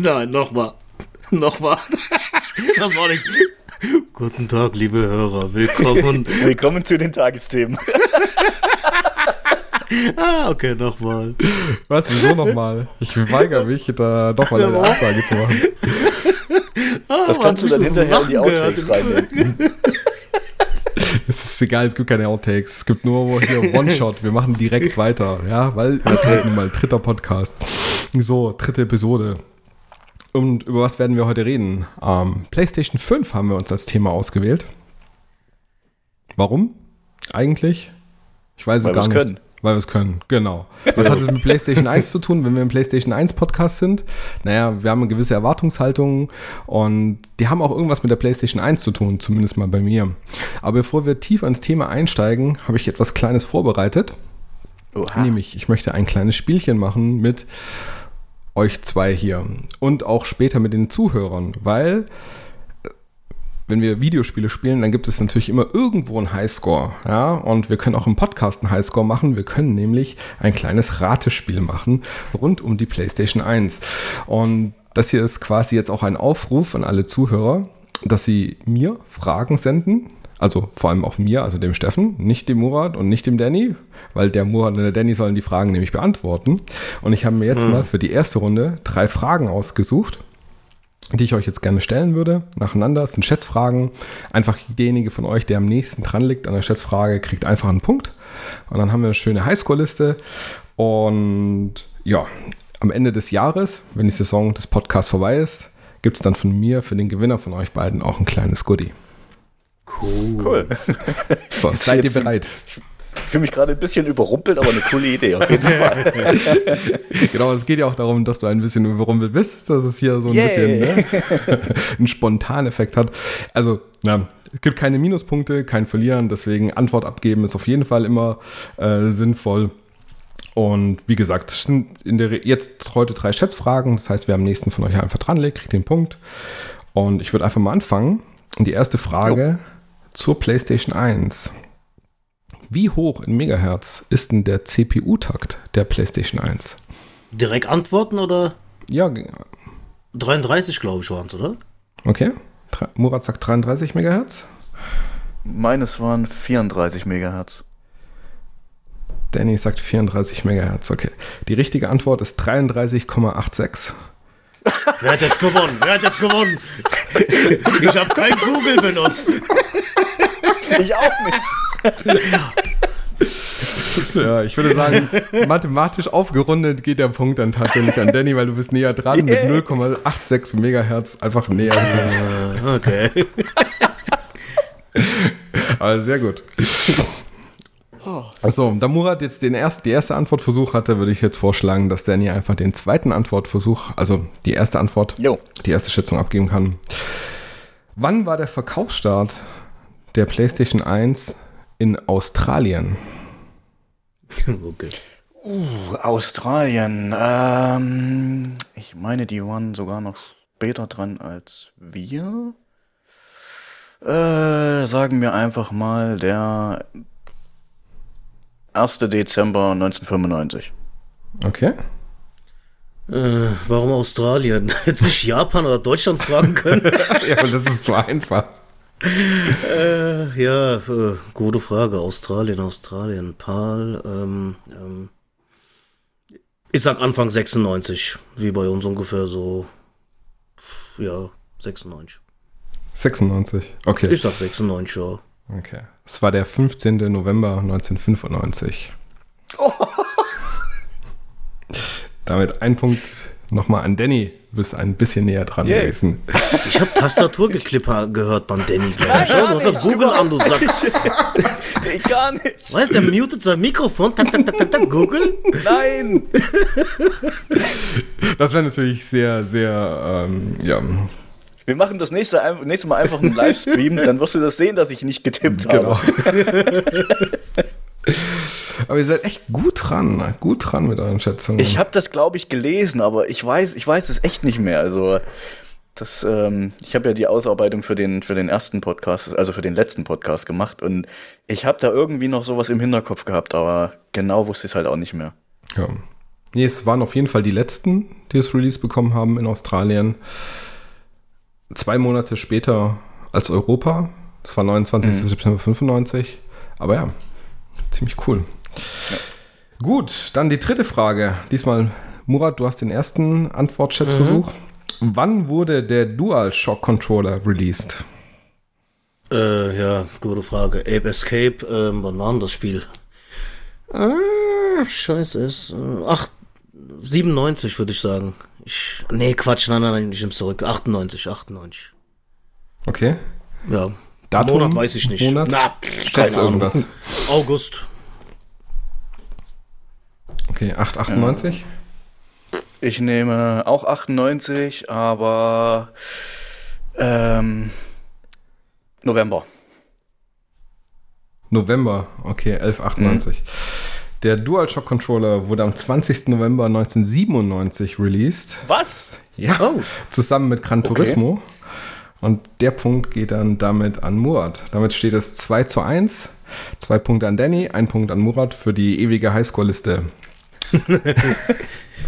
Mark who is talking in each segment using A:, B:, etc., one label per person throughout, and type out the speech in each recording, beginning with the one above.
A: Nein, nochmal. Nochmal. Das war nicht. Guten Tag, liebe Hörer. Willkommen.
B: Willkommen zu den Tagesthemen.
A: ah, okay, nochmal.
C: Was, wieso nochmal? Ich weigere mich, da nochmal eine Aussage zu machen.
B: Ah, das kannst du dann hinterher in die Outtakes reinnehmen.
C: Es ist egal, es gibt keine Outtakes. Es gibt nur hier One-Shot. Wir machen direkt weiter, ja, weil es halt nun mal dritter Podcast. So, dritte Episode. Und über was werden wir heute reden? Ähm, PlayStation 5 haben wir uns als Thema ausgewählt. Warum? Eigentlich? Ich weiß
B: Weil
C: es gar nicht.
B: Können.
C: Weil wir es können, genau. Was hat es mit PlayStation 1 zu tun, wenn wir im PlayStation 1 Podcast sind? Naja, wir haben eine gewisse Erwartungshaltung und die haben auch irgendwas mit der PlayStation 1 zu tun, zumindest mal bei mir. Aber bevor wir tief ans Thema einsteigen, habe ich etwas Kleines vorbereitet.
B: Oha.
C: Nämlich, ich möchte ein kleines Spielchen machen mit euch zwei hier und auch später mit den Zuhörern, weil äh, wenn wir Videospiele spielen, dann gibt es natürlich immer irgendwo einen Highscore, ja, und wir können auch im Podcast einen Highscore machen. Wir können nämlich ein kleines Ratespiel machen rund um die PlayStation 1. Und das hier ist quasi jetzt auch ein Aufruf an alle Zuhörer, dass sie mir Fragen senden, also vor allem auch mir, also dem Steffen, nicht dem Murat und nicht dem Danny, weil der Murat und der Danny sollen die Fragen nämlich beantworten. Und ich habe mir jetzt mal für die erste Runde drei Fragen ausgesucht, die ich euch jetzt gerne stellen würde, nacheinander. Das sind Schätzfragen. Einfach derjenige von euch, der am nächsten dran liegt an der Schätzfrage, kriegt einfach einen Punkt. Und dann haben wir eine schöne Highscore-Liste. Und ja, am Ende des Jahres, wenn die Saison des Podcasts vorbei ist, gibt es dann von mir für den Gewinner von euch beiden auch ein kleines Goodie.
A: Cool.
B: Cool.
C: So, seid ihr bereit?
B: Ich fühle mich gerade ein bisschen überrumpelt, aber eine coole Idee auf jeden Fall.
C: Genau, es geht ja auch darum, dass du ein bisschen überrumpelt bist, dass es hier so ein
B: Yay.
C: bisschen ne, einen Spontaneffekt hat. Also, ja, es gibt keine Minuspunkte, kein Verlieren, deswegen Antwort abgeben ist auf jeden Fall immer äh, sinnvoll. Und wie gesagt, es sind in der, jetzt heute drei Schätzfragen, das heißt, wer am nächsten von euch einfach dran legt, kriegt den Punkt. Und ich würde einfach mal anfangen. Und die erste Frage zur PlayStation 1. Wie hoch in Megahertz ist denn der CPU-Takt der PlayStation 1?
A: Direkt antworten oder?
C: Ja, ge-
A: 33, glaube ich, waren es, oder?
C: okay. Murat sagt 33 Megahertz.
B: Meines waren 34 Megahertz.
C: Danny sagt 34 Megahertz. Okay. Die richtige Antwort ist 33,86.
A: Wer hat jetzt gewonnen? Wer hat jetzt gewonnen? Ich habe kein Google benutzt.
B: Ich auch nicht.
C: Ja, ich würde sagen, mathematisch aufgerundet geht der Punkt dann tatsächlich an Danny, weil du bist näher dran
B: Yeah.
C: mit 0,86 Megahertz. Einfach näher.
A: Äh, Okay.
C: Aber sehr gut. Achso, da Murat jetzt den erst, die erste Antwortversuch hatte, würde ich jetzt vorschlagen, dass Danny einfach den zweiten Antwortversuch, also die erste Antwort,
B: Jo.
C: die erste Schätzung abgeben kann. Wann war der Verkaufsstart der PlayStation 1 in Australien?
A: okay.
B: Uh, Australien. Ähm, ich meine, die waren sogar noch später dran als wir. Äh, sagen wir einfach mal der 1. Dezember 1995.
C: Okay.
A: Äh, warum Australien? Jetzt nicht Japan oder Deutschland fragen können?
C: ja, aber das ist zu einfach.
A: äh, ja, äh, gute Frage. Australien, Australien, PAL. Ähm, ähm, ich sag Anfang 96, wie bei uns ungefähr so. Ja, 96.
C: 96. Okay.
A: Ich sag 96, ja.
C: okay. Es war der 15. November 1995. Damit ein Punkt nochmal an Danny. Du bist ein bisschen näher dran
B: Yay.
C: gewesen.
A: Ich habe Tastaturgeklipper gehört beim Danny, glaube ich. Ja, du hast Google an, du Sack.
B: Ich gar nicht.
A: Weißt du, der mutet sein Mikrofon. Tak, tak, tak, tak, tak, Google.
B: Nein.
C: Das wäre natürlich sehr, sehr, ähm, ja,
B: Wir machen das nächste, nächste Mal einfach einen Livestream, dann wirst du das sehen, dass ich nicht getippt
C: genau.
B: habe.
C: Aber ihr seid echt gut dran, gut dran mit euren Schätzungen.
B: Ich habe das, glaube ich, gelesen, aber ich weiß, ich weiß es echt nicht mehr. Also das, ähm, ich habe ja die Ausarbeitung für den, für den ersten Podcast, also für den letzten Podcast gemacht und ich habe da irgendwie noch sowas im Hinterkopf gehabt, aber genau wusste ich es halt auch nicht mehr.
C: Ja. Nee, es waren auf jeden Fall die letzten, die das Release bekommen haben in Australien. Zwei Monate später als Europa. Das war 29. Mhm. September 95. Aber ja, ziemlich cool. Ja. Gut, dann die dritte Frage. Diesmal, Murat, du hast den ersten Antwortschätzversuch. Mhm. Wann wurde der DualShock Controller released?
A: Äh, ja, gute Frage. Ape Escape, ähm, wann war denn das Spiel? Ah, scheiße, ist. Äh, ach, 97 würde ich sagen. Ich, nee, Quatsch, nein, nein, nein, ich nehme zurück. 98, 98.
C: Okay.
A: Ja. Datum, Monat weiß ich nicht.
C: Monat?
A: Na,
C: keine Ahnung. Irgendwas.
A: August.
C: Okay, 898?
B: Ich nehme auch 98, aber ähm, November.
C: November, okay, 1198. Mhm. Der DualShock Controller wurde am 20. November 1997 released.
B: Was?
C: Ja, oh. zusammen mit Gran Turismo. Okay. Und der Punkt geht dann damit an Murat. Damit steht es 2 zu 1. Zwei Punkte an Danny, ein Punkt an Murat für die ewige Highscore-Liste.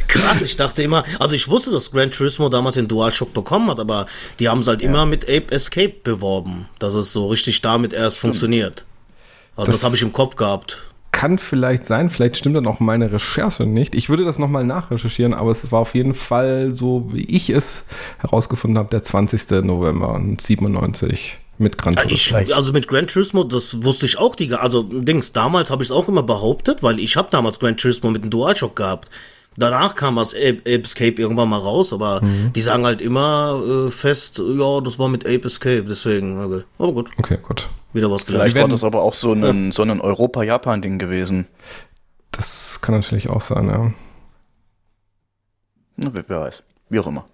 A: Krass, ich dachte immer, also ich wusste, dass Gran Turismo damals den DualShock bekommen hat, aber die haben es halt ja. immer mit Ape Escape beworben, dass es so richtig damit erst funktioniert. Also das, das habe ich im Kopf gehabt.
C: Kann vielleicht sein, vielleicht stimmt dann auch meine Recherche nicht. Ich würde das nochmal nachrecherchieren, aber es war auf jeden Fall so, wie ich es herausgefunden habe, der 20. November 97 mit Gran
A: Turismo. Ich, also mit Gran Turismo, das wusste ich auch, die, also Dings, damals habe ich es auch immer behauptet, weil ich habe damals Gran Turismo mit dem DualShock gehabt. Danach kam das Ape, Ape Escape irgendwann mal raus, aber mhm. die sagen halt immer äh, fest, ja, das war mit Ape Escape, deswegen, okay. aber gut.
C: Okay, gut.
B: Wieder was gelernt. Vielleicht war das aber auch so ein, ja. so ein Europa-Japan-Ding gewesen.
C: Das kann natürlich auch sein, ja.
B: Na, wer weiß. Wie auch immer.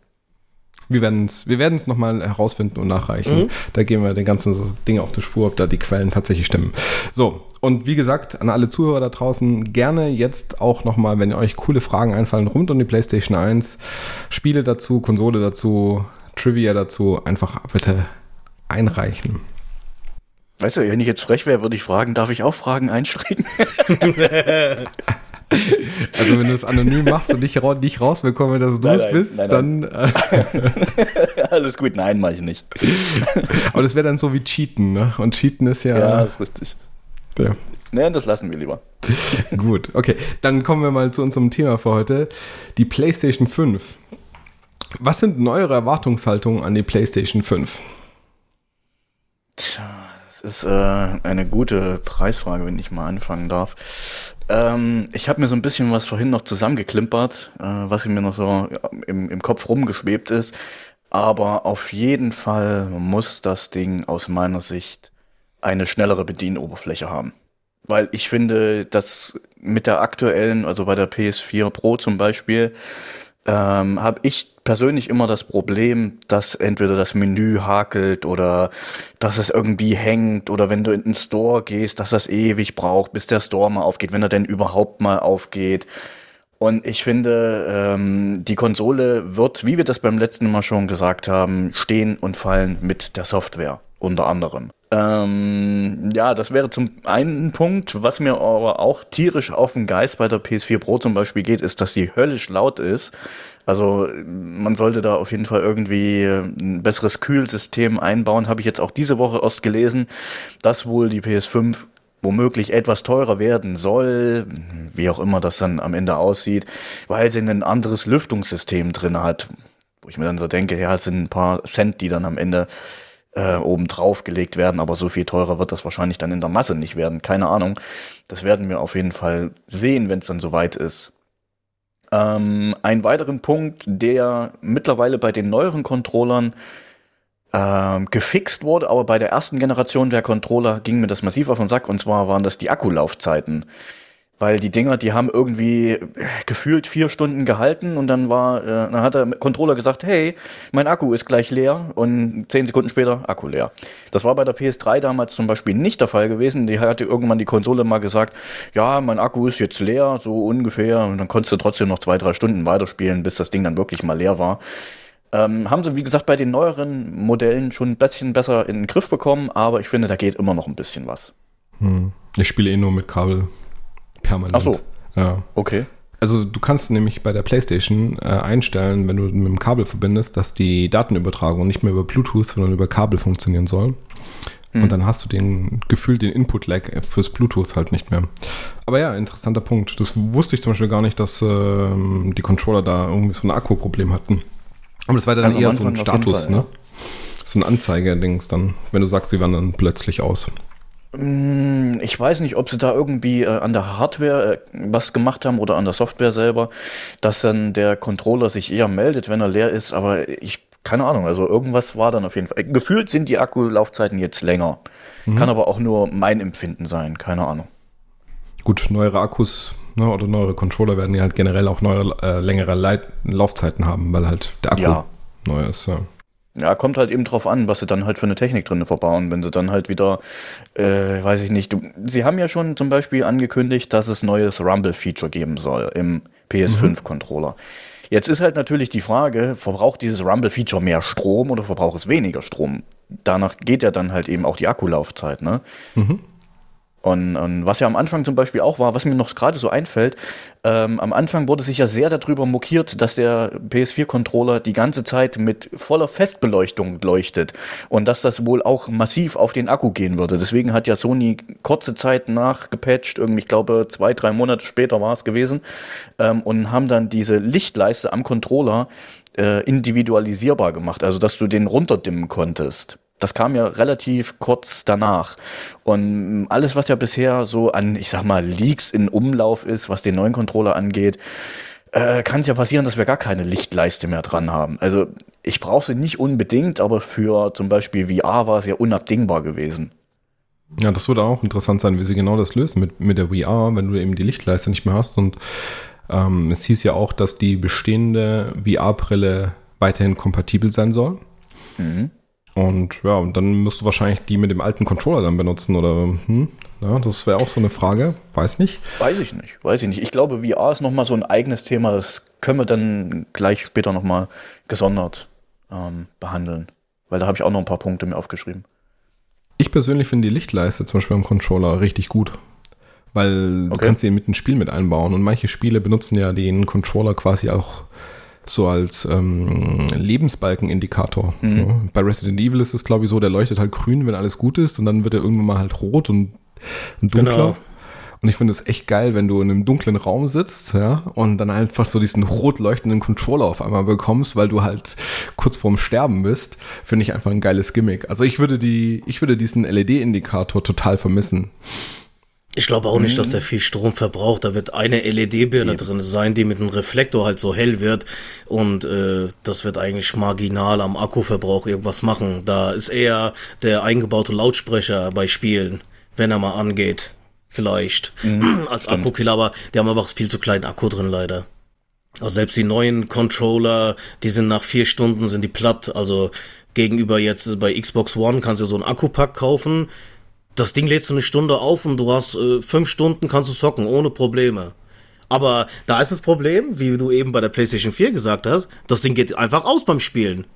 C: Wir werden es wir werden's nochmal herausfinden und nachreichen. Mhm. Da gehen wir den ganzen Ding auf die Spur, ob da die Quellen tatsächlich stimmen. So, und wie gesagt, an alle Zuhörer da draußen, gerne jetzt auch nochmal, wenn euch coole Fragen einfallen rund um die PlayStation 1, Spiele dazu, Konsole dazu, Trivia dazu, einfach bitte einreichen.
B: Weißt du, wenn ich jetzt frech wäre, würde ich fragen, darf ich auch Fragen einschreiben?
C: Also wenn du es anonym machst und nicht, nicht rausbekomme, dass du es bist, nein, dann...
B: Äh Alles gut, nein, mache ich nicht.
C: Aber das wäre dann so wie Cheaten, ne? Und Cheaten ist ja...
B: Ja, ist richtig.
C: Ja.
B: Nee, das lassen wir lieber.
C: gut, okay. Dann kommen wir mal zu unserem Thema für heute. Die PlayStation 5. Was sind eure Erwartungshaltungen an die PlayStation 5?
B: Tja, das ist äh, eine gute Preisfrage, wenn ich mal anfangen darf. Ähm, ich habe mir so ein bisschen was vorhin noch zusammengeklimpert, äh, was mir noch so im, im Kopf rumgeschwebt ist. Aber auf jeden Fall muss das Ding aus meiner Sicht eine schnellere Bedienoberfläche haben. Weil ich finde, dass mit der aktuellen, also bei der PS4 Pro zum Beispiel, ähm, habe ich persönlich immer das Problem, dass entweder das Menü hakelt oder dass es irgendwie hängt oder wenn du in den Store gehst, dass das ewig braucht, bis der Store mal aufgeht, wenn er denn überhaupt mal aufgeht. Und ich finde, ähm, die Konsole wird, wie wir das beim letzten Mal schon gesagt haben, stehen und fallen mit der Software unter anderem. Ähm, ja, das wäre zum einen Punkt. Was mir aber auch tierisch auf den Geist bei der PS4 Pro zum Beispiel geht, ist, dass sie höllisch laut ist. Also man sollte da auf jeden Fall irgendwie ein besseres Kühlsystem einbauen. Habe ich jetzt auch diese Woche erst gelesen, dass wohl die PS5 womöglich etwas teurer werden soll, wie auch immer das dann am Ende aussieht, weil sie ein anderes Lüftungssystem drin hat. Wo ich mir dann so denke, ja, es sind ein paar Cent, die dann am Ende äh, oben drauf gelegt werden, aber so viel teurer wird das wahrscheinlich dann in der Masse nicht werden. Keine Ahnung. Das werden wir auf jeden Fall sehen, wenn es dann soweit ist. Ähm, ein weiteren Punkt, der mittlerweile bei den neueren Controllern ähm, gefixt wurde, aber bei der ersten Generation der Controller ging mir das massiv auf den Sack und zwar waren das die Akkulaufzeiten. Weil die Dinger, die haben irgendwie gefühlt vier Stunden gehalten und dann war, äh, dann hat der Controller gesagt, hey, mein Akku ist gleich leer und zehn Sekunden später Akku leer. Das war bei der PS3 damals zum Beispiel nicht der Fall gewesen. Die hatte irgendwann die Konsole mal gesagt, ja, mein Akku ist jetzt leer, so ungefähr, und dann konntest du trotzdem noch zwei, drei Stunden weiterspielen, bis das Ding dann wirklich mal leer war. Ähm, haben sie, wie gesagt, bei den neueren Modellen schon ein bisschen besser in den Griff bekommen, aber ich finde, da geht immer noch ein bisschen was.
C: Hm. Ich spiele eh nur mit Kabel. Permanent.
B: Ach so. Ja. Okay.
C: Also du kannst nämlich bei der PlayStation äh, einstellen, wenn du mit dem Kabel verbindest, dass die Datenübertragung nicht mehr über Bluetooth, sondern über Kabel funktionieren soll. Mhm. Und dann hast du den Gefühl, den Input-Lag fürs Bluetooth halt nicht mehr. Aber ja, interessanter Punkt. Das wusste ich zum Beispiel gar nicht, dass ähm, die Controller da irgendwie so ein Akku-Problem hatten. Aber das war dann also eher so ein Status, Fall, ne? Ja. So ein Anzeigerdings dann, wenn du sagst, sie waren dann plötzlich aus.
B: Mm, ich weiß nicht, ob sie da irgendwie äh, an der Hardware äh, was gemacht haben oder an der Software selber, dass dann der Controller sich eher meldet, wenn er leer ist, aber ich, keine Ahnung, also irgendwas war dann auf jeden Fall. Gefühlt sind die Akkulaufzeiten jetzt länger. Mhm. Kann aber auch nur mein Empfinden sein, keine Ahnung.
C: Gut, neuere Akkus ne, oder neuere Controller werden ja halt generell auch neue, äh, längere Leit Laufzeiten haben, weil halt der Akku ja. neu ist. Ja.
B: Ja, kommt halt eben drauf an, was sie dann halt für eine Technik drin verbauen. Wenn sie dann halt wieder, äh, weiß ich nicht, du, sie haben ja schon zum Beispiel angekündigt, dass es neues Rumble-Feature geben soll im PS5-Controller. Mhm. Jetzt ist halt natürlich die Frage, verbraucht dieses Rumble-Feature mehr Strom oder verbraucht es weniger Strom? Danach geht ja dann halt eben auch die Akkulaufzeit, ne? Mhm. Und, und, was ja am Anfang zum Beispiel auch war, was mir noch gerade so einfällt, ähm, am Anfang wurde sich ja sehr darüber mokiert, dass der PS4-Controller die ganze Zeit mit voller Festbeleuchtung leuchtet und dass das wohl auch massiv auf den Akku gehen würde. Deswegen hat ja Sony kurze Zeit nachgepatcht, irgendwie, ich glaube zwei, drei Monate später war es gewesen, ähm, und haben dann diese Lichtleiste am Controller äh, individualisierbar gemacht, also dass du den runterdimmen konntest. Das kam ja relativ kurz danach. Und alles, was ja bisher so an, ich sag mal, Leaks in Umlauf ist, was den neuen Controller angeht, äh, kann es ja passieren, dass wir gar keine Lichtleiste mehr dran haben. Also ich brauche sie nicht unbedingt, aber für zum Beispiel VR war es ja unabdingbar gewesen.
C: Ja, das würde auch interessant sein, wie sie genau das lösen mit, mit der VR, wenn du eben die Lichtleiste nicht mehr hast. Und ähm, es hieß ja auch, dass die bestehende VR-Brille weiterhin kompatibel sein soll. Mhm. Und ja, und dann müsst du wahrscheinlich die mit dem alten Controller dann benutzen oder hm? Ja, das wäre auch so eine Frage. Weiß nicht.
B: Weiß ich nicht. Weiß ich nicht. Ich glaube, VR ist nochmal so ein eigenes Thema. Das können wir dann gleich später nochmal gesondert ähm, behandeln. Weil da habe ich auch noch ein paar Punkte mir aufgeschrieben.
C: Ich persönlich finde die Lichtleiste zum Beispiel am Controller richtig gut. Weil okay. du kannst sie mit ein Spiel mit einbauen. Und manche Spiele benutzen ja den Controller quasi auch so als ähm, Lebensbalkenindikator. Mhm. Ja. Bei Resident Evil ist es, glaube ich, so, der leuchtet halt grün, wenn alles gut ist und dann wird er irgendwann mal halt rot und, und dunkler. Genau. Und ich finde es echt geil, wenn du in einem dunklen Raum sitzt, ja, und dann einfach so diesen rot leuchtenden Controller auf einmal bekommst, weil du halt kurz vorm Sterben bist, finde ich einfach ein geiles Gimmick. Also ich würde die, ich würde diesen LED-Indikator total vermissen.
A: Ich glaube auch nicht, dass mhm. der viel Strom verbraucht. Da wird eine LED-Birne drin sein, die mit einem Reflektor halt so hell wird. Und äh, das wird eigentlich marginal am Akkuverbrauch irgendwas machen. Da ist eher der eingebaute Lautsprecher bei Spielen, wenn er mal angeht. Vielleicht. Mhm, als. Akkukiller, aber die haben einfach viel zu kleinen Akku drin leider. Also selbst die neuen Controller, die sind nach vier Stunden sind die platt. Also gegenüber jetzt bei Xbox One kannst du so einen Akkupack kaufen das Ding lädt so eine Stunde auf und du hast äh, fünf Stunden kannst du zocken, ohne Probleme. Aber da ist das Problem, wie du eben bei der PlayStation 4 gesagt hast, das Ding geht einfach aus beim Spielen.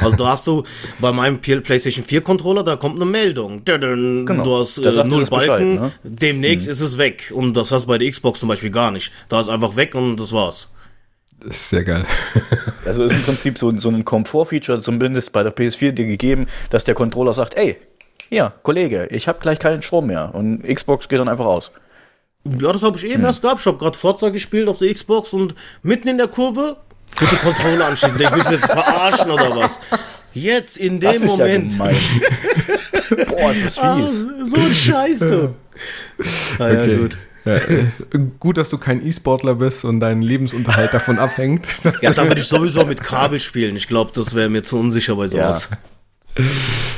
A: Also da hast du bei meinem PlayStation 4 Controller, da kommt eine Meldung. Genau. Du hast äh, null Balken, ne? demnächst mhm. ist es weg. Und das hast du bei der Xbox zum Beispiel gar nicht. Da ist einfach weg und das war's.
C: Das ist sehr geil.
B: also ist im Prinzip so, so ein Komfortfeature, zumindest bei der PS4 dir gegeben, dass der Controller sagt, ey, hier, Kollege, ich habe gleich keinen Strom mehr. Und Xbox geht dann einfach aus.
A: Ja, das habe ich eben hm. erst gehabt. Ich habe gerade Forza gespielt auf der Xbox und mitten in der Kurve bitte Controller anschließen. Ich will mich jetzt verarschen oder was? Jetzt in dem das ist Moment. Ja Boah, ist das fies. Ah, so ein Scheiß, du.
C: Ah, ja, okay. gut. Ja, äh, gut, dass du kein E-Sportler bist und dein Lebensunterhalt davon abhängt.
A: Ja, da würde ich sowieso mit Kabel spielen. Ich glaube, das wäre mir zu unsicher bei sowas. Ja.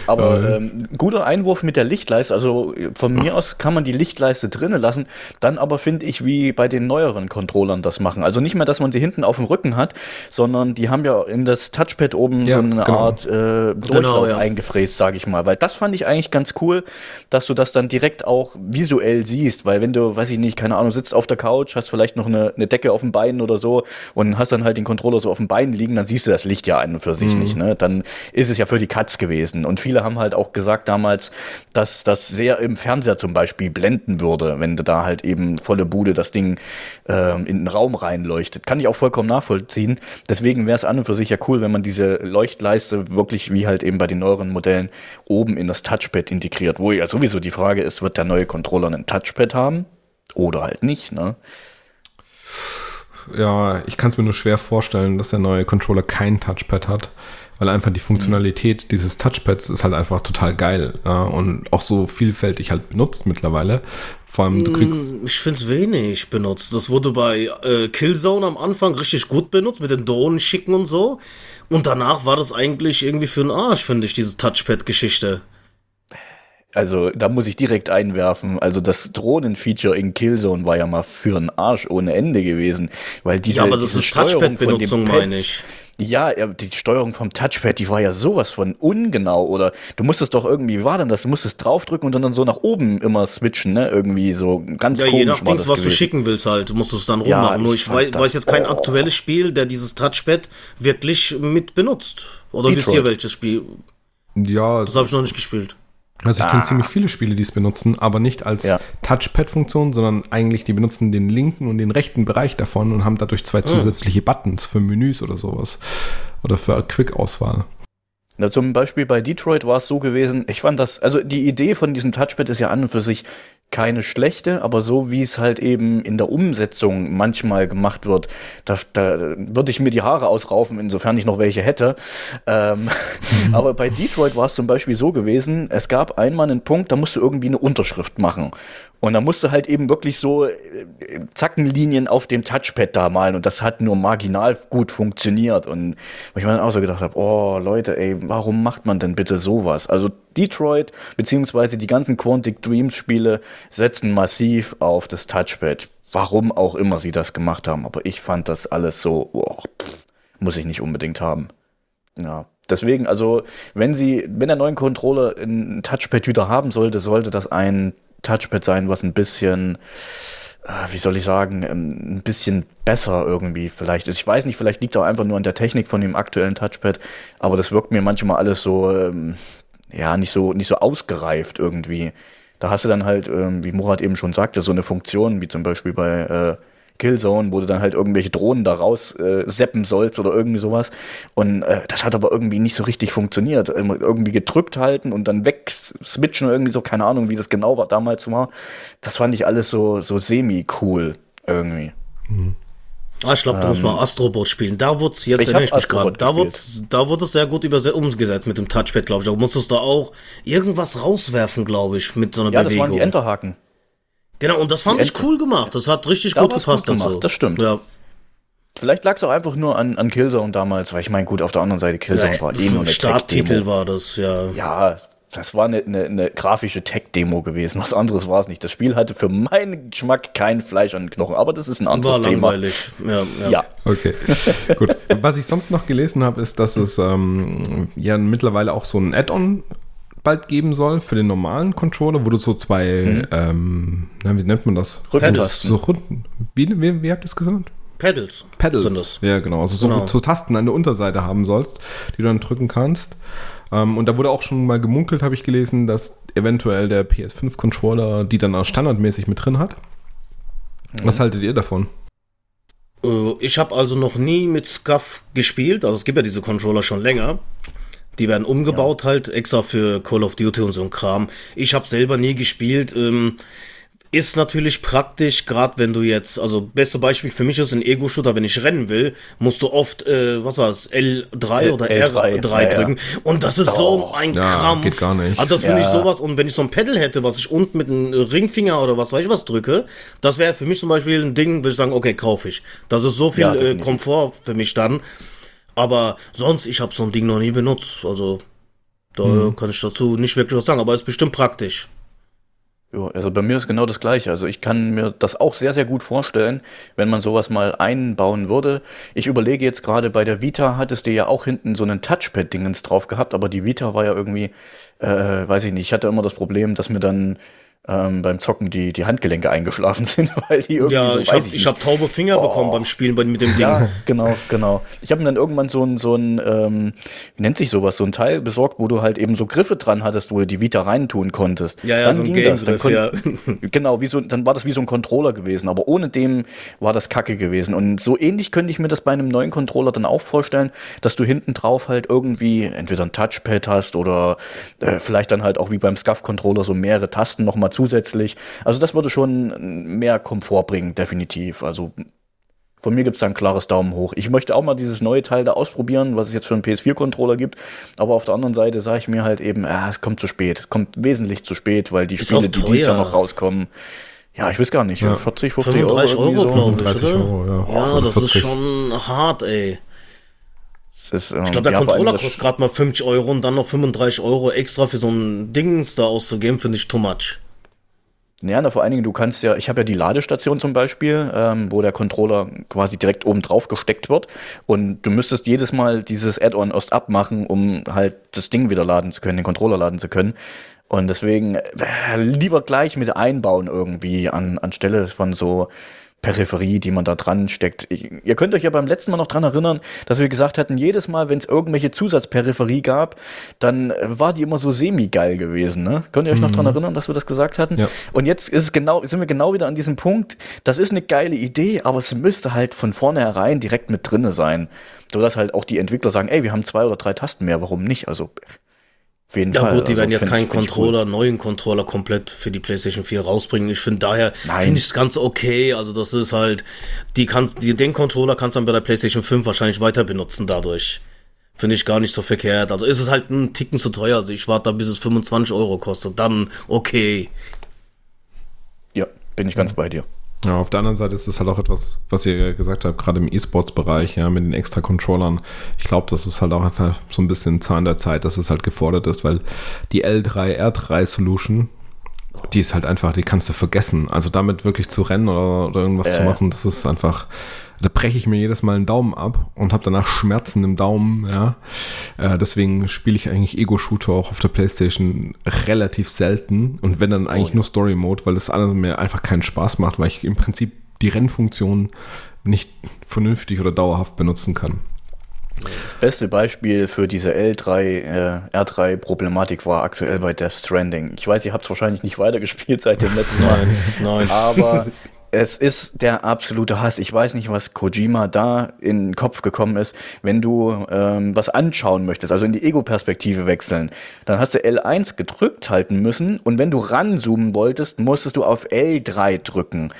B: Aber ähm, guter Einwurf mit der Lichtleiste. Also von mir aus kann man die Lichtleiste drinnen lassen. Dann aber finde ich, wie bei den neueren Controllern das machen. Also nicht mehr, dass man sie hinten auf dem Rücken hat, sondern die haben ja in das Touchpad oben ja, so eine genau. Art äh, genau, Durchlauf genau, ja. eingefräst, sage ich mal. Weil das fand ich eigentlich ganz cool, dass du das dann direkt auch visuell siehst. Weil wenn du, weiß ich nicht, keine Ahnung, sitzt auf der Couch, hast vielleicht noch eine, eine Decke auf dem Bein oder so und hast dann halt den Controller so auf dem Bein liegen, dann siehst du das Licht ja an und für sich mhm. nicht. Ne? Dann ist es ja für die Katz gewesen gewesen. Und viele haben halt auch gesagt damals, dass das sehr im Fernseher zum Beispiel blenden würde, wenn da halt eben volle Bude das Ding äh, in den Raum reinleuchtet. Kann ich auch vollkommen nachvollziehen. Deswegen wäre es an und für sich ja cool, wenn man diese Leuchtleiste wirklich wie halt eben bei den neueren Modellen oben in das Touchpad integriert. Wo ja sowieso die Frage ist, wird der neue Controller einen Touchpad haben? Oder halt nicht, ne?
C: Ja, ich kann es mir nur schwer vorstellen, dass der neue Controller kein Touchpad hat, weil einfach die Funktionalität mhm. dieses Touchpads ist halt einfach total geil ja, und auch so vielfältig halt benutzt mittlerweile. Vor allem, du kriegst.
A: Mm, ich finde es wenig benutzt. Das wurde bei äh, Killzone am Anfang richtig gut benutzt, mit den Drohnen schicken und so. Und danach war das eigentlich irgendwie für den Arsch, finde ich, diese Touchpad-Geschichte.
B: Also da muss ich direkt einwerfen. Also das Drohnen-Feature in Killzone war ja mal für einen Arsch ohne Ende gewesen, weil diese, ja,
A: aber das
B: diese
A: ist Touchpad-Benutzung, meine ich.
B: Ja, die Steuerung vom Touchpad, die war ja sowas von ungenau. Oder du musstest doch irgendwie, wie war denn das? Du musstest draufdrücken und dann so nach oben immer switchen, ne? Irgendwie so ganz ja, komisch. Ja, je nachdem,
A: was gewesen. du schicken willst halt, musst du es dann rummachen. Ja, Nur ich weiß, weiß, jetzt kein oh. aktuelles Spiel, der dieses Touchpad wirklich mit benutzt. Oder Detroit. wisst ihr welches Spiel?
C: Ja.
A: Das habe ich noch nicht gespielt.
C: Also ich ah. kenne ziemlich viele Spiele, die es benutzen, aber nicht als ja. Touchpad-Funktion, sondern eigentlich die benutzen den linken und den rechten Bereich davon und haben dadurch zwei hm. zusätzliche Buttons für Menüs oder sowas. Oder für Quick-Auswahl.
B: Na, zum Beispiel bei Detroit war es so gewesen, ich fand das, also die Idee von diesem Touchpad ist ja an und für sich keine schlechte, aber so wie es halt eben in der Umsetzung manchmal gemacht wird, da, da würde ich mir die Haare ausraufen, insofern ich noch welche hätte. Ähm, aber bei Detroit war es zum Beispiel so gewesen, es gab einmal einen Punkt, da musst du irgendwie eine Unterschrift machen. Und da musst du halt eben wirklich so äh, Zackenlinien auf dem Touchpad da malen und das hat nur marginal gut funktioniert. Und wo ich mir dann auch so gedacht habe, oh Leute, ey, warum macht man denn bitte sowas? Also Detroit beziehungsweise die ganzen Quantic Dreams Spiele setzen massiv auf das Touchpad. Warum auch immer sie das gemacht haben, aber ich fand das alles so, oh, pff, muss ich nicht unbedingt haben. Ja, deswegen, also wenn sie, wenn der neuen Controller ein Touchpad wieder haben sollte, sollte das ein Touchpad sein, was ein bisschen, äh, wie soll ich sagen, ähm, ein bisschen besser irgendwie vielleicht ist. Ich weiß nicht, vielleicht liegt es auch einfach nur an der Technik von dem aktuellen Touchpad, aber das wirkt mir manchmal alles so, ähm, ja, nicht so, nicht so ausgereift irgendwie. Da hast du dann halt, ähm, wie Murat eben schon sagte, so eine Funktion, wie zum Beispiel bei äh, Killzone, wo du dann halt irgendwelche Drohnen da raus äh, seppen sollst oder irgendwie sowas. Und äh, das hat aber irgendwie nicht so richtig funktioniert. Irgendwie gedrückt halten und dann wegswitchen oder irgendwie so, keine Ahnung, wie das genau war, damals war. Das fand ich alles so, so semi-cool irgendwie. Mhm.
A: Ah, ich glaube, da ähm, muss man ähm, Astrobot spielen. Da wurde jetzt erinnere ich mich gerade, da wurde da wurde es sehr gut umgesetzt mit dem Touchpad, glaube ich. Da musstest du auch irgendwas rauswerfen, glaube ich, mit so einer ja, Bewegung. Ja, das waren
B: die Enterhaken.
A: Genau, und das fand ich cool gemacht. Das hat richtig da gut gepasst gut
B: gemacht, so. Das stimmt. Ja. Vielleicht lag es auch einfach nur an, an Killzone damals, weil ich meine, gut, auf der anderen Seite Killzone ja, war
A: eh nur eine Starttitel war das, ja.
B: Ja, das war eine, eine, eine grafische Tech-Demo gewesen. Was anderes war es nicht. Das Spiel hatte für meinen Geschmack kein Fleisch an den Knochen, aber das ist ein anderes war Thema.
A: langweilig. Ja,
C: ja. ja. Okay, gut. Was ich sonst noch gelesen habe, ist, dass es ähm, ja mittlerweile auch so ein Add-on bald geben soll für den normalen Controller, wo du so zwei, mhm. ähm, na, wie nennt man das?
A: Rückentasten.
C: So Runden. Wie, wie, wie habt ihr es gesagt?
A: Pedals.
C: Pedals. Sind das. Ja, genau. Also so, genau. so Tasten an der Unterseite haben sollst, die du dann drücken kannst. Ähm, und da wurde auch schon mal gemunkelt, habe ich gelesen, dass eventuell der PS5-Controller die dann auch standardmäßig mit drin hat. Mhm. Was haltet ihr davon?
A: Äh, ich habe also noch nie mit SCUF gespielt. Also es gibt ja diese Controller schon länger. Die werden umgebaut ja. halt extra für Call of Duty und so ein Kram. Ich habe selber nie gespielt. Ähm, ist natürlich praktisch, gerade wenn du jetzt, also beste Beispiel für mich ist ein Ego-Shooter, wenn ich rennen will, musst du oft, äh, was war es, L3 oder L3, R3 ja, drücken. Ja. Und das ist oh. so ein ja, Krampf.
C: Geht gar nicht.
A: Also das finde ich sowas. Und wenn ich so ein Pedal hätte, was ich unten mit einem Ringfinger oder was weiß ich was drücke, das wäre für mich zum Beispiel ein Ding, würde ich sagen, okay, kaufe ich. Das ist so viel äh, Komfort für mich dann. Aber sonst, ich habe so ein Ding noch nie benutzt. Also da hm. kann ich dazu nicht wirklich was sagen, aber es ist bestimmt praktisch.
B: Ja, also bei mir ist genau das Gleiche. Also ich kann mir das auch sehr, sehr gut vorstellen, wenn man sowas mal einbauen würde. Ich überlege jetzt gerade, bei der Vita hattest du ja auch hinten so einen Touchpad-Dingens drauf gehabt, aber die Vita war ja irgendwie, äh, weiß ich nicht, ich hatte immer das Problem, dass mir dann ähm, beim Zocken die, die Handgelenke eingeschlafen sind, weil die irgendwie
A: Ja,
B: so,
A: ich habe hab taube Finger bekommen beim Spielen bei, mit dem Ding.
B: Ja, genau, genau. Ich habe mir dann irgendwann so ein, so ein ähm, wie nennt sich sowas, so ein Teil besorgt, wo du halt eben so Griffe dran hattest, wo du die Vita reintun konntest.
A: Ja, ja,
B: dann
A: so ein
B: ging das. Dann konnt- Genau, wie so, dann war das wie so ein Controller gewesen, aber ohne dem war das Kacke gewesen. Und so ähnlich könnte ich mir das bei einem neuen Controller dann auch vorstellen, dass du hinten drauf halt irgendwie entweder ein Touchpad hast oder äh, vielleicht dann halt auch wie beim SCUF-Controller so mehrere Tasten nochmal zusätzlich. Also das würde schon mehr Komfort bringen, definitiv. Also von mir gibt es da ein klares Daumen hoch. Ich möchte auch mal dieses neue Teil da ausprobieren, was es jetzt für einen PS4-Controller gibt. Aber auf der anderen Seite sage ich mir halt eben, ah, es kommt zu spät. Kommt wesentlich zu spät, weil die
A: Ist
B: Spiele, die dieses Jahr noch rauskommen, ja, ich weiß gar nicht,
C: Ja.
B: 40, 50 Euro.
A: 35
B: irgendwie
A: Euro,
B: so.
A: glaube ich,
C: 30
A: oder?
C: Euro, ja.
A: Ja, das ist
C: 40.
A: schon hart, ey.
B: Das ist, ähm,
A: Ich glaube, der
B: ja,
A: Controller kostet gerade mal 50 Euro und dann noch 35 Euro extra für so ein Dings da auszugeben, finde ich too much.
B: Ja, na, vor allen Dingen, du kannst ja, ich habe ja die Ladestation zum Beispiel, ähm, wo der Controller quasi direkt oben drauf gesteckt wird. Und du müsstest jedes Mal dieses Add-on erst abmachen, um halt das Ding wieder laden zu können, den Controller laden zu können. Und deswegen äh, lieber gleich mit einbauen irgendwie an, anstelle von so Peripherie, die man da dran steckt. Ich, ihr könnt euch ja beim letzten Mal noch dran erinnern, dass wir gesagt hatten, jedes Mal, wenn es irgendwelche Zusatzperipherie gab, dann äh, war die immer so semi-geil gewesen. Ne? Könnt ihr euch noch dran erinnern, dass wir das gesagt hatten?
C: Ja.
B: Und jetzt ist es genau, sind wir genau wieder an diesem Punkt. Das ist eine geile Idee, aber es müsste halt von vornherein direkt mit drinne sein. Sodass halt auch die Entwickler sagen, ey, wir haben zwei oder drei Tasten mehr, warum nicht? Also auf jeden
A: Ja
B: Fall.
A: gut, die
B: also,
A: werden jetzt keinen
B: ich cool.
A: Controller, neuen Controller komplett für die PlayStation 4 rausbringen. Ich finde daher, finde ich es ganz okay. Also das ist halt, die kannst, die, den Controller kannst du dann bei der PlayStation 5 wahrscheinlich weiter benutzen dadurch. Finde ich gar nicht so verkehrt. Also ist es halt ein Ticken zu teuer. Also ich warte da, bis es 25 Euro kostet. Dann okay.
B: Ja, bin ich ganz bei dir.
C: Ja, auf der anderen Seite ist es halt auch etwas, was ihr gesagt habt, gerade im E-Sports-Bereich, ja, mit den extra Controllern. Ich glaube, das ist halt auch einfach so ein bisschen Zahn der Zeit, dass es halt gefordert ist, weil die L3, R3 Solution, die ist halt einfach, die kannst du vergessen. Also damit wirklich zu rennen oder, oder irgendwas zu
B: Äh.
C: machen, das ist einfach, da breche ich mir jedes Mal einen Daumen ab und habe danach Schmerzen im Daumen, ja. Äh, deswegen spiele ich eigentlich Ego-Shooter auch auf der Playstation relativ selten und wenn dann eigentlich nur Story-Mode, weil das alles mir einfach keinen Spaß macht, weil ich im Prinzip die Rennfunktion nicht vernünftig oder dauerhaft benutzen kann.
B: Das beste Beispiel für diese L3, äh, R3-Problematik war aktuell bei Death Stranding. Ich weiß, ihr habt es wahrscheinlich nicht weitergespielt seit dem letzten Mal.
A: Nein.
B: Aber es ist der absolute Hass. Ich weiß nicht, was Kojima da in den Kopf gekommen ist. Wenn du ähm, was anschauen möchtest, also in die Ego-Perspektive wechseln, dann hast du L1 gedrückt halten müssen und wenn du ranzoomen wolltest, musstest du auf L3 drücken.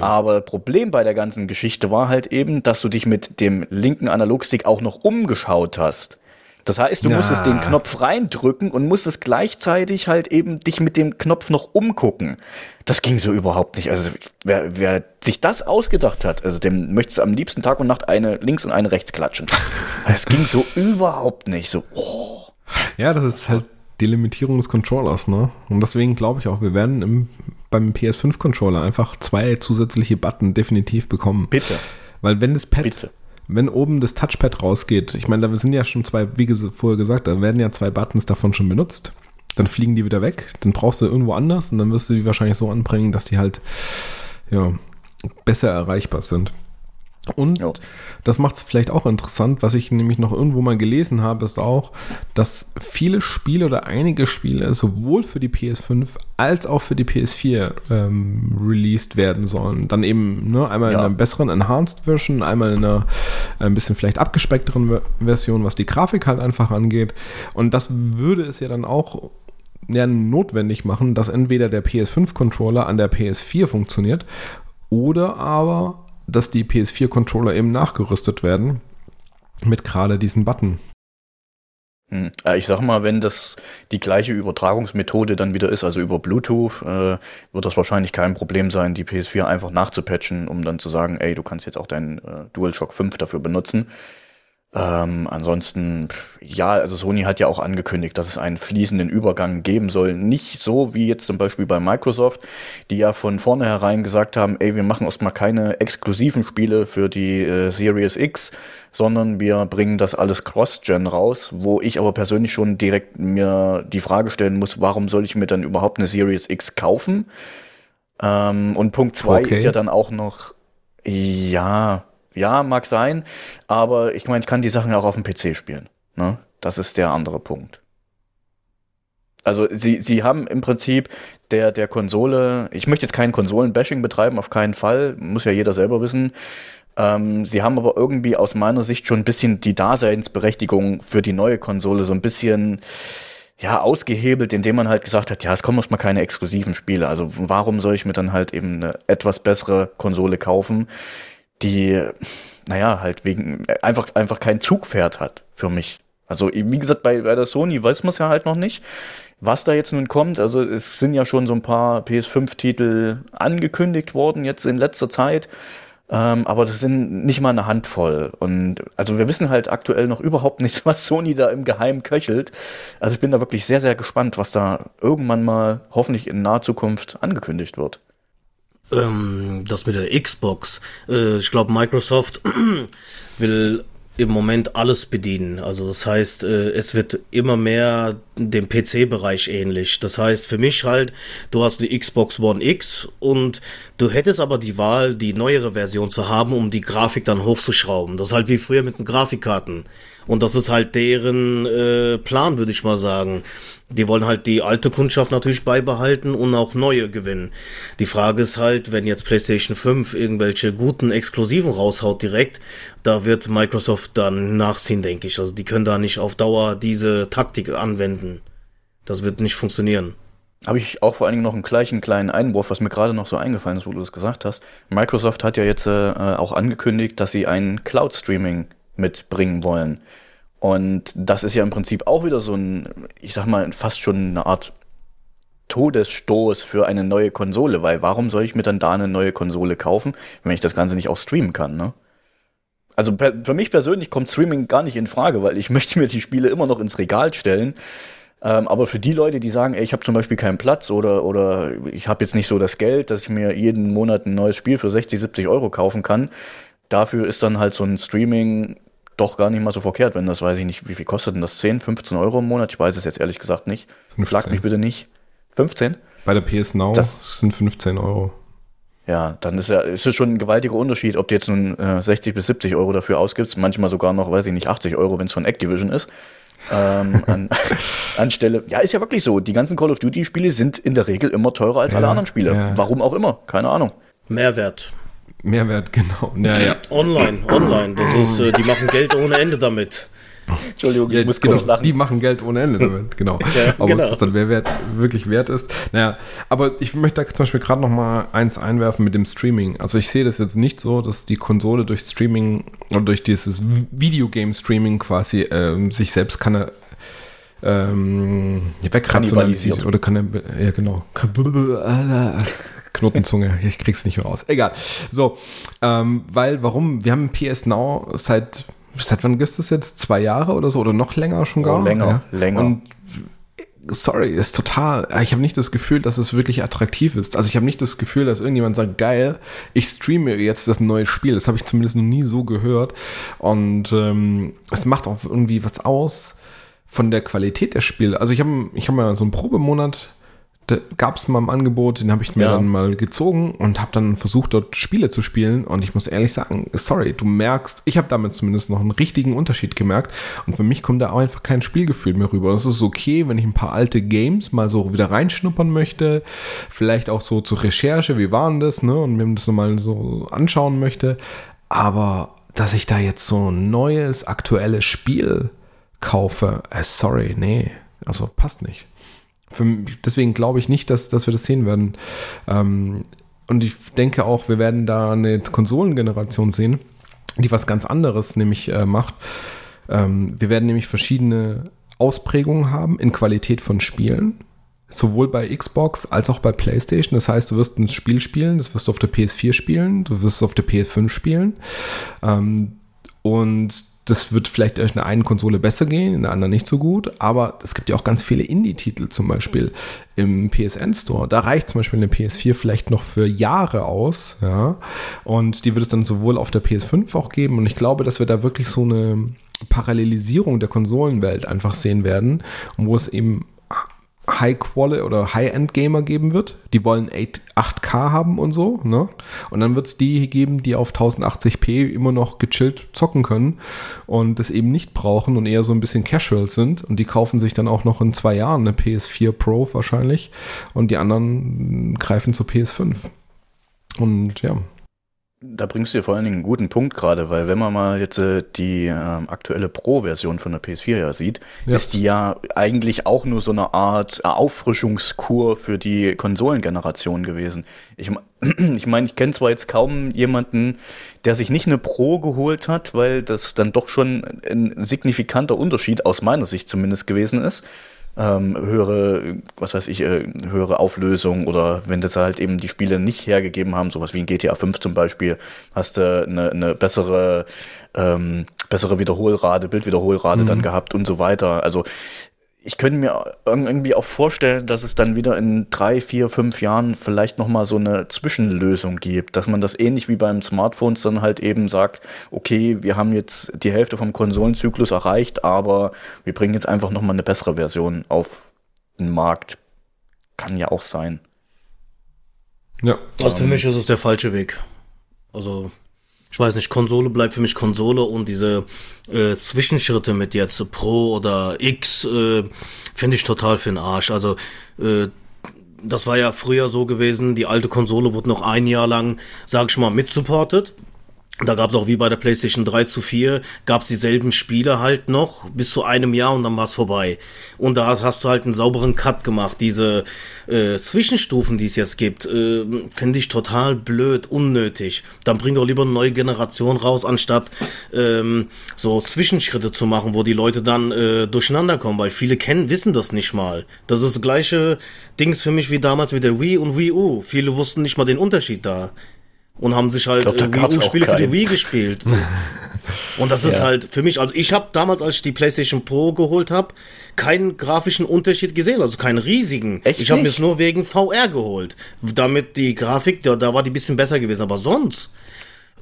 B: Aber Problem bei der ganzen Geschichte war halt eben, dass du dich mit dem linken Analogstick auch noch umgeschaut hast. Das heißt, du
C: Ja.
B: musstest den Knopf reindrücken und musstest gleichzeitig halt eben dich mit dem Knopf noch umgucken. Das ging so überhaupt nicht. Also wer, wer sich das ausgedacht hat, also dem möchtest du am liebsten Tag und Nacht eine links und eine rechts klatschen. Es ging so überhaupt nicht. So, oh.
C: Ja, das ist halt die Limitierung des Controllers, ne? Und deswegen glaube ich auch, wir werden im, beim PS5-Controller einfach zwei zusätzliche Button definitiv bekommen.
B: Bitte.
C: Weil wenn das Pad,
B: Bitte.
C: Wenn oben das Touchpad rausgeht, ich meine, da sind ja schon zwei, wie vorher gesagt, da werden ja zwei Buttons davon schon benutzt. Dann fliegen die wieder weg, dann brauchst du irgendwo anders und dann wirst du die wahrscheinlich so anbringen, dass die halt ja, besser erreichbar sind. Und
B: Jo.
C: das macht es vielleicht auch interessant, was ich nämlich noch irgendwo mal gelesen habe, ist auch, dass viele Spiele oder einige Spiele sowohl für die PS5 als auch für die PS4 ähm, released werden sollen. Dann eben ne, einmal in
B: Ja.
C: einer besseren Enhanced Version, einmal in einer ein bisschen vielleicht abgespeckteren Ver- Version, was die Grafik halt einfach angeht. Und das würde es ja dann auch ja, notwendig machen, dass entweder der PS5-Controller an der PS4 funktioniert oder aber, dass die PS4-Controller eben nachgerüstet werden mit gerade diesen Button.
B: Hm. Äh, Ich sag mal, wenn das die gleiche Übertragungsmethode dann wieder ist, also über Bluetooth, äh, wird das wahrscheinlich kein Problem sein, die PS4 einfach nachzupatchen, um dann zu sagen, ey, du kannst jetzt auch deinen äh, DualShock 5 dafür benutzen. Ähm, ansonsten, ja, also Sony hat ja auch angekündigt, dass es einen fließenden Übergang geben soll. Nicht so wie jetzt zum Beispiel bei Microsoft, die ja von vornherein gesagt haben, ey, wir machen erstmal keine exklusiven Spiele für die äh, Series X, sondern wir bringen das alles Cross-Gen raus, wo ich aber persönlich schon direkt mir die Frage stellen muss, warum soll ich mir dann überhaupt eine Series X kaufen? Ähm, und Punkt zwei okay. ist ja dann auch noch, ja, ja, mag sein, aber ich meine, ich kann die Sachen auch auf dem PC spielen. Ne? Das ist der andere Punkt. Also sie, sie haben im Prinzip der, der Konsole, ich möchte jetzt kein Konsolen-Bashing betreiben, auf keinen Fall, muss ja jeder selber wissen. Ähm, sie haben aber irgendwie aus meiner Sicht schon ein bisschen die Daseinsberechtigung für die neue Konsole so ein bisschen ja, ausgehebelt, indem man halt gesagt hat, ja, es kommen erstmal keine exklusiven Spiele. Also warum soll ich mir dann halt eben eine etwas bessere Konsole kaufen, die, naja, halt wegen, einfach, einfach kein Zugpferd hat für mich. Also, wie gesagt, bei, bei der Sony weiß man es ja halt noch nicht, was da jetzt nun kommt. Also, es sind ja schon so ein paar PS5-Titel angekündigt worden jetzt in letzter Zeit. Ähm, aber das sind nicht mal eine Handvoll. Und also wir wissen halt aktuell noch überhaupt nicht, was Sony da im Geheimen köchelt. Also ich bin da wirklich sehr, sehr gespannt, was da irgendwann mal hoffentlich in naher Zukunft angekündigt wird
A: ähm, das mit der Xbox. Äh, ich glaube, Microsoft will im Moment alles bedienen. Also das heißt, äh, es wird immer mehr dem PC-Bereich ähnlich. Das heißt, für mich halt, du hast die Xbox One X und du hättest aber die Wahl, die neuere Version zu haben, um die Grafik dann hochzuschrauben. Das ist halt wie früher mit den Grafikkarten. Und das ist halt deren äh, Plan, würde ich mal sagen. Die wollen halt die alte Kundschaft natürlich beibehalten und auch neue gewinnen. Die Frage ist halt, wenn jetzt PlayStation 5 irgendwelche guten Exklusiven raushaut direkt, da wird Microsoft dann nachziehen, denke ich. Also die können da nicht auf Dauer diese Taktik anwenden. Das wird nicht funktionieren.
B: Habe ich auch vor allen Dingen noch einen gleichen kleinen Einwurf, was mir gerade noch so eingefallen ist, wo du das gesagt hast. Microsoft hat ja jetzt äh, auch angekündigt, dass sie ein Cloud-Streaming mitbringen wollen. Und das ist ja im Prinzip auch wieder so ein, ich sag mal, fast schon eine Art Todesstoß für eine neue Konsole, weil warum soll ich mir dann da eine neue Konsole kaufen, wenn ich das Ganze nicht auch streamen kann, ne? Also für mich persönlich kommt Streaming gar nicht in Frage, weil ich möchte mir die Spiele immer noch ins Regal stellen. Ähm, aber für die Leute, die sagen, ey, ich habe zum Beispiel keinen Platz oder, oder ich habe jetzt nicht so das Geld, dass ich mir jeden Monat ein neues Spiel für 60, 70 Euro kaufen kann, dafür ist dann halt so ein Streaming doch gar nicht mal so verkehrt, wenn das weiß ich nicht, wie viel kostet denn das? 10, 15 Euro im Monat? Ich weiß es jetzt ehrlich gesagt nicht. 15. Schlag mich bitte nicht. 15?
C: Bei der PS Now das sind 15 Euro.
B: Ja, dann ist ja, ist es schon ein gewaltiger Unterschied, ob du jetzt nun äh, 60 bis 70 Euro dafür ausgibst, manchmal sogar noch, weiß ich nicht, 80 Euro, wenn es von Activision ist. Ähm, an, anstelle, ja, ist ja wirklich so. Die ganzen Call of Duty-Spiele sind in der Regel immer teurer als ja, alle anderen Spiele. Ja. Warum auch immer, keine Ahnung.
A: Mehrwert.
C: Mehrwert, genau. Ja, ja.
A: Online, online. Das ist, äh, die machen Geld ohne Ende damit.
C: Entschuldigung, ich muss genau, kurz lachen. Die machen Geld ohne Ende damit, genau. ja, aber genau. was das dann wert, wirklich wert ist. Naja, aber ich möchte da zum Beispiel gerade noch mal eins einwerfen mit dem Streaming. Also ich sehe das jetzt nicht so, dass die Konsole durch Streaming oder durch dieses Videogame-Streaming quasi ähm, sich selbst kann er ähm, wegrationalisiert oder kann er, ja genau, Knotenzunge, ich krieg's nicht mehr raus. Egal. So, ähm, weil, warum? Wir haben PS Now seit, seit wann gibt es das jetzt? Zwei Jahre oder so? Oder noch länger schon gar?
B: Oh, länger, ja. länger. Und
C: sorry, ist total. Ich habe nicht das Gefühl, dass es wirklich attraktiv ist. Also ich habe nicht das Gefühl, dass irgendjemand sagt, geil, ich streame jetzt das neue Spiel. Das habe ich zumindest noch nie so gehört. Und ähm, es macht auch irgendwie was aus von der Qualität der Spiele. Also ich habe ich hab mal so einen Probemonat gab es mal im Angebot, den habe ich mir ja. dann mal gezogen und habe dann versucht, dort Spiele zu spielen. Und ich muss ehrlich sagen, sorry, du merkst, ich habe damit zumindest noch einen richtigen Unterschied gemerkt. Und für mich kommt da auch einfach kein Spielgefühl mehr rüber. Das ist okay, wenn ich ein paar alte Games mal so wieder reinschnuppern möchte. Vielleicht auch so zur Recherche, wie waren das, ne? Und mir das nochmal so anschauen möchte. Aber dass ich da jetzt so ein neues, aktuelles Spiel kaufe, äh, sorry, nee. Also passt nicht. Für, deswegen glaube ich nicht, dass, dass wir das sehen werden. Ähm, und ich denke auch, wir werden da eine Konsolengeneration sehen, die was ganz anderes nämlich äh, macht. Ähm, wir werden nämlich verschiedene Ausprägungen haben in Qualität von Spielen. Sowohl bei Xbox als auch bei PlayStation. Das heißt, du wirst ein Spiel spielen, das wirst du auf der PS4 spielen, du wirst es auf der PS5 spielen. Ähm, und das wird vielleicht in der einen Konsole besser gehen, in der anderen nicht so gut, aber es gibt ja auch ganz viele Indie-Titel zum Beispiel im PSN Store. Da reicht zum Beispiel eine PS4 vielleicht noch für Jahre aus, ja. Und die wird es dann sowohl auf der PS5 auch geben. Und ich glaube, dass wir da wirklich so eine Parallelisierung der Konsolenwelt einfach sehen werden, wo es eben High-Quality oder High-End-Gamer geben wird. Die wollen 8, k haben und so. Ne? Und dann wird es die geben, die auf 1080p immer noch gechillt zocken können und das eben nicht brauchen und eher so ein bisschen casual sind. Und die kaufen sich dann auch noch in zwei Jahren eine PS4 Pro wahrscheinlich. Und die anderen greifen zur PS5. Und ja.
B: Da bringst du dir vor allen Dingen einen guten Punkt gerade, weil wenn man mal jetzt äh, die äh, aktuelle Pro-Version von der PS4 ja sieht, ja. ist die ja eigentlich auch nur so eine Art Auffrischungskur für die Konsolengeneration gewesen. Ich, ich meine, ich kenne zwar jetzt kaum jemanden, der sich nicht eine Pro geholt hat, weil das dann doch schon ein signifikanter Unterschied aus meiner Sicht zumindest gewesen ist ähm, höhere, was weiß ich, äh, höhere Auflösung oder wenn das halt eben die Spiele nicht hergegeben haben, sowas wie ein GTA 5 zum Beispiel, hast du eine, eine bessere, ähm, bessere Wiederholrate, Bildwiederholrate mhm. dann gehabt und so weiter. Also ich könnte mir irgendwie auch vorstellen, dass es dann wieder in drei, vier, fünf Jahren vielleicht nochmal so eine Zwischenlösung gibt, dass man das ähnlich wie beim Smartphones dann halt eben sagt, okay, wir haben jetzt die Hälfte vom Konsolenzyklus erreicht, aber wir bringen jetzt einfach nochmal eine bessere Version auf den Markt. Kann ja auch sein.
A: Ja. Also für mich ist es der falsche Weg. Also ich weiß nicht, Konsole bleibt für mich Konsole und diese äh, Zwischenschritte mit jetzt Pro oder X äh, finde ich total für den Arsch. Also äh, das war ja früher so gewesen, die alte Konsole wurde noch ein Jahr lang, sag ich mal, mitsupportet. Da gab es auch wie bei der PlayStation 3 zu 4, gab es dieselben Spiele halt noch bis zu einem Jahr und dann war es vorbei. Und da hast du halt einen sauberen Cut gemacht. Diese äh, Zwischenstufen, die es jetzt gibt, äh, finde ich total blöd, unnötig. Dann bring doch lieber eine neue Generation raus, anstatt ähm, so Zwischenschritte zu machen, wo die Leute dann äh, durcheinander kommen, weil viele kennen, wissen das nicht mal. Das ist das gleiche Dings für mich wie damals mit der Wii und Wii U. Viele wussten nicht mal den Unterschied da und haben sich halt glaub, Wii U-Spiele für die Wii gespielt. und das ist ja. halt für mich, also ich habe damals, als ich die PlayStation Pro geholt habe, keinen grafischen Unterschied gesehen, also keinen riesigen. Echt ich habe mir es nur wegen VR geholt, damit die Grafik, da, da war die bisschen besser gewesen, aber sonst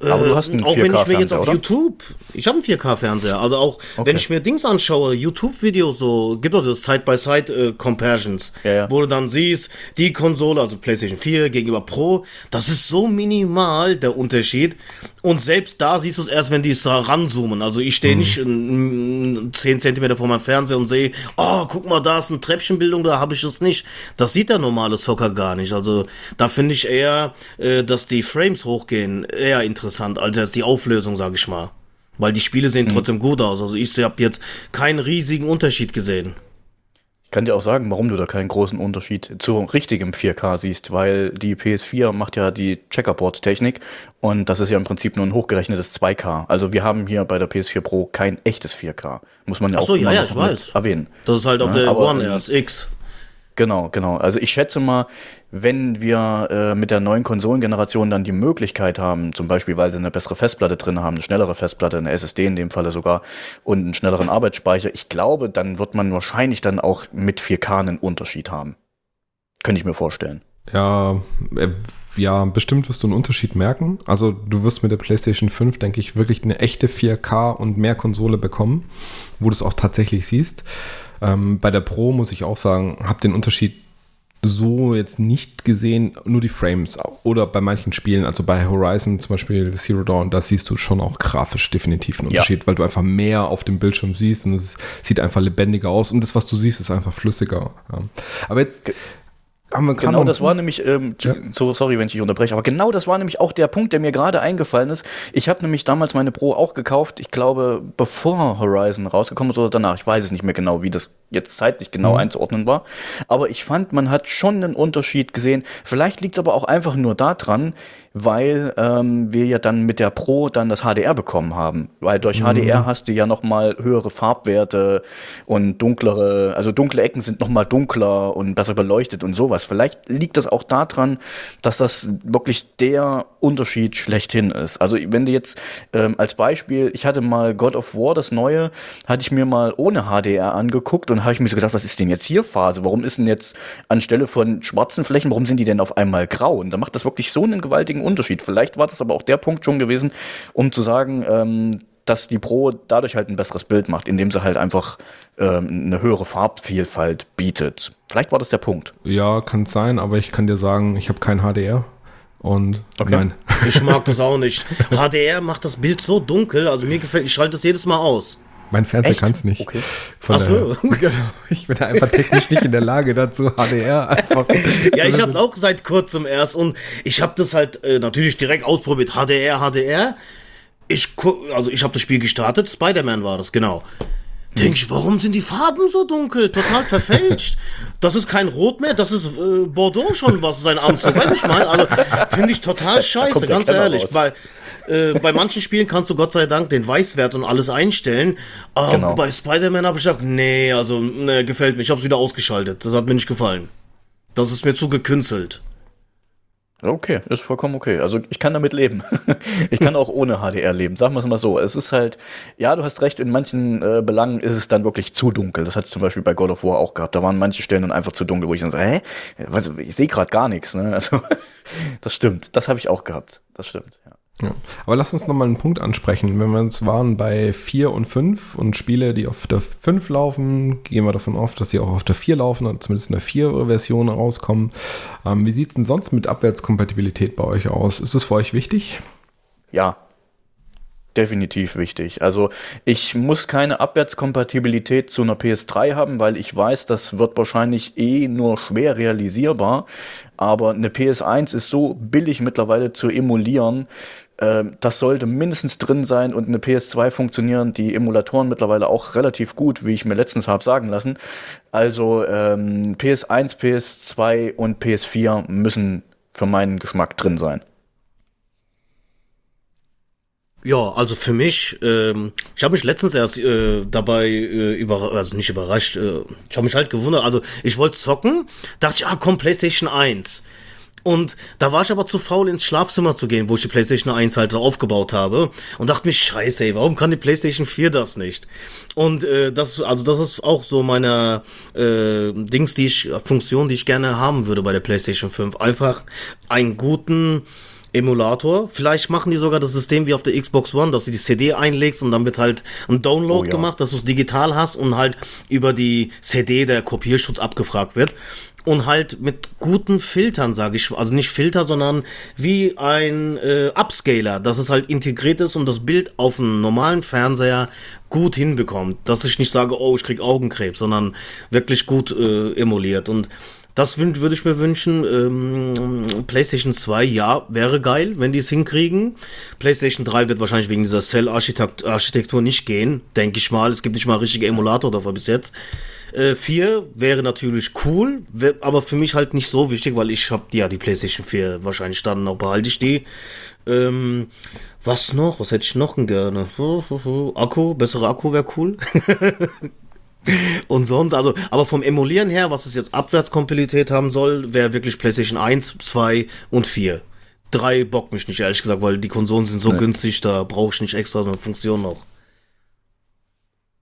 B: aber du hast einen
A: Auch wenn ich mir jetzt auf oder? YouTube, ich habe einen 4K-Fernseher, also auch okay. wenn ich mir Dings anschaue, YouTube-Videos so, gibt es das Side-by-Side-Comparisons, äh, ja, ja. wo du dann siehst, die Konsole, also PlayStation 4 gegenüber Pro, das ist so minimal der Unterschied und selbst da siehst du es erst, wenn die es ranzoomen, also ich stehe mhm. nicht in, 10 Zentimeter vor meinem Fernseher und sehe, oh, guck mal, da ist eine Treppchenbildung, da habe ich es nicht. Das sieht der normale Soccer gar nicht, also da finde ich eher, äh, dass die Frames hochgehen, eher interessant interessant als jetzt die Auflösung, sage ich mal. Weil die Spiele sehen mhm. trotzdem gut aus. Also ich habe jetzt keinen riesigen Unterschied gesehen.
B: Ich kann dir auch sagen, warum du da keinen großen Unterschied zu richtigem 4K siehst, weil die PS4 macht ja die Checkerboard-Technik und das ist ja im Prinzip nur ein hochgerechnetes 2K. Also wir haben hier bei der PS4 Pro kein echtes 4K. Muss man ja Ach so, auch ja, ja, ich weiß. erwähnen.
A: Das ist halt auf ja, der One RSX.
B: Genau, genau. Also ich schätze mal, wenn wir äh, mit der neuen Konsolengeneration dann die Möglichkeit haben, zum Beispiel, weil sie eine bessere Festplatte drin haben, eine schnellere Festplatte, eine SSD in dem Falle sogar und einen schnelleren Arbeitsspeicher, ich glaube, dann wird man wahrscheinlich dann auch mit 4K einen Unterschied haben. Könnte ich mir vorstellen.
C: Ja, äh, ja, bestimmt wirst du einen Unterschied merken. Also du wirst mit der PlayStation 5, denke ich, wirklich eine echte 4K und mehr Konsole bekommen, wo du es auch tatsächlich siehst. Ähm, bei der Pro muss ich auch sagen, habe den Unterschied so jetzt nicht gesehen, nur die Frames oder bei manchen Spielen, also bei Horizon zum Beispiel Zero Dawn, da siehst du schon auch grafisch definitiv einen Unterschied, ja. weil du einfach mehr auf dem Bildschirm siehst und es sieht einfach lebendiger aus und das, was du siehst, ist einfach flüssiger. Ja. Aber jetzt
B: genau, das war nämlich, ähm, ja. so sorry, wenn ich dich unterbreche, aber genau das war nämlich auch der Punkt, der mir gerade eingefallen ist. Ich habe nämlich damals meine Pro auch gekauft, ich glaube, bevor Horizon rausgekommen ist oder danach, ich weiß es nicht mehr genau, wie das jetzt zeitlich genau mhm. einzuordnen war. Aber ich fand, man hat schon einen Unterschied gesehen. Vielleicht liegt es aber auch einfach nur daran, weil ähm, wir ja dann mit der Pro dann das HDR bekommen haben. Weil durch mhm. HDR hast du ja nochmal höhere Farbwerte und dunklere, also dunkle Ecken sind nochmal dunkler und besser beleuchtet und sowas. Vielleicht liegt das auch daran, dass das wirklich der Unterschied schlechthin ist. Also wenn du jetzt ähm, als Beispiel, ich hatte mal God of War, das neue, hatte ich mir mal ohne HDR angeguckt und habe ich mir so gedacht, was ist denn jetzt hier Phase? Warum ist denn jetzt anstelle von schwarzen Flächen, warum sind die denn auf einmal grau? Und da macht das wirklich so einen gewaltigen Unterschied. Vielleicht war das aber auch der Punkt schon gewesen, um zu sagen, ähm, dass die Pro dadurch halt ein besseres Bild macht, indem sie halt einfach ähm, eine höhere Farbvielfalt bietet. Vielleicht war das der Punkt.
C: Ja, kann es sein, aber ich kann dir sagen, ich habe kein HDR. Und
A: okay. nein. Ich mag das auch nicht. HDR macht das Bild so dunkel, also mir gefällt, ich schalte das jedes Mal aus.
C: Mein Fernseher kann es nicht. Okay. Von Ach so. genau. Ich bin da einfach technisch nicht in der Lage dazu, HDR einfach.
A: ja, ich habe es auch seit kurzem erst und ich habe das halt äh, natürlich direkt ausprobiert. HDR, HDR. Ich, also ich habe das Spiel gestartet. Spider-Man war das, genau. Denke ich, warum sind die Farben so dunkel? Total verfälscht. Das ist kein Rot mehr, das ist äh, Bordeaux schon, was sein Anzug. Weißt du, ich meine? Also, finde ich total scheiße, ganz ehrlich. Weil äh, bei manchen Spielen kannst du Gott sei Dank den Weißwert und alles einstellen. Aber genau. bei Spider-Man habe ich gesagt, nee, also nee, gefällt mir. Ich habe es wieder ausgeschaltet. Das hat mir nicht gefallen. Das ist mir zu gekünstelt.
B: Okay, ist vollkommen okay. Also ich kann damit leben. ich kann auch ohne HDR leben. Sagen wir es mal so. Es ist halt, ja, du hast recht, in manchen äh, Belangen ist es dann wirklich zu dunkel. Das hatte ich zum Beispiel bei God of War auch gehabt. Da waren manche Stellen dann einfach zu dunkel, wo ich dann so, hä? Was, ich sehe gerade gar nichts. Ne? Also das stimmt. Das habe ich auch gehabt. Das stimmt, ja.
C: Ja. Aber lass uns nochmal einen Punkt ansprechen. Wenn wir uns waren bei 4 und 5 und Spiele, die auf der 5 laufen, gehen wir davon aus, dass sie auch auf der 4 laufen oder zumindest in der 4-Version rauskommen. Ähm, wie sieht es denn sonst mit Abwärtskompatibilität bei euch aus? Ist es für euch wichtig?
B: Ja, definitiv wichtig. Also ich muss keine Abwärtskompatibilität zu einer PS3 haben, weil ich weiß, das wird wahrscheinlich eh nur schwer realisierbar. Aber eine PS1 ist so billig mittlerweile zu emulieren, das sollte mindestens drin sein und eine PS2 funktionieren die Emulatoren mittlerweile auch relativ gut, wie ich mir letztens habe sagen lassen. Also ähm, PS1, PS2 und PS4 müssen für meinen Geschmack drin sein.
A: Ja, also für mich, ähm, ich habe mich letztens erst äh, dabei äh, über, also nicht überrascht, äh, ich habe mich halt gewundert, also ich wollte zocken, dachte ich, ah komm, PlayStation 1. Und da war ich aber zu faul, ins Schlafzimmer zu gehen, wo ich die PlayStation 1 halt aufgebaut habe. Und dachte mir, scheiße, ey, warum kann die PlayStation 4 das nicht? Und äh, das, also das ist auch so meine äh, Dings, die ich, Funktion, die ich gerne haben würde bei der PlayStation 5. Einfach einen guten Emulator. Vielleicht machen die sogar das System wie auf der Xbox One, dass du die CD einlegst und dann wird halt ein Download oh, ja. gemacht, dass du es digital hast und halt über die CD der Kopierschutz abgefragt wird. Und halt mit guten Filtern, sage ich, also nicht Filter, sondern wie ein äh, Upscaler, dass es halt integriert ist und das Bild auf einem normalen Fernseher gut hinbekommt. Dass ich nicht sage, oh, ich krieg Augenkrebs, sondern wirklich gut äh, emuliert. Und das würde ich mir wünschen. Ähm, PlayStation 2, ja, wäre geil, wenn die es hinkriegen. PlayStation 3 wird wahrscheinlich wegen dieser Cell-Architektur nicht gehen, denke ich mal. Es gibt nicht mal richtige Emulator dafür bis jetzt. Äh, 4 wäre natürlich cool, aber für mich halt nicht so wichtig, weil ich habe ja die PlayStation 4 wahrscheinlich dann noch behalte ich die. Ähm, was noch? Was hätte ich noch gerne? Akku, bessere Akku wäre cool. Und sonst, also, aber vom Emulieren her, was es jetzt Abwärtskompatibilität haben soll, wäre wirklich PlayStation 1, 2 und 4. 3 bockt mich nicht, ehrlich gesagt, weil die Konsolen sind so nee. günstig, da brauche ich nicht extra so eine Funktion noch.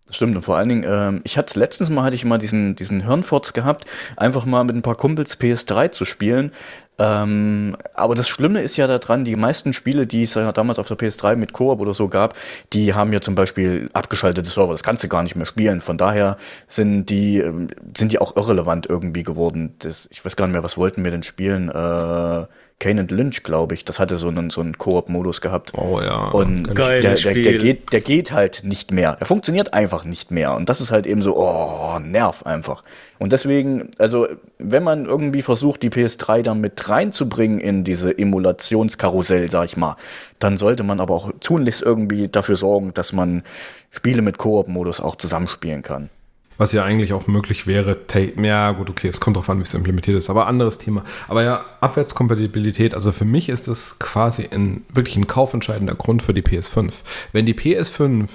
B: Stimmt, und vor allen Dingen, ähm, ich hatte letztens mal, hatte ich mal diesen, diesen Hirnfurz gehabt, einfach mal mit ein paar Kumpels PS3 zu spielen. Ähm, aber das Schlimme ist ja daran, die meisten Spiele, die es ja damals auf der PS3 mit Koop oder so gab, die haben ja zum Beispiel abgeschaltete Server. Das kannst du gar nicht mehr spielen. Von daher sind die, ähm, sind die auch irrelevant irgendwie geworden. Das, ich weiß gar nicht mehr, was wollten wir denn spielen? Äh, Kane and Lynch, glaube ich, das hatte so einen, so einen Koop-Modus gehabt.
C: Oh ja.
B: Und der, der, der, geht, der geht halt nicht mehr. Er funktioniert einfach nicht mehr. Und das ist halt eben so, oh, Nerv einfach. Und deswegen, also, wenn man irgendwie versucht, die PS3 dann mit reinzubringen in diese Emulationskarussell, sag ich mal, dann sollte man aber auch tunlichst irgendwie dafür sorgen, dass man Spiele mit Koop-Modus auch zusammenspielen kann.
C: Was ja eigentlich auch möglich wäre. Ja, gut, okay, es kommt drauf an, wie es implementiert ist, aber anderes Thema. Aber ja, Abwärtskompatibilität, also für mich ist das quasi ein, wirklich ein kaufentscheidender Grund für die PS5. Wenn die PS5,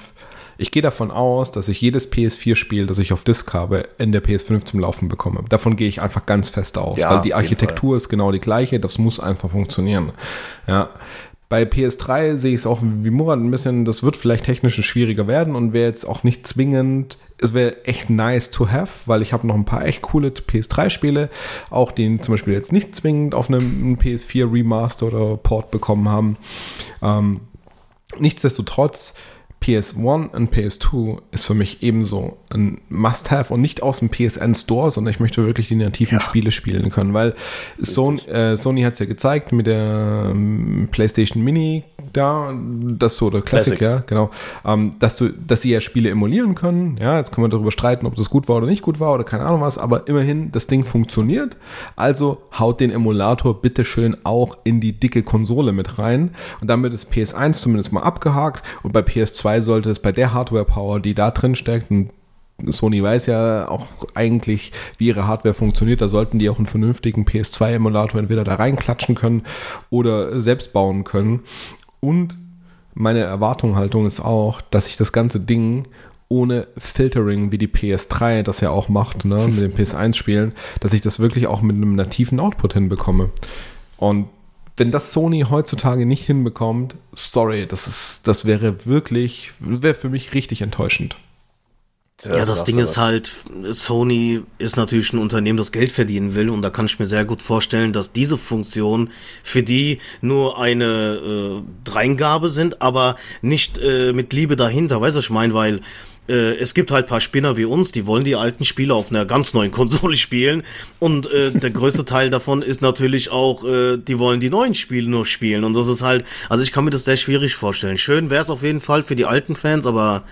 C: ich gehe davon aus, dass ich jedes PS4-Spiel, das ich auf Disk habe, in der PS5 zum Laufen bekomme. Davon gehe ich einfach ganz fest aus, ja, weil die Architektur ist genau die gleiche, das muss einfach funktionieren. Ja. Bei PS3 sehe ich es auch wie Murat ein bisschen, das wird vielleicht technisch schwieriger werden und wäre jetzt auch nicht zwingend es wäre echt nice to have, weil ich habe noch ein paar echt coole PS3-Spiele, auch die zum Beispiel jetzt nicht zwingend auf einem PS4 Remaster oder Port bekommen haben. Ähm, nichtsdestotrotz PS1 und PS2 ist für mich ebenso ein Must-Have und nicht aus dem PSN Store, sondern ich möchte wirklich die nativen ja. Spiele spielen können, weil Sony, äh, Sony hat es ja gezeigt mit der ähm, PlayStation Mini da, dass du, oder Classic, Classic. ja, genau, ähm, dass du, dass sie ja Spiele emulieren können. Ja, jetzt können wir darüber streiten, ob das gut war oder nicht gut war oder keine Ahnung was, aber immerhin, das Ding funktioniert. Also haut den Emulator bitteschön auch in die dicke Konsole mit rein. Und damit ist PS1 zumindest mal abgehakt und bei PS2 sollte es bei der Hardware-Power, die da drin steckt, und Sony weiß ja auch eigentlich, wie ihre Hardware funktioniert. Da sollten die auch einen vernünftigen PS2-Emulator entweder da reinklatschen können oder selbst bauen können. Und meine Erwartungshaltung ist auch, dass ich das ganze Ding ohne Filtering wie die PS3 das ja auch macht, ne, mit den PS1-Spielen, dass ich das wirklich auch mit einem nativen Output hinbekomme. Und wenn das Sony heutzutage nicht hinbekommt, sorry, das ist, das wäre wirklich, wäre für mich richtig enttäuschend.
A: Ja, ja das Ding ist halt, Sony ist natürlich ein Unternehmen, das Geld verdienen will und da kann ich mir sehr gut vorstellen, dass diese Funktionen für die nur eine äh, Dreingabe sind, aber nicht äh, mit Liebe dahinter, weißt du, ich meine, weil äh, es gibt halt paar Spinner wie uns, die wollen die alten Spiele auf einer ganz neuen Konsole spielen und äh, der größte Teil davon ist natürlich auch, äh, die wollen die neuen Spiele nur spielen und das ist halt, also ich kann mir das sehr schwierig vorstellen. Schön wäre es auf jeden Fall für die alten Fans, aber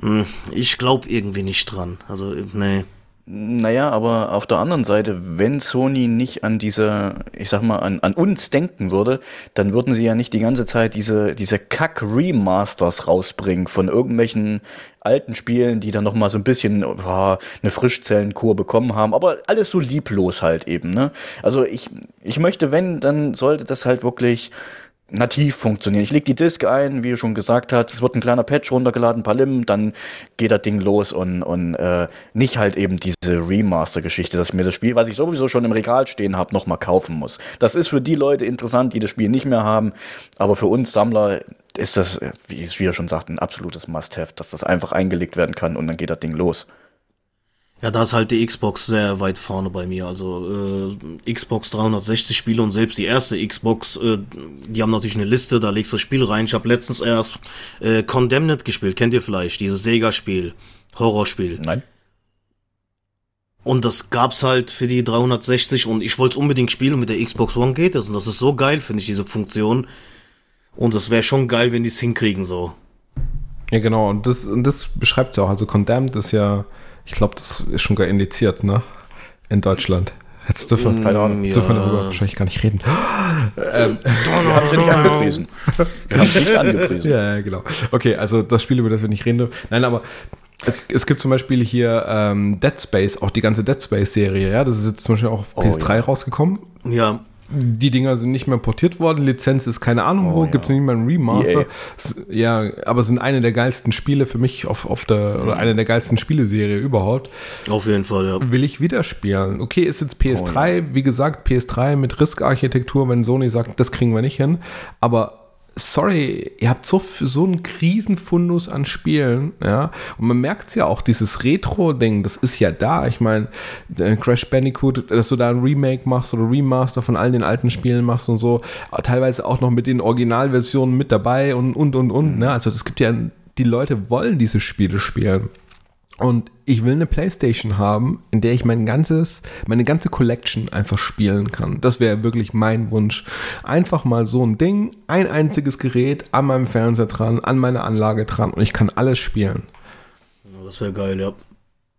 A: hm, ich glaube irgendwie nicht dran. Also, nee.
B: Naja, aber auf der anderen Seite, wenn Sony nicht an diese, ich sag mal, an, an uns denken würde, dann würden sie ja nicht die ganze Zeit diese, diese Kack-Remasters rausbringen von irgendwelchen alten Spielen, die dann nochmal so ein bisschen oh, eine Frischzellenkur bekommen haben, aber alles so lieblos halt eben, ne? Also ich, ich möchte, wenn, dann sollte das halt wirklich nativ funktionieren. Ich leg die Disk ein, wie du schon gesagt hast, es wird ein kleiner Patch runtergeladen, ein paar Lim, dann geht das Ding los und, und äh, nicht halt eben diese Remaster-Geschichte, dass ich mir das Spiel, was ich sowieso schon im Regal stehen habe, nochmal kaufen muss. Das ist für die Leute interessant, die das Spiel nicht mehr haben, aber für uns Sammler ist das, wie ich ja schon sagte, ein absolutes Must-Have, dass das einfach eingelegt werden kann und dann geht das Ding los.
A: Ja, da ist halt die Xbox sehr weit vorne bei mir. Also äh, Xbox 360 Spiele und selbst die erste Xbox, äh, die haben natürlich eine Liste, da legst du das Spiel rein. Ich habe letztens erst äh, Condemned gespielt, kennt ihr vielleicht, dieses Sega-Spiel, Horrorspiel.
B: Nein.
A: Und das gab's halt für die 360 und ich wollte es unbedingt spielen und mit der Xbox One geht es und das ist so geil, finde ich, diese Funktion. Und das wäre schon geil, wenn die es hinkriegen so.
C: Ja, genau, und das, und das beschreibt ja auch. Also Condemned ist ja ich glaube, das ist schon gar indiziert, ne? In Deutschland. Jetzt dürfen, mm, ja. dürfen darüber wahrscheinlich gar nicht reden.
B: ähm, wir haben es ja nicht angepriesen. Wir haben es nicht angepriesen.
C: Ja, genau. Okay, also das Spiel, über das wir nicht reden dürfen. Nein, aber es, es, gibt zum Beispiel hier ähm, Dead Space, auch die ganze Dead Space-Serie, ja. Das ist jetzt zum Beispiel auch auf oh, PS3 ja. rausgekommen.
A: Ja,
C: die Dinger sind nicht mehr portiert worden. Lizenz ist keine Ahnung oh, wo, ja. gibt es nicht mal ein Remaster. EA. Ja, aber sind eine der geilsten Spiele für mich auf, auf der, oder eine der geilsten Spieleserie überhaupt.
A: Auf jeden Fall, ja.
C: Will ich wieder spielen. Okay, ist jetzt PS3, oh, ja. wie gesagt, PS3 mit Risk-Architektur, wenn Sony sagt, das kriegen wir nicht hin. Aber sorry, ihr habt so, so einen Krisenfundus an Spielen, ja, und man merkt es ja auch, dieses Retro-Ding, das ist ja da. Ich meine, Crash Bandicoot, dass du da ein Remake machst oder Remaster von all den alten Spielen machst und so, teilweise auch noch mit den Originalversionen mit dabei und, und, und, und, ne, also es gibt ja, die Leute wollen diese Spiele spielen. Und ich will eine Playstation haben, in der ich mein ganzes, meine ganze Collection einfach spielen kann. Das wäre wirklich mein Wunsch. Einfach mal so ein Ding, ein einziges Gerät an meinem Fernseher dran, an meiner Anlage dran und ich kann alles spielen.
A: Das wäre geil, ja.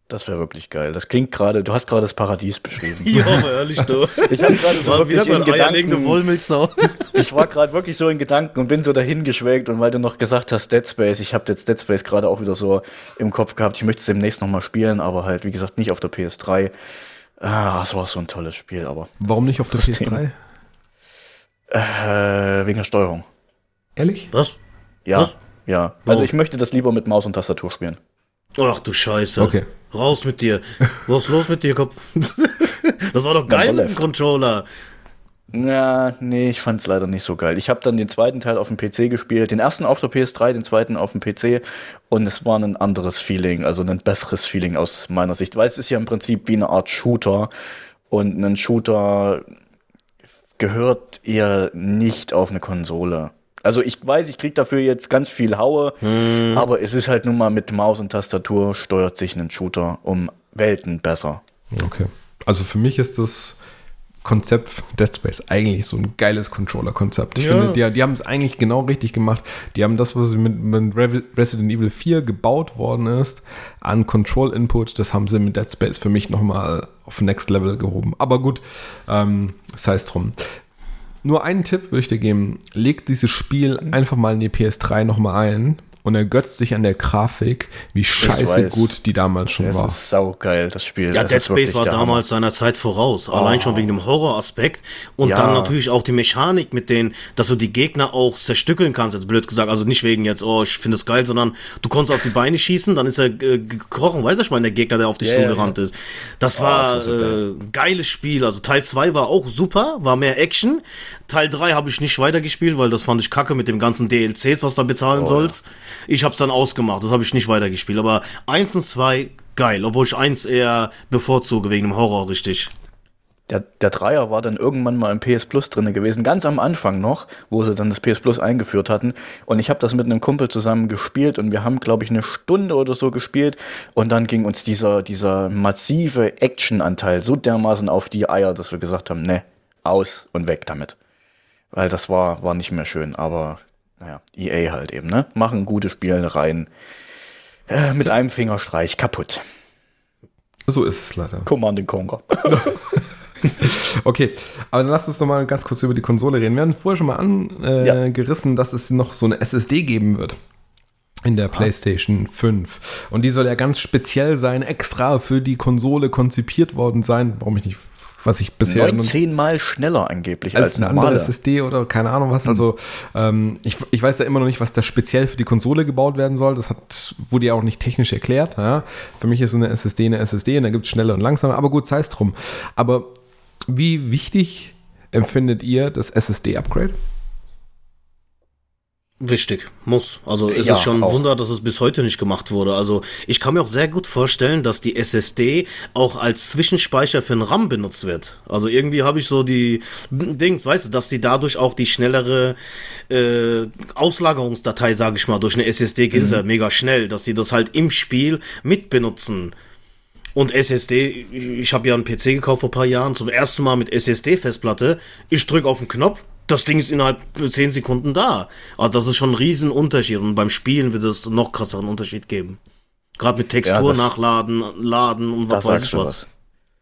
B: Das wäre wirklich geil. Das klingt gerade, du hast gerade das Paradies beschrieben.
A: ja, aber ehrlich, du.
B: Ich habe gerade so
A: War
B: wirklich
A: wieder
B: in Gedanken,
A: Wollmilchsau.
B: ich war gerade wirklich so in Gedanken und bin so dahin geschwelgt und weil du noch gesagt hast Dead Space, ich habe jetzt Dead Space gerade auch wieder so im Kopf gehabt, ich möchte es demnächst nochmal spielen, aber halt, wie gesagt, nicht auf der PS3. Ah, es war so ein tolles Spiel, aber
C: Warum nicht auf der
B: Das
C: PS3?
B: äh, wegen der Steuerung.
C: Ehrlich?
A: Was?
B: Ja,
A: Was?
B: ja.
A: Warum?
B: Also ich möchte das lieber mit Maus und Tastatur spielen.
A: Ach du Scheiße.
C: Okay.
A: Raus mit dir. Was ist los mit dir, Kopf? das war doch geil
B: Na,
A: mit dem. Controller.
B: Ja, nee, ich fand's leider nicht so geil. Ich habe dann den zweiten Teil auf dem PC gespielt, den ersten auf der PS3, den zweiten auf dem PC und es war ein anderes Feeling, also ein besseres Feeling aus meiner Sicht, weil es ist ja im Prinzip wie eine Art Shooter und ein Shooter gehört eher nicht auf eine Konsole. Also ich weiß, ich krieg dafür jetzt ganz viel Haue, aber es ist halt nun mal mit Maus und Tastatur steuert sich ein Shooter um Welten besser.
C: Okay. Also für mich ist das Konzept Dead Space eigentlich so ein geiles Controller-Konzept. Ich
A: Ja.
C: finde, die, die haben es eigentlich genau richtig gemacht. Die haben das, was mit, mit Re- Resident Evil 4 gebaut worden ist, an Control-Input, das haben sie mit Dead Space für mich nochmal auf Next Level gehoben. Aber gut, ähm, sei es drum. Nur einen Tipp würde ich dir geben. Leg dieses Spiel einfach mal in die PS3 nochmal ein und ergötzt sich an der Grafik, wie scheiße gut die damals schon
B: Das
C: war.
B: ist saugeil, das Spiel.
A: Ja,
B: Das
A: Dead Space war damals seiner Zeit voraus. Allein schon wegen dem Horroraspekt. Und
B: Ja.
A: dann natürlich auch die Mechanik mit denen, dass du die Gegner auch zerstückeln kannst, jetzt blöd gesagt. Also nicht wegen jetzt, oh, ich finde es geil, sondern du konntest auf die Beine schießen, dann ist er äh, gekrochen. Weiß ich mal, der Gegner, der auf dich
B: ja,
A: zugerannt ist. Das
B: Oh,
A: war
B: das war so
A: äh, geiles Spiel. Also Teil 2 war auch super, war mehr Action. Teil 3 habe ich nicht weitergespielt, weil das fand ich kacke mit dem ganzen DLCs, was du da bezahlen
B: Oh,
A: sollst. Ich habe es dann ausgemacht, das habe ich nicht weitergespielt. Aber 1 und 2 geil, obwohl ich 1 eher bevorzuge wegen dem Horror, richtig.
B: Der, der Dreier war dann irgendwann mal im PS Plus drinne gewesen, ganz am Anfang noch, wo sie dann das PS Plus eingeführt hatten. Und ich habe das mit einem Kumpel zusammen gespielt und wir haben, glaube ich, eine Stunde oder so gespielt. Und dann ging uns dieser, dieser massive Action-Anteil so dermaßen auf die Eier, dass wir gesagt haben, ne, aus und weg damit. Weil das war, war nicht mehr schön. Aber naja, EA halt eben, ne? Machen gute Spielereien. Äh, mit einem Fingerstreich kaputt.
C: So ist es leider.
B: Command Conquer.
C: Okay, aber dann lass uns noch mal ganz kurz über die Konsole reden. Wir haben vorher schon mal
B: Ja.
C: angerissen, dass es noch so eine SSD geben wird in der PlayStation 5. Und die soll ja ganz speziell sein, extra für die Konsole konzipiert worden sein. Warum ich nicht, was ich bisher noch-
B: 19 Mal schneller angeblich
C: als
B: als,
C: eine andere
B: normale.
C: SSD oder keine Ahnung was. Also ähm, ich, ich weiß ja immer noch nicht, was da speziell für die Konsole gebaut werden soll. Das hat, wurde ja auch nicht technisch erklärt. Ja. Für mich ist eine SSD eine SSD und da gibt es schnelle und langsame. Aber gut, sei es drum. Aber wie wichtig empfindet ihr das SSD-Upgrade?
A: Wichtig, muss. Also es
B: Ja,
A: ist schon ein
B: auch.
A: Wunder, dass es bis heute nicht gemacht wurde. Also ich kann mir auch sehr gut vorstellen, dass die SSD auch als Zwischenspeicher für einen RAM benutzt wird. Also irgendwie habe ich so die Dings, weißt du, dass die dadurch auch die schnellere äh, Auslagerungsdatei, sage ich mal, durch eine SSD geht es ja mega schnell, dass die das halt im Spiel mitbenutzen. Und SSD, ich habe ja einen PC gekauft vor ein paar Jahren, zum ersten Mal mit SSD-Festplatte. Ich drücke auf den Knopf, das Ding ist innerhalb 10 Sekunden da. Also das ist schon ein riesen Unterschied und beim Spielen wird es noch krasseren Unterschied geben. Gerade mit Textur
B: das-
A: nachladen, laden und was weiß ich was.
B: was.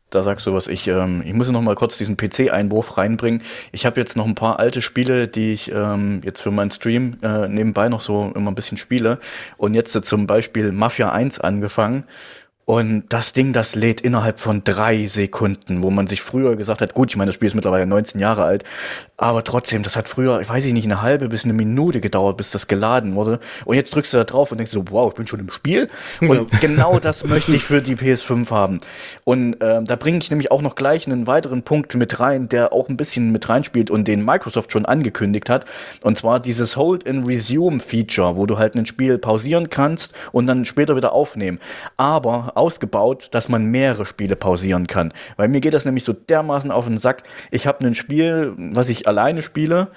B: Da sagst du was. Ich, ähm, ich muss noch mal kurz diesen PC-Einwurf reinbringen. Ich habe jetzt noch ein paar alte Spiele, die ich ähm, jetzt für meinen Stream äh, nebenbei noch so immer ein bisschen spiele. Und jetzt äh, zum Beispiel Mafia 1 angefangen. Und das Ding, das lädt innerhalb von drei Sekunden, wo man sich früher gesagt hat, gut, ich meine, das Spiel ist mittlerweile 19 Jahre alt, aber trotzdem, das hat früher, ich weiß nicht, eine halbe bis eine Minute gedauert, bis das geladen wurde. Und jetzt drückst du da drauf und denkst so, wow, ich bin schon im Spiel. Und genau das möchte ich für die PS5 haben. Und ähm, da bringe ich nämlich auch noch gleich einen weiteren Punkt mit rein, der auch ein bisschen mit reinspielt und den Microsoft schon angekündigt hat. Und zwar dieses Hold and Resume Feature, wo du halt ein Spiel pausieren kannst und dann später wieder aufnehmen. Aber ausgebaut, dass man mehrere Spiele pausieren kann. Weil mir geht das nämlich so dermaßen auf den Sack. Ich habe ein Spiel, was ich alleine spiele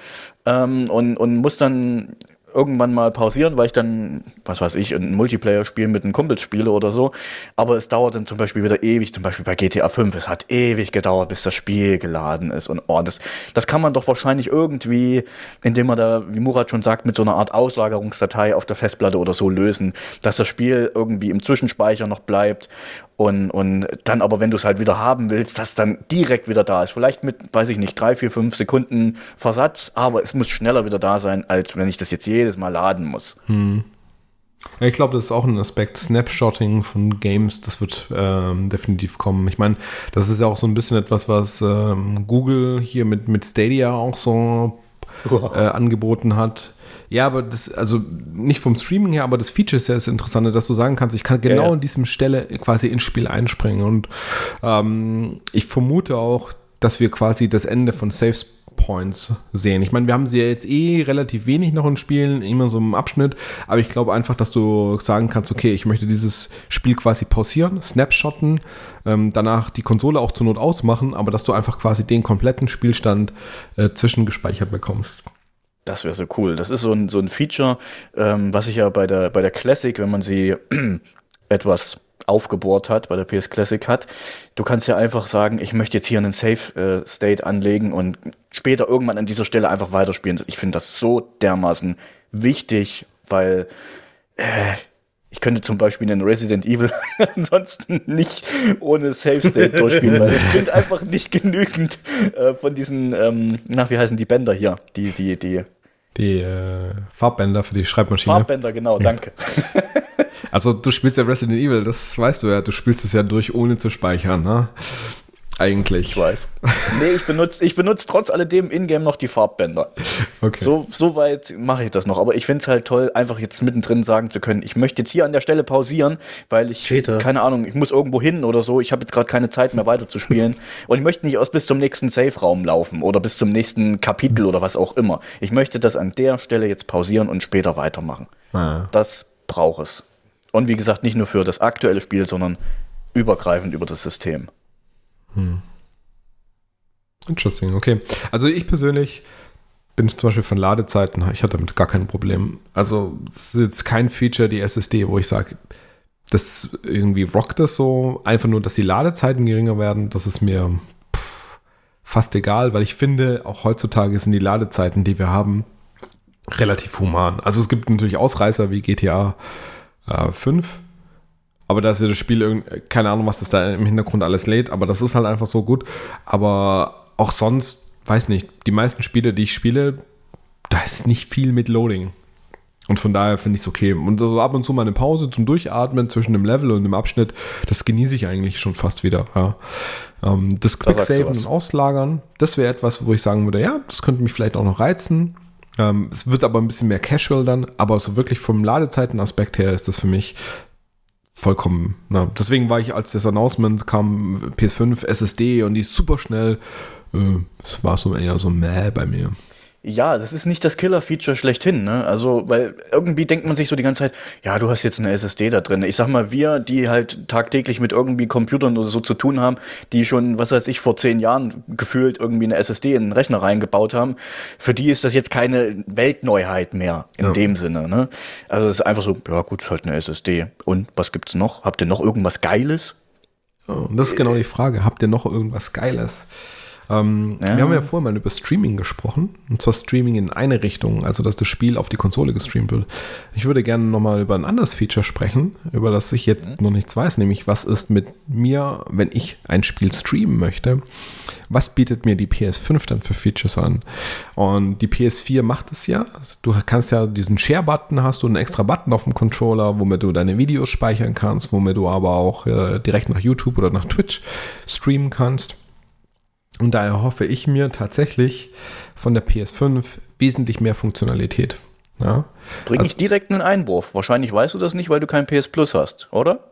B: ähm, und, und muss dann irgendwann mal pausieren, weil ich dann, was weiß ich, ein Multiplayer-Spiel mit einem Kumpel spiele oder so. Aber es dauert dann zum Beispiel wieder ewig, zum Beispiel bei GTA 5. Es hat ewig gedauert, bis das Spiel geladen ist. Und oh, das, das kann man doch wahrscheinlich irgendwie, indem man da, wie Murat schon sagt, mit so einer Art Auslagerungsdatei auf der Festplatte oder so lösen, dass das Spiel irgendwie im Zwischenspeicher noch bleibt und, und dann aber, wenn du es halt wieder haben willst, dass dann direkt wieder da ist. Vielleicht mit, weiß ich nicht, drei, vier, fünf Sekunden Versatz, aber es muss schneller wieder da sein, als wenn ich das jetzt jedes Mal laden muss. Hm.
C: Ja, ich glaube, das ist auch ein Aspekt. Snapshotting von Games, das wird ähm, definitiv kommen. Ich meine, das ist ja auch so ein bisschen etwas, was ähm, Google hier mit, mit Stadia auch so äh, angeboten hat. Ja, aber das, also nicht vom Streaming her, aber das Feature ist ja das Interessante, dass du sagen kannst, ich kann genau ja, ja. an diesem Stelle quasi ins Spiel einspringen. Und ähm, ich vermute auch, dass wir quasi das Ende von Safe Points sehen. Ich meine, wir haben sie ja jetzt eh relativ wenig noch in Spielen, immer so im Abschnitt, aber ich glaube einfach, dass du sagen kannst, okay, ich möchte dieses Spiel quasi pausieren, snapshotten, ähm, danach die Konsole auch zur Not ausmachen, aber dass du einfach quasi den kompletten Spielstand äh, zwischengespeichert bekommst.
B: Das wäre so cool. Das ist so ein, so ein Feature, ähm, was ich ja bei der, bei der Classic, wenn man sie etwas aufgebohrt hat, bei der PS Classic hat. Du kannst ja einfach sagen, ich möchte jetzt hier einen Safe äh, State anlegen und später irgendwann an dieser Stelle einfach weiterspielen. Ich finde das so dermaßen wichtig, weil äh, ich könnte zum Beispiel einen Resident Evil ansonsten nicht ohne Safe State durchspielen, weil ich finde einfach nicht genügend äh, von diesen, ähm, nach wie heißen die Bänder hier, die, die, die.
C: Die äh, Farbbänder für die Schreibmaschine.
B: Farbbänder, genau, ja. danke.
C: also du spielst ja Resident Evil, das weißt du ja, du spielst es ja durch, ohne zu speichern, ne? Eigentlich.
B: Ich weiß. Nee, ich benutze ich benutze trotz alledem in-game noch die Farbbänder. Okay. So, so weit mache ich das noch. Aber ich finde es halt toll, einfach jetzt mittendrin sagen zu können, ich möchte jetzt hier an der Stelle pausieren, weil ich, Cheater. keine Ahnung, ich muss irgendwo hin oder so. Ich habe jetzt gerade keine Zeit mehr weiterzuspielen. Und ich möchte nicht erst bis zum nächsten Safe-Raum laufen oder bis zum nächsten Kapitel oder was auch immer. Ich möchte das an der Stelle jetzt pausieren und später weitermachen. Ah. Das braucht es. Und wie gesagt, nicht nur für das aktuelle Spiel, sondern übergreifend über das System. Hm.
C: Interesting, okay. Also ich persönlich bin zum Beispiel von Ladezeiten, ich hatte damit gar kein Problem. Also es ist jetzt kein Feature, die SSD, wo ich sage, das irgendwie rockt das so. Einfach nur, dass die Ladezeiten geringer werden, das ist mir pff, fast egal, weil ich finde, auch heutzutage sind die Ladezeiten, die wir haben, relativ human. Also es gibt natürlich Ausreißer wie GTA äh, 5, aber da ist ja das Spiel, keine Ahnung, was das da im Hintergrund alles lädt, aber das ist halt einfach so gut. Aber auch sonst, weiß nicht, die meisten Spiele, die ich spiele, da ist nicht viel mit Loading. Und von daher finde ich es okay. Und so ab und zu mal eine Pause zum Durchatmen zwischen dem Level und dem Abschnitt, das genieße ich eigentlich schon fast wieder. Ja. Ähm, das Quicksaven und Auslagern, das wäre etwas, wo ich sagen würde, ja, das könnte mich vielleicht auch noch reizen. Ähm, es wird aber ein bisschen mehr casual dann, aber so wirklich vom Ladezeitenaspekt her ist das für mich vollkommen. Na, deswegen war ich, als das Announcement kam, PS5, SSD und die ist super schnell. Äh, es war so eher so mäh bei mir.
B: Ja, das ist nicht das Killer-Feature schlechthin, ne? Also, weil irgendwie denkt man sich so die ganze Zeit, ja, du hast jetzt eine SSD da drin. Ich sag mal, wir, die halt tagtäglich mit irgendwie Computern oder so zu tun haben, die schon, was weiß ich, vor zehn Jahren gefühlt irgendwie eine SSD in den Rechner reingebaut haben, für die ist das jetzt keine Weltneuheit mehr in ja. dem Sinne, ne? Also, es ist einfach so, ja, gut, ist halt eine SSD. Und was gibt's noch? Habt ihr noch irgendwas Geiles?
C: und das ist genau die Frage. Habt ihr noch irgendwas Geiles? Ähm, ja. Wir haben ja vorher mal über Streaming gesprochen. Und zwar Streaming in eine Richtung, also dass das Spiel auf die Konsole gestreamt wird. Ich würde gerne nochmal über ein anderes Feature sprechen, über das ich jetzt mhm. noch nichts weiß, nämlich was ist mit mir, wenn ich ein Spiel streamen möchte. Was bietet mir die PS5 dann für Features an? Und die PS4 macht es ja. Du kannst ja diesen Share-Button, hast du einen extra Button auf dem Controller, womit du deine Videos speichern kannst, womit du aber auch äh, direkt nach YouTube oder nach Twitch streamen kannst. Und daher hoffe ich mir tatsächlich von der PS5 wesentlich mehr Funktionalität. Ja?
B: Bring also, ich direkt einen Einwurf. Wahrscheinlich weißt du das nicht, weil du kein PS Plus hast, oder?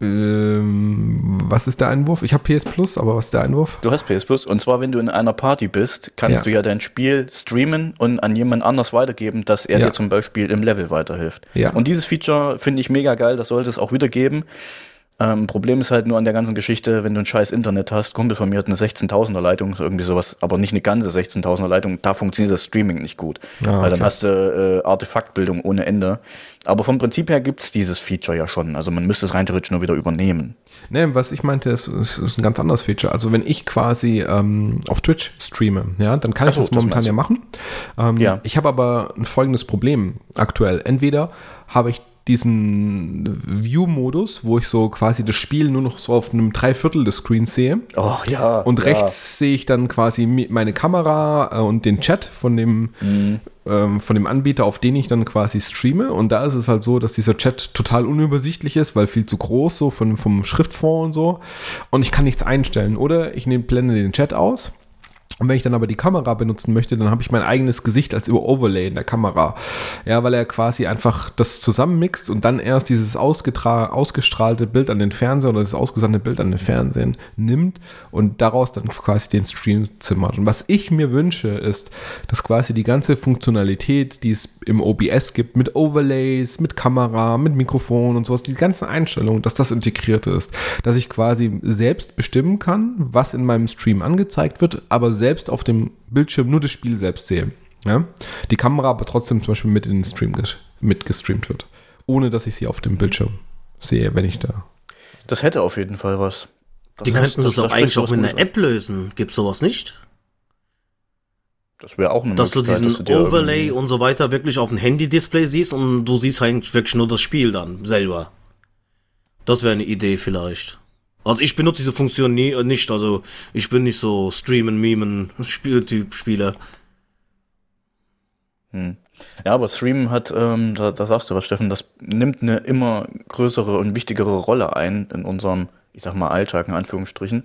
C: Ähm, was ist der Einwurf? Ich habe PS Plus, aber was ist der Einwurf?
B: Du hast PS Plus und zwar, wenn du in einer Party bist, kannst ja. du ja dein Spiel streamen und an jemand anders weitergeben, dass er ja. dir zum Beispiel im Level weiterhilft. Ja. Und dieses Feature finde ich mega geil, das sollte es auch wieder geben. Ähm, Problem ist halt nur an der ganzen Geschichte, wenn du ein scheiß Internet hast, Kumpel von mir hat eine 16.000er Leitung, irgendwie sowas, aber nicht eine ganze 16.000er Leitung, da funktioniert das Streaming nicht gut.
C: Ah,
B: Weil dann
C: okay.
B: hast du äh, Artefaktbildung ohne Ende. Aber vom Prinzip her gibt's dieses Feature ja schon. Also man müsste es rein theoretisch nur wieder übernehmen.
C: Ne, was ich meinte, ist, ist, ist ein ganz anderes Feature. Also wenn ich quasi ähm, auf Twitch streame, ja, dann kann
B: Ach
C: ich
B: so,
C: das
B: das
C: momentan
B: meinst
C: ja machen. Ähm,
B: Ja.
C: Ich habe aber ein folgendes Problem aktuell. Entweder habe ich diesen View-Modus, wo ich so quasi das Spiel nur noch so auf einem Dreiviertel des Screens sehe.
B: Oh ja.
C: Und
B: ja.
C: rechts sehe ich dann quasi meine Kamera äh, und den Chat von dem,
B: Mhm.
C: ähm, von dem Anbieter, auf den ich dann quasi streame. Und da ist es halt so, dass dieser Chat total unübersichtlich ist, weil viel zu groß, so von, vom Schriftfond und so. Und ich kann nichts einstellen. Oder ich nehme, blende den Chat aus. Und wenn ich dann aber die Kamera benutzen möchte, dann habe ich mein eigenes Gesicht als über Overlay in der Kamera. Ja, weil er quasi einfach das zusammenmixt und dann erst dieses ausgestrahlte Bild an den Fernseher oder das ausgesandte Bild an den Fernsehen nimmt und daraus dann quasi den Stream zimmert. Und was ich mir wünsche, ist, dass quasi die ganze Funktionalität, die es im OBS gibt, mit Overlays, mit Kamera, mit Mikrofon und sowas, die ganzen Einstellungen, dass das integriert ist. Dass ich quasi selbst bestimmen kann, was in meinem Stream angezeigt wird, aber selbst auf dem Bildschirm nur das Spiel selbst sehe. Ja? Die Kamera aber trotzdem zum Beispiel mit in den Stream ges mitgestreamt wird. Ohne dass ich sie auf dem Bildschirm sehe, wenn ich da.
B: Das hätte auf jeden Fall was. Das
A: Die könnten das,
B: da
A: auch eigentlich auch mit einer. App lösen. Gibt's sowas nicht?
B: Das wäre auch eine
A: Dass du diesen
B: dir
A: Overlay
B: irgendwie-
A: und so weiter wirklich auf dem Handy-Display siehst und du siehst eigentlich wirklich nur das Spiel dann selber. Das wäre eine Idee vielleicht. Also ich benutze diese Funktion nie, äh, nicht, also ich bin nicht so streamen, memen, Spieltyp Spieler.
B: Hm. Ja, aber Streamen hat, ähm, da, da sagst du was, Steffen, das nimmt eine immer größere und wichtigere Rolle ein in unserem, ich sag mal, Alltag, in Anführungsstrichen.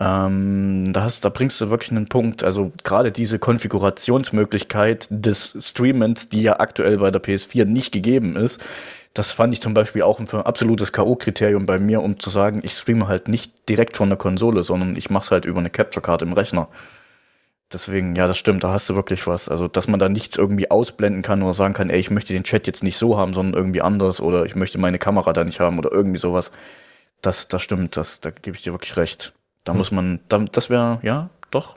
B: Ähm, da, hast, da bringst du wirklich einen Punkt. Also gerade diese Konfigurationsmöglichkeit des Streamens, die ja aktuell bei der PS4 nicht gegeben ist, das fand ich zum Beispiel auch ein absolutes K.O.-Kriterium bei mir, um zu sagen, ich streame halt nicht direkt von der Konsole, sondern ich mache es halt über eine Capture Card im Rechner. Deswegen, ja, das stimmt, da hast du wirklich was. Also, dass man da nichts irgendwie ausblenden kann oder sagen kann, ey, ich möchte den Chat jetzt nicht so haben, sondern irgendwie anders oder ich möchte meine Kamera da nicht haben oder irgendwie sowas. Das, das stimmt, das, da gebe ich dir wirklich recht. Da muss man, da, das wäre, ja, doch.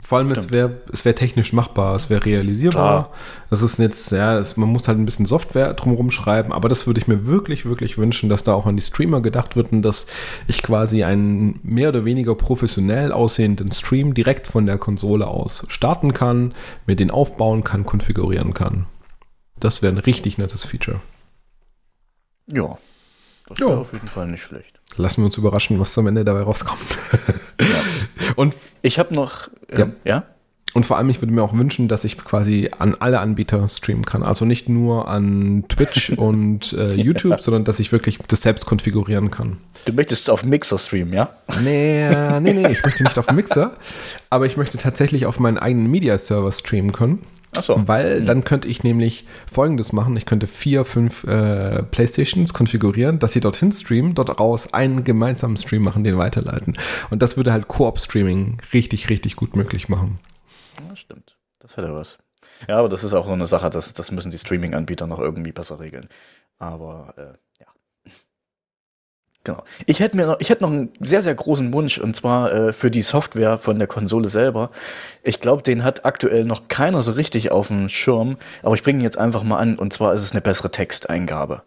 C: Vor allem, es
B: Stimmt.
C: wäre es wär technisch machbar, es wäre realisierbar.
B: Klar.
C: Das ist jetzt, ja, es, man muss halt ein bisschen Software drumherum schreiben, aber das würde ich mir wirklich, wirklich wünschen, dass da auch an die Streamer gedacht wird und dass ich quasi einen mehr oder weniger professionell aussehenden Stream direkt von der Konsole aus starten kann, mir den aufbauen kann, konfigurieren kann. Das wäre ein richtig nettes Feature.
B: Ja. Das
C: Ja.
B: wäre auf jeden Fall nicht schlecht.
C: Lassen wir uns überraschen, was am Ende dabei rauskommt. und
B: Ich habe noch,
C: Ja.
B: ähm, ja?
C: Und vor allem, ich würde mir auch wünschen, dass ich quasi an alle Anbieter streamen kann. Also nicht nur an Twitch und äh, YouTube, sondern dass ich wirklich das selbst konfigurieren kann.
B: Du möchtest auf Mixer streamen, ja?
C: Nee, äh, nee, nee, ich möchte nicht auf Mixer, aber ich möchte tatsächlich auf meinen eigenen Media-Server streamen können.
B: So.
C: Weil dann könnte ich nämlich folgendes machen. Ich könnte vier, fünf äh, Playstations konfigurieren, dass sie dorthin streamen, dort raus einen gemeinsamen Stream machen, den weiterleiten. Und das würde halt Koop-Streaming richtig, richtig gut möglich machen.
B: Ja, stimmt. Das hätte was. Ja, aber das ist auch so eine Sache, das, das müssen die Streaming-Anbieter noch irgendwie besser regeln. Aber äh. Genau. Ich hätte mir noch, ich hätte noch einen sehr, sehr großen Wunsch und zwar äh, für die Software von der Konsole selber. Ich glaube, den hat aktuell noch keiner so richtig auf dem Schirm, aber ich bringe ihn jetzt einfach mal an und zwar ist es eine bessere Texteingabe.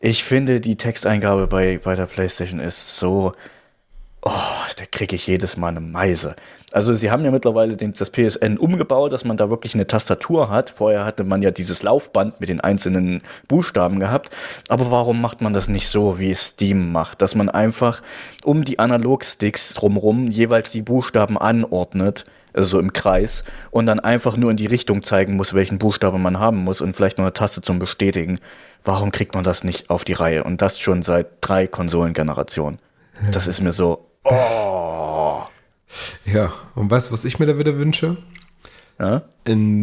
B: Ich finde, die Texteingabe bei, bei der PlayStation ist so, oh, da kriege ich jedes Mal eine Meise. Also sie haben ja mittlerweile den, das PSN umgebaut, dass man da wirklich eine Tastatur hat. Vorher hatte man ja dieses Laufband mit den einzelnen Buchstaben gehabt. Aber warum macht man das nicht so, wie es Steam macht? Dass man einfach um die Analogsticks drumrum jeweils die Buchstaben anordnet, also so im Kreis, und dann einfach nur in die Richtung zeigen muss, welchen Buchstabe man haben muss und vielleicht noch eine Taste zum Bestätigen. Warum kriegt man das nicht auf die Reihe? Und das schon seit drei Konsolengenerationen. Das ist mir so, oh.
C: Ja, und weißt du, was ich mir da wieder wünsche?
B: Ja?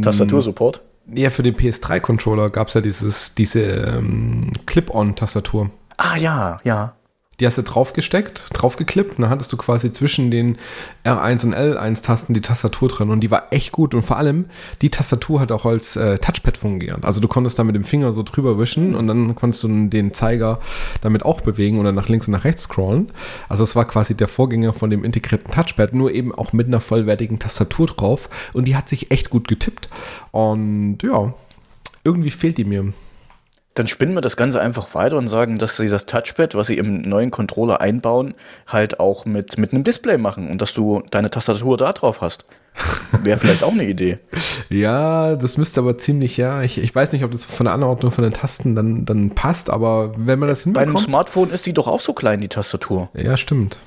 B: Tastatursupport?
C: Ja, für den PS3-Controller gab es ja dieses, diese ähm, Clip-On-Tastatur.
B: Ah ja, ja.
C: Die hast du draufgesteckt, draufgeklippt und dann hattest du quasi zwischen den R1 und L1-Tasten die Tastatur drin und die war echt gut und vor allem die Tastatur hat auch als äh, Touchpad fungiert. Also du konntest da mit dem Finger so drüber wischen und dann konntest du den Zeiger damit auch bewegen oder nach links und nach rechts scrollen. Also es war quasi der Vorgänger von dem integrierten Touchpad, nur eben auch mit einer vollwertigen Tastatur drauf und die hat sich echt gut getippt und ja, irgendwie fehlt die mir.
B: Dann spinnen wir das Ganze einfach weiter und sagen, dass sie das Touchpad, was sie im neuen Controller einbauen, halt auch mit, mit einem Display machen und dass du deine Tastatur da drauf hast. Wäre vielleicht auch eine Idee.
C: Ja, das müsste aber ziemlich, ja. Ich, ich weiß nicht, ob das von der Anordnung von den Tasten dann, dann passt, aber wenn man das
B: hinbekommt. Bei einem Smartphone ist die doch auch so klein, die Tastatur.
C: Ja, stimmt.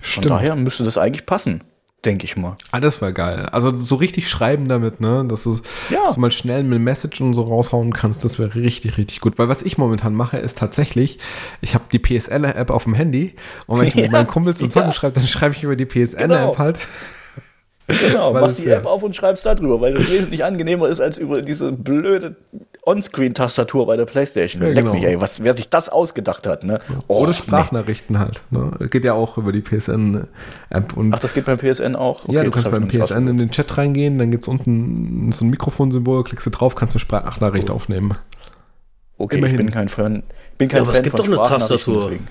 B: Stimmt. Von daher müsste das eigentlich passen denke ich mal.
C: Ah, das war geil. Also so richtig schreiben damit, ne? Dass du, ja. so mal schnell mit Message und so raushauen kannst, das wäre richtig, richtig gut. Weil was ich momentan mache, ist tatsächlich, ich habe die PSN-App auf dem Handy und wenn ich ja. mit meinen Kumpels und Zocken ja. schreibe, dann schreibe ich über die PSN-App genau. halt.
B: Genau, machst die App auf und schreibst da drüber, weil das wesentlich angenehmer ist als über diese blöde On-Screen-Tastatur bei der Playstation. Ja, genau. mich, ey, was, wer sich das ausgedacht hat. Ne?
C: Oh, Oder Sprachnachrichten nee. halt. Ne? Geht ja auch über die PSN-App.
B: Ach, das geht beim PSN auch?
C: Okay, ja, du kannst beim PSN in den Chat reingehen, dann gibt es unten so ein Mikrofonsymbol, klickst du drauf, kannst eine Sprachnachricht oh. aufnehmen.
B: Okay, Immerhin. ich bin kein Fan. Bin kein
A: ja, aber Fan es gibt doch eine Tastatur. Deswegen.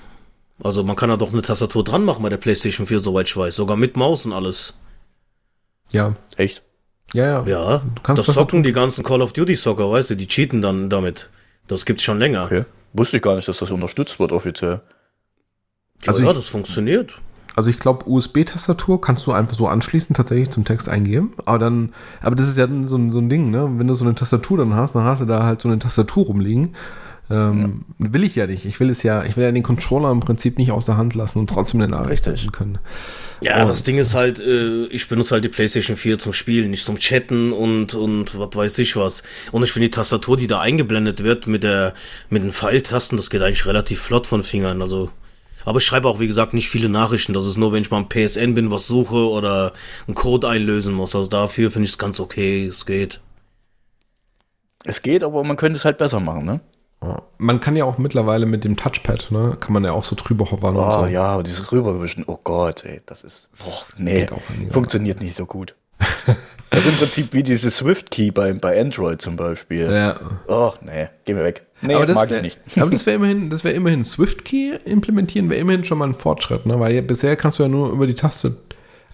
A: Also man kann ja doch eine Tastatur dran machen bei der PlayStation 4, soweit ich weiß. Sogar mit Maus und alles.
C: Ja.
B: Echt?
A: Ja, ja. Ja, du kannst das, das zocken die ganzen Call of Duty Soccer, weißt du, die cheaten dann damit. Das gibt's schon länger. Okay.
B: Wusste ich gar nicht, dass das unterstützt wird offiziell.
A: Ja, also ja, ich, das funktioniert.
C: Also ich glaube, USB-Tastatur kannst du einfach so anschließen, tatsächlich zum Text eingeben. Aber dann, aber das ist ja so, so ein Ding, ne? Wenn du so eine Tastatur dann hast, dann hast du da halt so eine Tastatur rumliegen. Ähm, ja. Will ich ja nicht. Ich will es ja, ich will ja den Controller im Prinzip nicht aus der Hand lassen und trotzdem eine Nachricht senden können.
A: Ja, und das Ding ist halt, äh, ich benutze halt die PlayStation 4 zum Spielen, nicht zum Chatten und, und was weiß ich was. Und ich finde die Tastatur, die da eingeblendet wird mit der, mit den Pfeiltasten, das geht eigentlich relativ flott von Fingern, also. Aber ich schreibe auch, wie gesagt, nicht viele Nachrichten. Das ist nur, wenn ich mal am PSN bin, was suche oder einen Code einlösen muss. Also dafür finde ich es ganz okay. Es geht.
B: Es geht, aber man könnte es halt besser machen, ne?
C: Man kann ja auch mittlerweile mit dem Touchpad, ne, kann man ja auch so drüber hovern
B: oh, und so. ja, dieses rüberwischen, oh Gott, ey, das ist, oh, nee, funktioniert nicht so gut. das ist im Prinzip wie diese Swift-Key bei, bei Android zum Beispiel. Ja. Oh, nee, geh mir weg. Nee,
C: aber das
B: mag
C: wär, ich nicht. Aber das wäre immerhin, das wäre immerhin Swift-Key implementieren, wäre immerhin schon mal ein Fortschritt, ne, weil ja, bisher kannst du ja nur über die Taste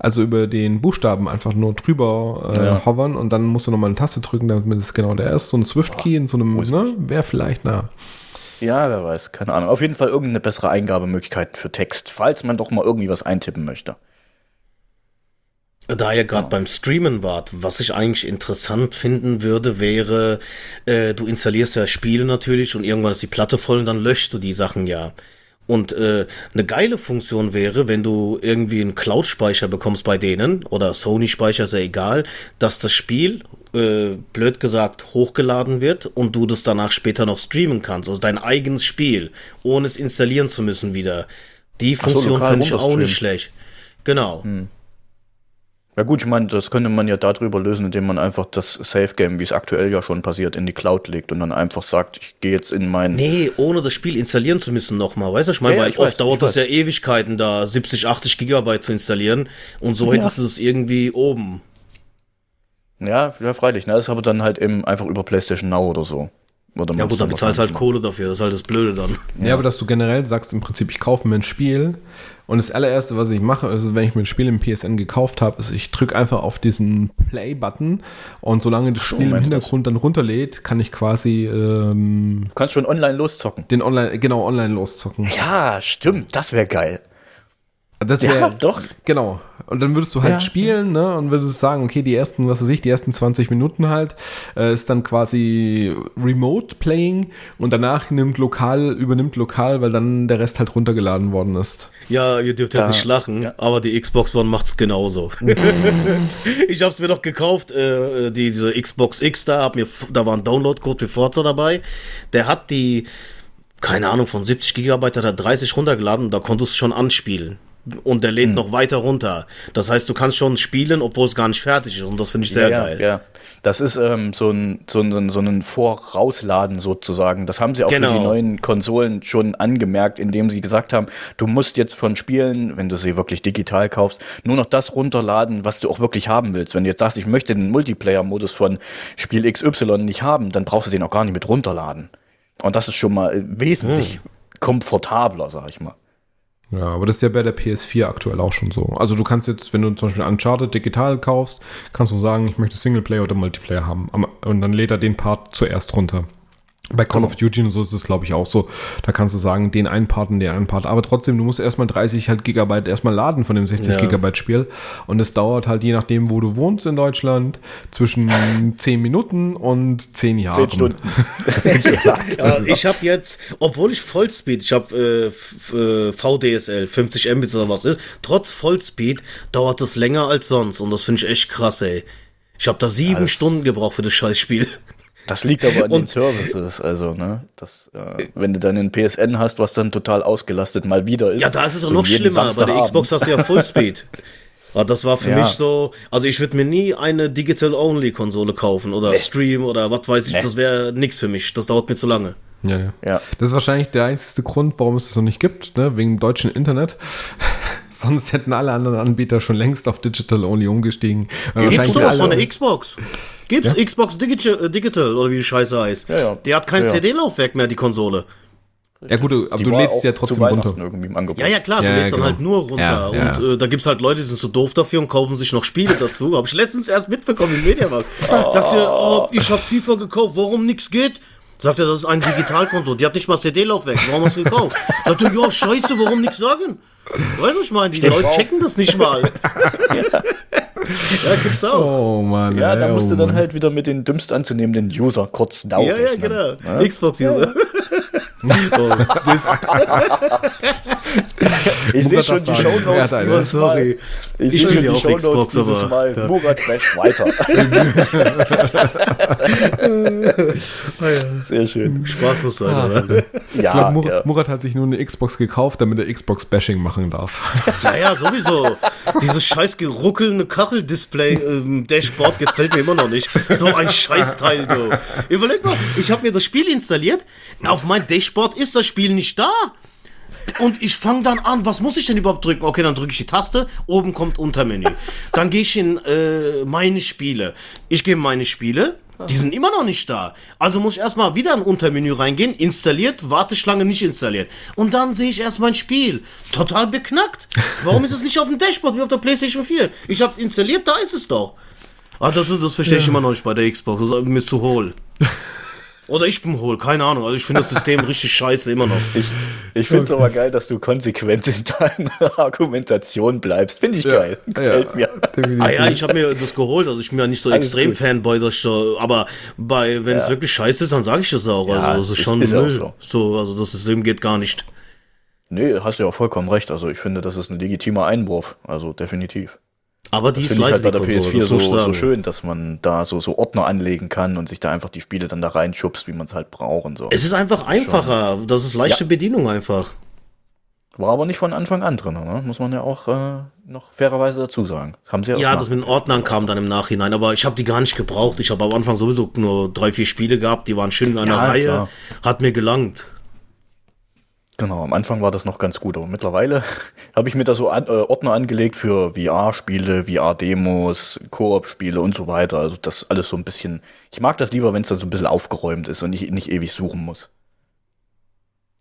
C: also über den Buchstaben einfach nur drüber äh, ja. hovern und dann musst du nochmal eine Taste drücken, damit es genau der ist. So ein Swift-Key in so einem, ne, wäre vielleicht, na.
B: Ja, wer weiß, keine Ahnung. Auf jeden Fall irgendeine bessere Eingabemöglichkeit für Text, falls man doch mal irgendwie was eintippen möchte.
A: Da ihr gerade ja. beim Streamen wart, was ich eigentlich interessant finden würde, wäre, äh, du installierst ja Spiele natürlich und irgendwann ist die Platte voll und dann löschst du die Sachen ja. Und äh, eine geile Funktion wäre, wenn du irgendwie einen Cloud-Speicher bekommst bei denen, oder Sony-Speicher ist ja egal, dass das Spiel, äh, blöd gesagt, hochgeladen wird und du das danach später noch streamen kannst. Also dein eigenes Spiel, ohne es installieren zu müssen wieder. Die Funktion so, fand ich auch nicht schlecht. Genau. Hm.
B: Ja gut, ich meine, das könnte man ja darüber lösen, indem man einfach das Safe Game, wie es aktuell ja schon passiert, in die Cloud legt und dann einfach sagt, ich gehe jetzt in mein.
A: Nee, ohne das Spiel installieren zu müssen nochmal. Weißt du, ich meine, ja, weil ich oft weiß, dauert es ja Ewigkeiten, da 70, 80 Gigabyte zu installieren und so ja. hättest du es irgendwie oben.
B: Ja, ja, freilich. Ne? Das ist aber dann halt eben einfach über PlayStation Now oder so.
A: Oder ja gut, dann bezahlst halt Kohle dafür, das ist halt das Blöde dann.
C: Ja. ja, aber dass du generell sagst, im Prinzip, ich kaufe mir ein Spiel und das allererste, was ich mache, ist, wenn ich mir ein Spiel im PSN gekauft habe, ist, ich drücke einfach auf diesen Play-Button und solange das Spiel oh, im Hintergrund das? dann runterlädt, kann ich quasi ähm,
B: Du kannst schon online loszocken.
C: Den online, genau, online loszocken.
B: Ja, stimmt, das wäre geil.
C: Das wär, ja, doch. Genau. Und dann würdest du halt ja. spielen, ne? Und würdest sagen, okay, die ersten, was weiß ich, die ersten 20 Minuten halt, äh, ist dann quasi Remote Playing und danach nimmt lokal, übernimmt lokal, weil dann der Rest halt runtergeladen worden ist.
A: Ja, ihr dürft jetzt nicht lachen, ja. aber die Xbox One macht's genauso. ich hab's mir doch gekauft, äh, die, diese Xbox X da, hab mir, da war ein Download-Code für Forza dabei. Der hat die, keine Ahnung, von 70 Gigabyte hat er 30 runtergeladen und da konntest du schon anspielen. Und der lädt hm. noch weiter runter. Das heißt, du kannst schon spielen, obwohl es gar nicht fertig ist und das finde ich sehr
B: ja,
A: geil.
B: Ja, das ist ähm, so, ein, so, ein, so ein Vorausladen sozusagen. Das haben sie auch genau. für die genau. neuen Konsolen schon angemerkt, indem sie gesagt haben, du musst jetzt von Spielen, wenn du sie wirklich digital kaufst, nur noch das runterladen, was du auch wirklich haben willst. Wenn du jetzt sagst, ich möchte den Multiplayer-Modus von Spiel XY nicht haben, dann brauchst du den auch gar nicht mit runterladen. Und das ist schon mal wesentlich hm. komfortabler, sag ich mal.
C: Ja, aber das ist ja bei der PS4 aktuell auch schon so. Also du kannst jetzt, wenn du zum Beispiel Uncharted digital kaufst, kannst du sagen, ich möchte Singleplayer oder Multiplayer haben. Und dann lädt er den Part zuerst runter. Bei Call of Duty und so ist es, glaube ich, auch so. Da kannst du sagen, den einen Part und den anderen Part. Aber trotzdem, du musst erstmal 30 halt Gigabyte erstmal laden von dem 60 ja. Gigabyte Spiel. Und es dauert halt, je nachdem, wo du wohnst in Deutschland, zwischen 10 Minuten und 10 Jahren. 10 Stunden.
A: ja, ich habe jetzt, obwohl ich Vollspeed, ich habe äh, äh VDSL, 50 Mbit oder was ist, trotz Vollspeed dauert es länger als sonst. Und das finde ich echt krass, ey. Ich habe da sieben Stunden gebraucht für das Scheißspiel.
B: Das liegt aber an den Services, also, ne? Das, äh, wenn du dann einen PSN hast, was dann total ausgelastet mal wieder ist.
A: Ja, da ist es auch so noch schlimmer. Bei der Xbox hast du ja Fullspeed. Ja, das war für ja. mich so, also ich würde mir nie eine Digital-Only-Konsole kaufen oder nee. Stream oder was weiß ich, nee. das wäre nichts für mich, das dauert mir zu lange.
C: Ja, ja, ja. Das ist wahrscheinlich der einzige Grund, warum es das noch nicht gibt, ne? wegen dem deutschen Internet. Sonst hätten alle anderen Anbieter schon längst auf Digital Only umgestiegen.
A: Gibt's doch von der Xbox. Gibt's ja? Xbox Digital, äh, Digital oder wie die Scheiße heißt. Ja, ja. Die hat kein CD-Laufwerk mehr, die Konsole.
C: Ja gut, aber die du lädst ja trotzdem runter.
A: Ja, ja klar, du ja, lädst genau. dann halt nur runter. Ja, und äh, da gibt's halt Leute, die sind zu so doof dafür und kaufen sich noch Spiele dazu. Hab ich letztens erst mitbekommen im Mediamarkt. Oh. Sagt ihr, oh, ich hab FIFA gekauft, warum nix geht? Sagt er, das ist ein Digitalkonsole, die hat nicht mal CD-Laufwerk, warum hast du gekauft? Sagt er, ja, scheiße, warum nichts sagen? Weißt du, ich meine, die Leute checken das nicht mal. ja.
B: Ja, gibt's auch. Oh Mann. Ja, da musst oh, du dann Mann. halt wieder mit den dümmst anzunehmenden User kurz dauern.
A: Ja, ja, genau. Ja? Xbox-User. oh,
B: ich sehe schon die Shownotes ja, dieses Sorry. Ich, ich spiele auch Xbox, aber Mal. Ja. Murat Bash weiter. Sehr schön.
A: Spaß muss sein, ah,
C: oder? Ja, ich glaube, Murat, ja. Murat, hat sich nur eine Xbox gekauft, damit er Xbox-Bashing machen darf.
A: Ja, ja, sowieso. Dieses scheiß geruckelnde Kacheldisplay ähm, Dashboard gefällt mir immer noch nicht. So ein Scheißteil, du. Überleg mal, ich habe mir das Spiel installiert. Auf mein Dashboard ist das Spiel nicht da. Und ich fange dann an, was muss ich denn überhaupt drücken? Okay, dann drücke ich die Taste, oben kommt Untermenü. Dann gehe ich in äh, meine Spiele. Ich gehe in meine Spiele, die sind immer noch nicht da. Also muss ich erstmal wieder in Untermenü reingehen, installiert, Warteschlange nicht installiert. Und dann sehe ich erst mein Spiel. Total beknackt. Warum ist es nicht auf dem Dashboard wie auf der PlayStation 4? Ich habe es installiert, da ist es doch. Ah, das, das verstehe ich ja. immer noch nicht bei der Xbox. Das ist mir zu hohl. Oder ich bin hohl, keine Ahnung. Also ich finde das System richtig scheiße immer noch.
B: Ich, ich finde es okay. aber geil, dass du konsequent in deiner Argumentation bleibst. Finde ich ja, geil. Gefällt ja,
A: mir. Ah ja, ich habe mir das geholt. Also ich bin ja nicht so Alles extrem gut. Fanboy, dass ich, aber bei wenn es ja. wirklich scheiße ist, dann sage ich das auch. also das ist schon ist, ist so. so. Also das System geht gar nicht.
B: Nee, hast du ja auch vollkommen recht. Also ich finde, das ist ein legitimer Einwurf. Also definitiv.
A: Aber die
B: das ist ich halt bei der PS4 so, so, schön, dass man da so, so Ordner anlegen kann und sich da einfach die Spiele dann da reinschubst, wie man es halt braucht und so.
A: Es ist einfach das einfacher. Ist das ist leichte ja. Bedienung einfach.
B: War aber nicht von Anfang an drin, ne? muss man ja auch äh, noch fairerweise dazu sagen.
A: Haben sie ja, ja das mit den Ordnern kam dann im Nachhinein, aber ich habe die gar nicht gebraucht. Ich habe am Anfang sowieso nur drei, vier Spiele gehabt, die waren schön in einer ja, Reihe, klar. hat mir gelangt.
B: Genau, am Anfang war das noch ganz gut, aber mittlerweile habe ich mir da so an, äh, Ordner angelegt für VR-Spiele, VR-Demos, Koop-Spiele und so weiter. Also das alles so ein bisschen. Ich mag das lieber, wenn es dann so ein bisschen aufgeräumt ist und ich nicht ewig suchen muss.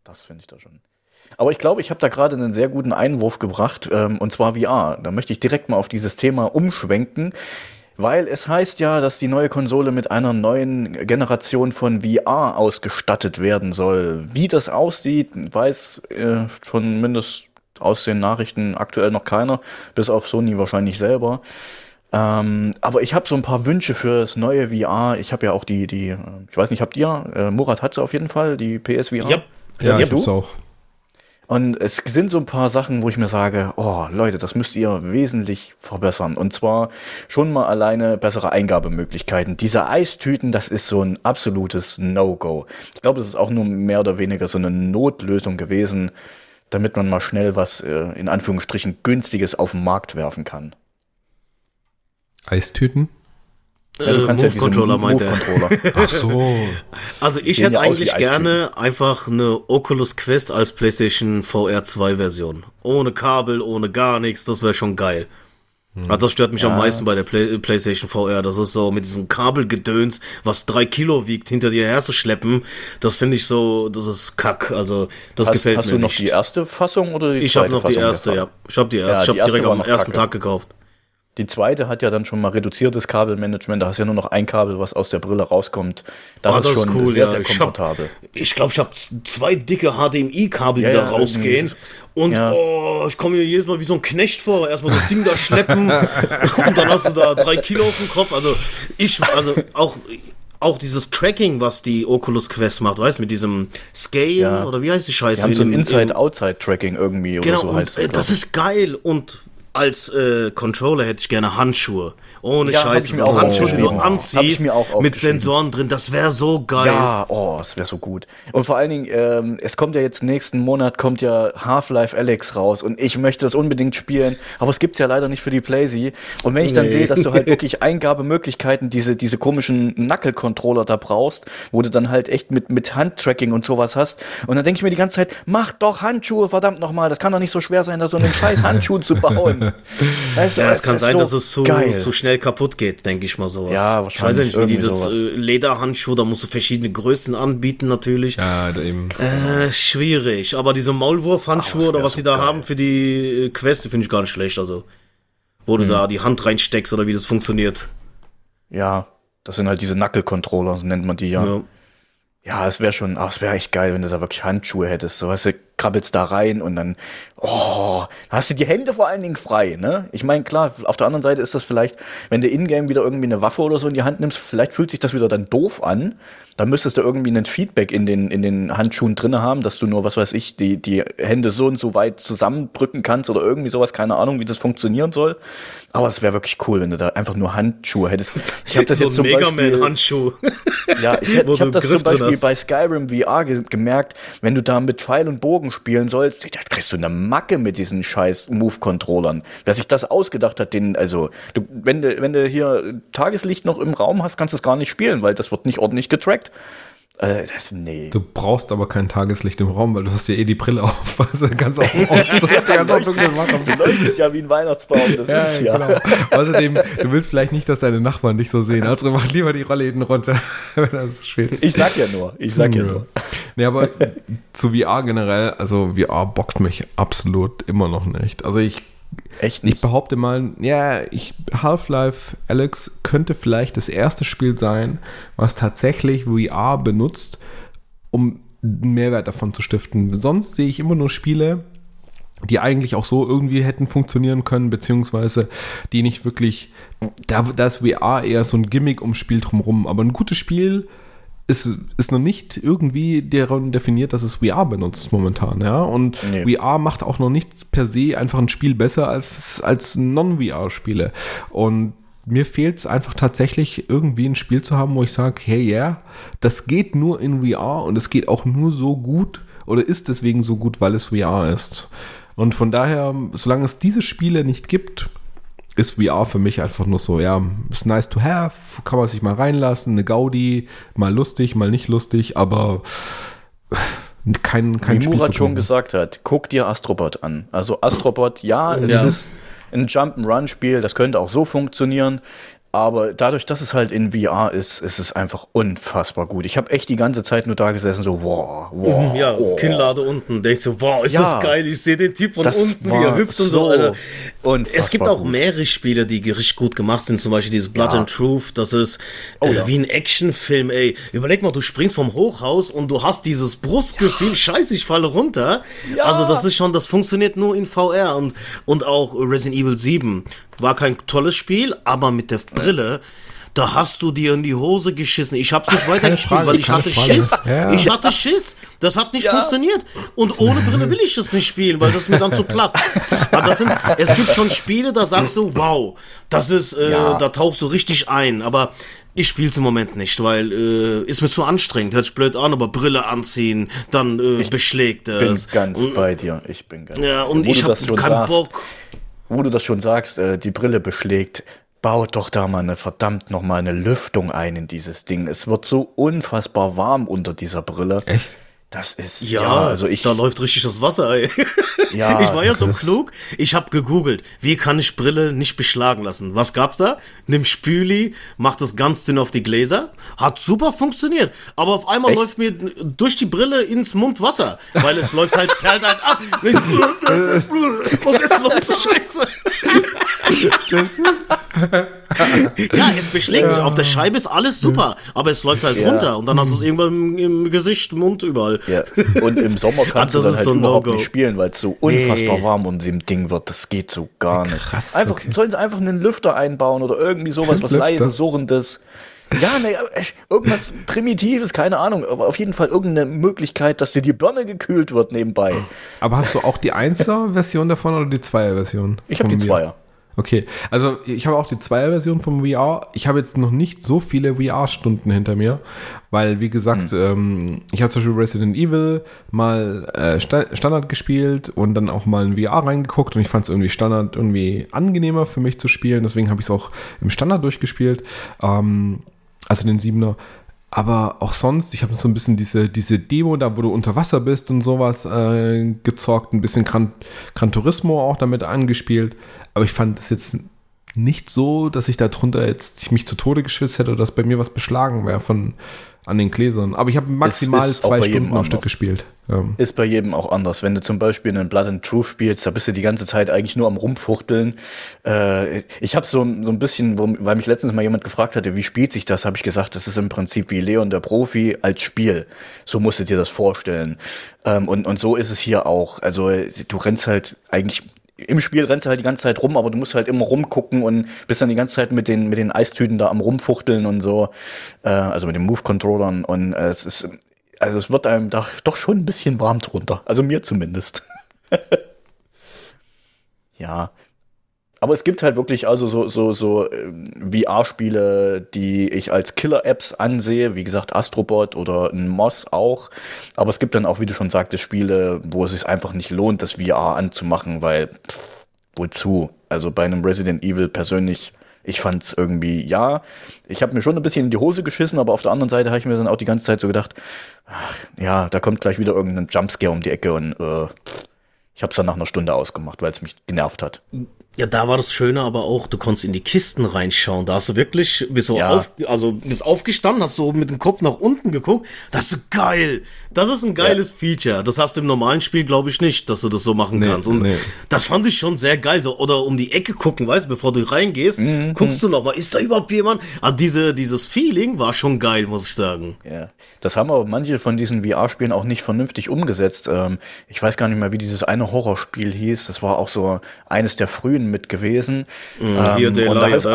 B: Das finde ich da schon. Aber ich glaube, ich habe da gerade einen sehr guten Einwurf gebracht, ähm, und zwar VR. Da möchte ich direkt mal auf dieses Thema umschwenken. Weil es heißt ja, dass die neue Konsole mit einer neuen Generation von VR ausgestattet werden soll. Wie das aussieht, weiß äh, schon mindestens aus den Nachrichten aktuell noch keiner, bis auf Sony wahrscheinlich selber. Ähm, aber ich habe so ein paar Wünsche fürs neue VR. Ich habe ja auch die, die, ich weiß nicht, habt ihr? Äh, Murat hat sie auf jeden Fall, die PSVR.
C: Ja, ja, ja ich hab's auch.
B: Und es sind so ein paar Sachen, wo ich mir sage, oh Leute, das müsst ihr wesentlich verbessern. Und zwar schon mal alleine bessere Eingabemöglichkeiten. Diese Eistüten, das ist so ein absolutes No-Go. Ich glaube, es ist auch nur mehr oder weniger so eine Notlösung gewesen, damit man mal schnell was äh, in Anführungsstrichen günstiges auf den Markt werfen kann.
C: Eistüten?
B: Ja, du
A: Äh,
B: kannst ja diese
A: Move-Controller meint er.
C: Ach so.
A: Also ich
B: Sehen
A: hätte
B: ja
A: eigentlich gerne einfach eine Oculus Quest als PlayStation VR 2 Version. Ohne Kabel, ohne gar nichts, das wäre schon geil. Also das stört mich am meisten bei der Play PlayStation VR. Das ist so mit diesem Kabelgedöns, was drei Kilo wiegt, hinter dir herzuschleppen. Das finde ich so, das ist Kack. Also das
B: Hast,
A: gefällt
B: hast
A: mir
B: du noch
A: nicht.
B: die erste Fassung oder die
A: ich habe
B: zweite
A: noch die
B: Fassung
A: erste, ja. Ich habe die erste.
B: Ja,
A: ich
B: die
A: habe
B: erste
A: direkt am ersten
B: kacke.
A: Tag gekauft.
B: Die zweite hat ja dann schon mal reduziertes Kabelmanagement. Da hast du ja nur noch ein Kabel, was aus der Brille rauskommt. Das ist
A: das ist
B: schon
A: cool,
B: sehr,
A: ja.
B: sehr
A: Ich
B: komfortabel.
A: Ich glaube, ich habe zwei dicke HDMI-Kabel,
B: Ja,
A: die da
B: ja,
A: rausgehen. Und oh, ich komme mir jedes Mal wie so ein Knecht vor. Erstmal das Ding da schleppen und dann hast du da drei Kilo auf dem Kopf. Also ich, also auch, auch dieses Tracking, was die Oculus Quest macht, weißt du, mit diesem Scale
B: Ja.
A: oder wie heißt die Scheiße?
B: Die haben so ein Inside-Outside-Tracking irgendwie oder
A: Genau,
B: so
A: und,
B: heißt
A: äh,
B: das.
A: das
B: glaub ich.
A: ist geil und als äh, Controller hätte ich gerne Handschuhe. Ohne
B: Ja,
A: Scheiße.
B: ich mir
A: So
B: auch
A: Handschuhe, die du anziehst, mit. Sensoren drin. Das wäre so geil.
B: Ja, oh, es wäre so gut. Und vor allen Dingen, ähm, es kommt ja jetzt nächsten Monat kommt ja Half-Life Alex raus und ich möchte das unbedingt spielen, aber es gibt's ja leider nicht für die Playsee. Und wenn ich dann
A: Nee.
B: sehe, dass du halt wirklich Eingabemöglichkeiten, diese, diese komischen Knuckle-Controller da brauchst, wo du dann halt echt mit, mit Handtracking und sowas hast. Und dann denke ich mir die ganze Zeit, mach doch Handschuhe, verdammt nochmal. Das kann doch nicht so schwer sein, da so einen scheiß Handschuh zu bauen. Weißt du,
A: Ja, es kann sein,
B: so
A: dass es
B: geil.
A: zu schnell kaputt geht, denke ich mal sowas.
B: Ja,
A: Ich weiß ja nicht, wie die
B: wahrscheinlich
A: das
B: irgendwie
A: äh, Lederhandschuh, da musst du verschiedene Größen anbieten natürlich.
C: Ja, eben.
A: Äh, schwierig, aber diese Maulwurfhandschuhe oder was
B: so
A: die da
B: geil.
A: haben für die äh, Quest, die finde ich gar nicht schlecht, also. Wo
B: Hm.
A: du da die Hand reinsteckst oder wie das funktioniert.
B: Ja, das sind halt diese Knuckle-Controller, so nennt man die ja.
A: Ja.
B: Ja, es wäre schon, ach, es wäre echt geil, wenn du da wirklich Handschuhe hättest. So, weißt du, krabbelst da rein und dann, oh, hast du die Hände vor allen Dingen frei, ne? Ich meine, klar, auf der anderen Seite ist das vielleicht, wenn du in-game wieder irgendwie eine Waffe oder so in die Hand nimmst, vielleicht fühlt sich das wieder dann doof an. Dann müsstest du irgendwie ein Feedback in den, in den Handschuhen drinne haben, dass du nur, was weiß ich, die, die Hände so und so weit zusammendrücken kannst oder irgendwie sowas, keine Ahnung, wie das funktionieren soll. Aber es wäre wirklich cool, wenn du da einfach nur Handschuhe hättest. Ich habe das
A: so
B: jetzt zum
A: ein
B: Beispiel,
A: Megaman-Handschuh.
B: ja, ich, ich habe das
A: Griff
B: zum Beispiel
A: drin
B: bei Skyrim VR ge gemerkt, wenn du da mit Pfeil und Bogen spielen sollst, da kriegst du eine Macke mit diesen scheiß Move-Controllern. Wer sich das ausgedacht hat, den, also, du, wenn, du, wenn du hier Tageslicht noch im Raum hast, kannst du es gar nicht spielen, weil das wird nicht ordentlich getrackt. Äh, das, nee.
C: Du brauchst aber kein Tageslicht im Raum, weil du hast ja eh die Brille auf. Also kannst auch, kannst auch dunkel machen.
B: Du leuchtest ja wie ein Weihnachtsbaum, das
C: Ja,
B: ist ja.
C: genau. Außerdem, du willst vielleicht nicht, dass deine Nachbarn dich so sehen. Also mach lieber die Rollläden runter, wenn das schwitzt.
B: Ich sag ja nur, ich sag ja
C: Ja.
B: nur.
C: Nee, aber zu VR generell, also VR bockt mich absolut immer noch nicht. Also ich,
B: Echt
C: ich
B: nicht.
C: behaupte mal, ja, ich, Half-Life Alex könnte vielleicht das erste Spiel sein, was tatsächlich VR benutzt, um einen Mehrwert davon zu stiften. Sonst sehe ich immer nur Spiele, die eigentlich auch so irgendwie hätten funktionieren können, beziehungsweise die nicht wirklich, da, da ist VR eher so ein Gimmick ums Spiel drumherum, aber ein gutes Spiel ist, ist noch nicht irgendwie daran definiert, dass es VR benutzt momentan, ja, und
B: Nee.
C: VR macht auch noch nicht per se einfach ein Spiel besser als, als Non-VR-Spiele und mir fehlt es einfach tatsächlich irgendwie ein Spiel zu haben, wo ich sage, hey, ja, das geht nur in VR und es geht auch nur so gut oder ist deswegen so gut, weil es VR ist. Und von daher, solange es diese Spiele nicht gibt, ist VR für mich einfach nur so, ja, ist nice to have, kann man sich mal reinlassen, eine Gaudi, mal lustig, mal nicht lustig, aber kein, kein
B: Wie
C: Spiel.
B: Murat schon gesagt hat, guck dir Astrobot an. Also Astrobot, ja, es
A: Ja.
B: ist ein Jump'n'Run-Spiel, das könnte auch so funktionieren. Aber dadurch, dass es halt in VR ist, ist es einfach unfassbar gut. Ich habe echt die ganze Zeit nur da gesessen, so, wow, wow.
A: Ja,
B: wow.
A: Kinnlade unten. Denkst du, wow, ist
B: Ja.
A: das geil. Ich sehe den Typ von unten, wie er hüpft und so.
B: so
A: Alter.
B: unfassbar
A: Es gibt auch
B: gut.
A: mehrere Spiele, die richtig gut gemacht sind. Zum Beispiel dieses Blood
B: Ja.
A: and Truth. Das ist äh,
B: Oh ja.
A: wie ein Actionfilm, ey. Überleg mal, du springst vom Hochhaus und du hast dieses Brustgefühl, scheiße, ich falle runter. Also das ist schon, das funktioniert nur in VR. Und, und auch Resident Evil 7 war kein tolles Spiel, aber mit der Brille... Da hast du dir in die Hose geschissen. Ich hab's nicht weitergespielt, weil ich hatte
C: Frage.
A: Schiss.
C: Ja.
A: Ich hatte Schiss. Das hat nicht
B: Ja.
A: funktioniert. Und ohne Brille will ich das nicht spielen, weil das ist mir dann zu platt. Aber das sind, es gibt schon Spiele, da sagst du, wow, das ist, äh,
B: Ja.
A: da tauchst du richtig ein. Aber Ich spiel's im Moment nicht, weil äh, ist mir zu anstrengend. Hört sich blöd an, aber Brille anziehen, dann äh, beschlägt
B: bin
A: es.
B: ganz
A: Und-
B: bei dir. Ich bin ganz
A: Ja,
B: bei
A: und ich
B: du
A: hab
B: das schon
A: keinen
B: sagst,
A: Bock.
B: Wo du das schon sagst, äh, die Brille beschlägt, baut doch da mal eine verdammt noch mal eine Lüftung ein in dieses Ding. Es wird so unfassbar warm unter dieser Brille.
C: Echt?
B: Das ist
A: Ja,
B: also ich
A: da läuft richtig das Wasser. Ey.
B: Ja,
A: ich war ja so klug. Ich habe gegoogelt, wie kann ich Brille nicht beschlagen lassen? Was gab's da? Nimm Spüli, mach das ganz dünn auf die Gläser. Hat super funktioniert. Aber auf einmal
B: Echt?
A: läuft mir durch die Brille ins Mund Wasser, weil es läuft halt, perlt halt ab. Und jetzt los, Scheiße. ja, es beschlägt mich. Auf der Scheibe ist alles super, aber es läuft halt
B: Ja.
A: runter und dann hast du es irgendwann im, im Gesicht, Mund, überall.
B: Ja. Und im Sommer kannst du dann halt
A: so
B: überhaupt
A: no
B: nicht spielen, weil es so unfassbar
A: nee.
B: warm und dem Ding wird. Das geht so gar nicht.
C: Krass,
B: einfach,
C: okay.
B: Sollen sie einfach einen Lüfter einbauen oder irgendwie sowas, was leise, surrendes. Ja, ne, äh, irgendwas Primitives, keine Ahnung, aber auf jeden Fall irgendeine Möglichkeit, dass dir die Birne gekühlt wird nebenbei.
C: Aber hast du auch die 1er-Version davon oder die 2er-Version?
B: Ich habe die 2er.
C: Okay, also ich habe auch die Zweier-Version vom VR. Ich habe jetzt noch nicht so viele VR-Stunden hinter mir, weil, wie gesagt, ähm, ich habe zum Beispiel Resident Evil mal äh, Sta Standard gespielt und dann auch mal in VR reingeguckt und ich fand es irgendwie Standard irgendwie angenehmer für mich zu spielen. Deswegen habe ich es auch im Standard durchgespielt, ähm, also den Siebener. Aber auch sonst, ich habe so ein bisschen diese, diese Demo da, wo du unter Wasser bist und sowas äh, gezockt, ein bisschen Gran, Gran Turismo auch damit angespielt. Aber ich fand das jetzt nicht so, dass ich da drunter jetzt mich zu Tode geschwitzt hätte oder dass bei mir was beschlagen wäre von an den Gläsern. Aber ich habe maximal zwei Stunden am Stück gespielt. Ähm,
B: Ist bei jedem auch anders. Wenn du zum Beispiel einen Blood and Truth spielst, da bist du die ganze Zeit eigentlich nur am Rumfuchteln. Äh, ich habe so, so ein bisschen, weil mich letztens mal jemand gefragt hatte, wie spielt sich das, habe ich gesagt, das ist im Prinzip wie Leon der Profi als Spiel. So musst du dir das vorstellen. Ähm, und, und so ist es hier auch. Also du rennst halt eigentlich im Spiel rennst du halt die ganze Zeit rum, aber du musst halt immer rumgucken und bist dann die ganze Zeit mit den, mit den Eistüten da am rumfuchteln und so, äh, also mit den Move-Controllern und äh, es ist, also es wird einem doch, doch schon ein bisschen warm drunter, also mir zumindest. ja. Aber es gibt halt wirklich also so, so, so ähm, VR-Spiele, die ich als Killer-Apps ansehe, wie gesagt Astrobot oder ein Moss auch. Aber es gibt dann auch, wie du schon sagtest, Spiele, wo es sich einfach nicht lohnt, das VR anzumachen, weil pff, wozu? Also bei einem Resident Evil persönlich, ich fand's irgendwie, ja, ich habe mir schon ein bisschen in die Hose geschissen, aber auf der anderen Seite habe ich mir dann auch die ganze Zeit so gedacht, ach, ja, da kommt gleich wieder irgendein Jumpscare um die Ecke und äh, ich habe es dann nach einer Stunde ausgemacht, weil es mich genervt hat.
A: Ja, da war das Schöne aber auch, du konntest in die Kisten reinschauen. Da hast du wirklich, bist so
B: Ja.
A: auf, also bist aufgestanden, hast so mit dem Kopf nach unten geguckt. Das ist geil. Das ist ein geiles Feature. Das hast du im normalen Spiel, glaube ich, nicht, dass du das so machen
C: Nee,
A: kannst. Und
C: nee.
A: das fand ich schon sehr geil. So, oder um die Ecke gucken, weißt du, bevor du reingehst,
B: Mhm,
A: guckst du noch mal, ist da überhaupt jemand? Ah, diese, dieses Feeling war schon geil, muss ich sagen.
B: Ja, das haben aber manche von diesen VR-Spielen auch nicht vernünftig umgesetzt. Ähm, ich weiß gar nicht mehr, wie dieses eine Horrorspiel hieß. Das war auch so eines der frühen mit gewesen.
A: Mhm, hier
B: Ähm,
A: Daylight,
B: und da ist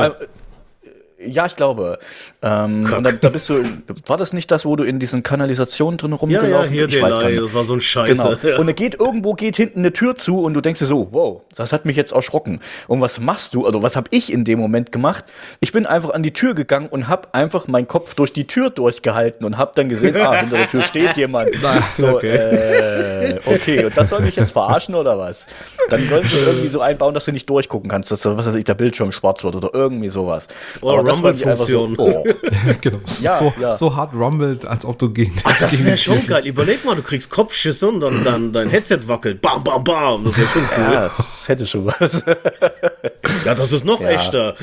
B: ja, ich glaube. Ähm, und da, da bist du, war das nicht das, wo du in diesen Kanalisationen drin
A: Ja,
B: rumgelaufen
A: ja, hier
B: Ich weiß gar
A: Delay,
B: nicht.
A: das war so ein Scheiße.
B: Genau.
A: Ja.
B: Und er geht irgendwo, geht hinten eine Tür zu und du denkst dir so, wow, das hat mich jetzt erschrocken. Und was machst du? Also was habe ich in dem Moment gemacht? Ich bin einfach an die Tür gegangen und habe einfach meinen Kopf durch die Tür durchgehalten und habe dann gesehen, ah, hinter der Tür steht jemand. So,
C: okay.
B: äh, okay, und das soll mich jetzt verarschen oder was? Dann sollten sie es irgendwie so einbauen, dass du nicht durchgucken kannst, dass was weiß ich, der Bildschirm schwarz wird oder irgendwie sowas.
A: Oder
B: Das einfach so,
A: Rumble-Funktion.
B: oh.
C: genau.
B: Ja,
C: so,
B: ja.
C: so hart rumbelt, als ob du gegen.
A: Das
C: gegen
A: wäre schon geil. Überleg mal, du kriegst Kopfschüsse und dann, dann dein Headset wackelt. Bam, bam, bam. Das wäre schon cool.
B: Ja, das hätte schon was.
A: Ja, das ist noch
B: Ja.
A: echter.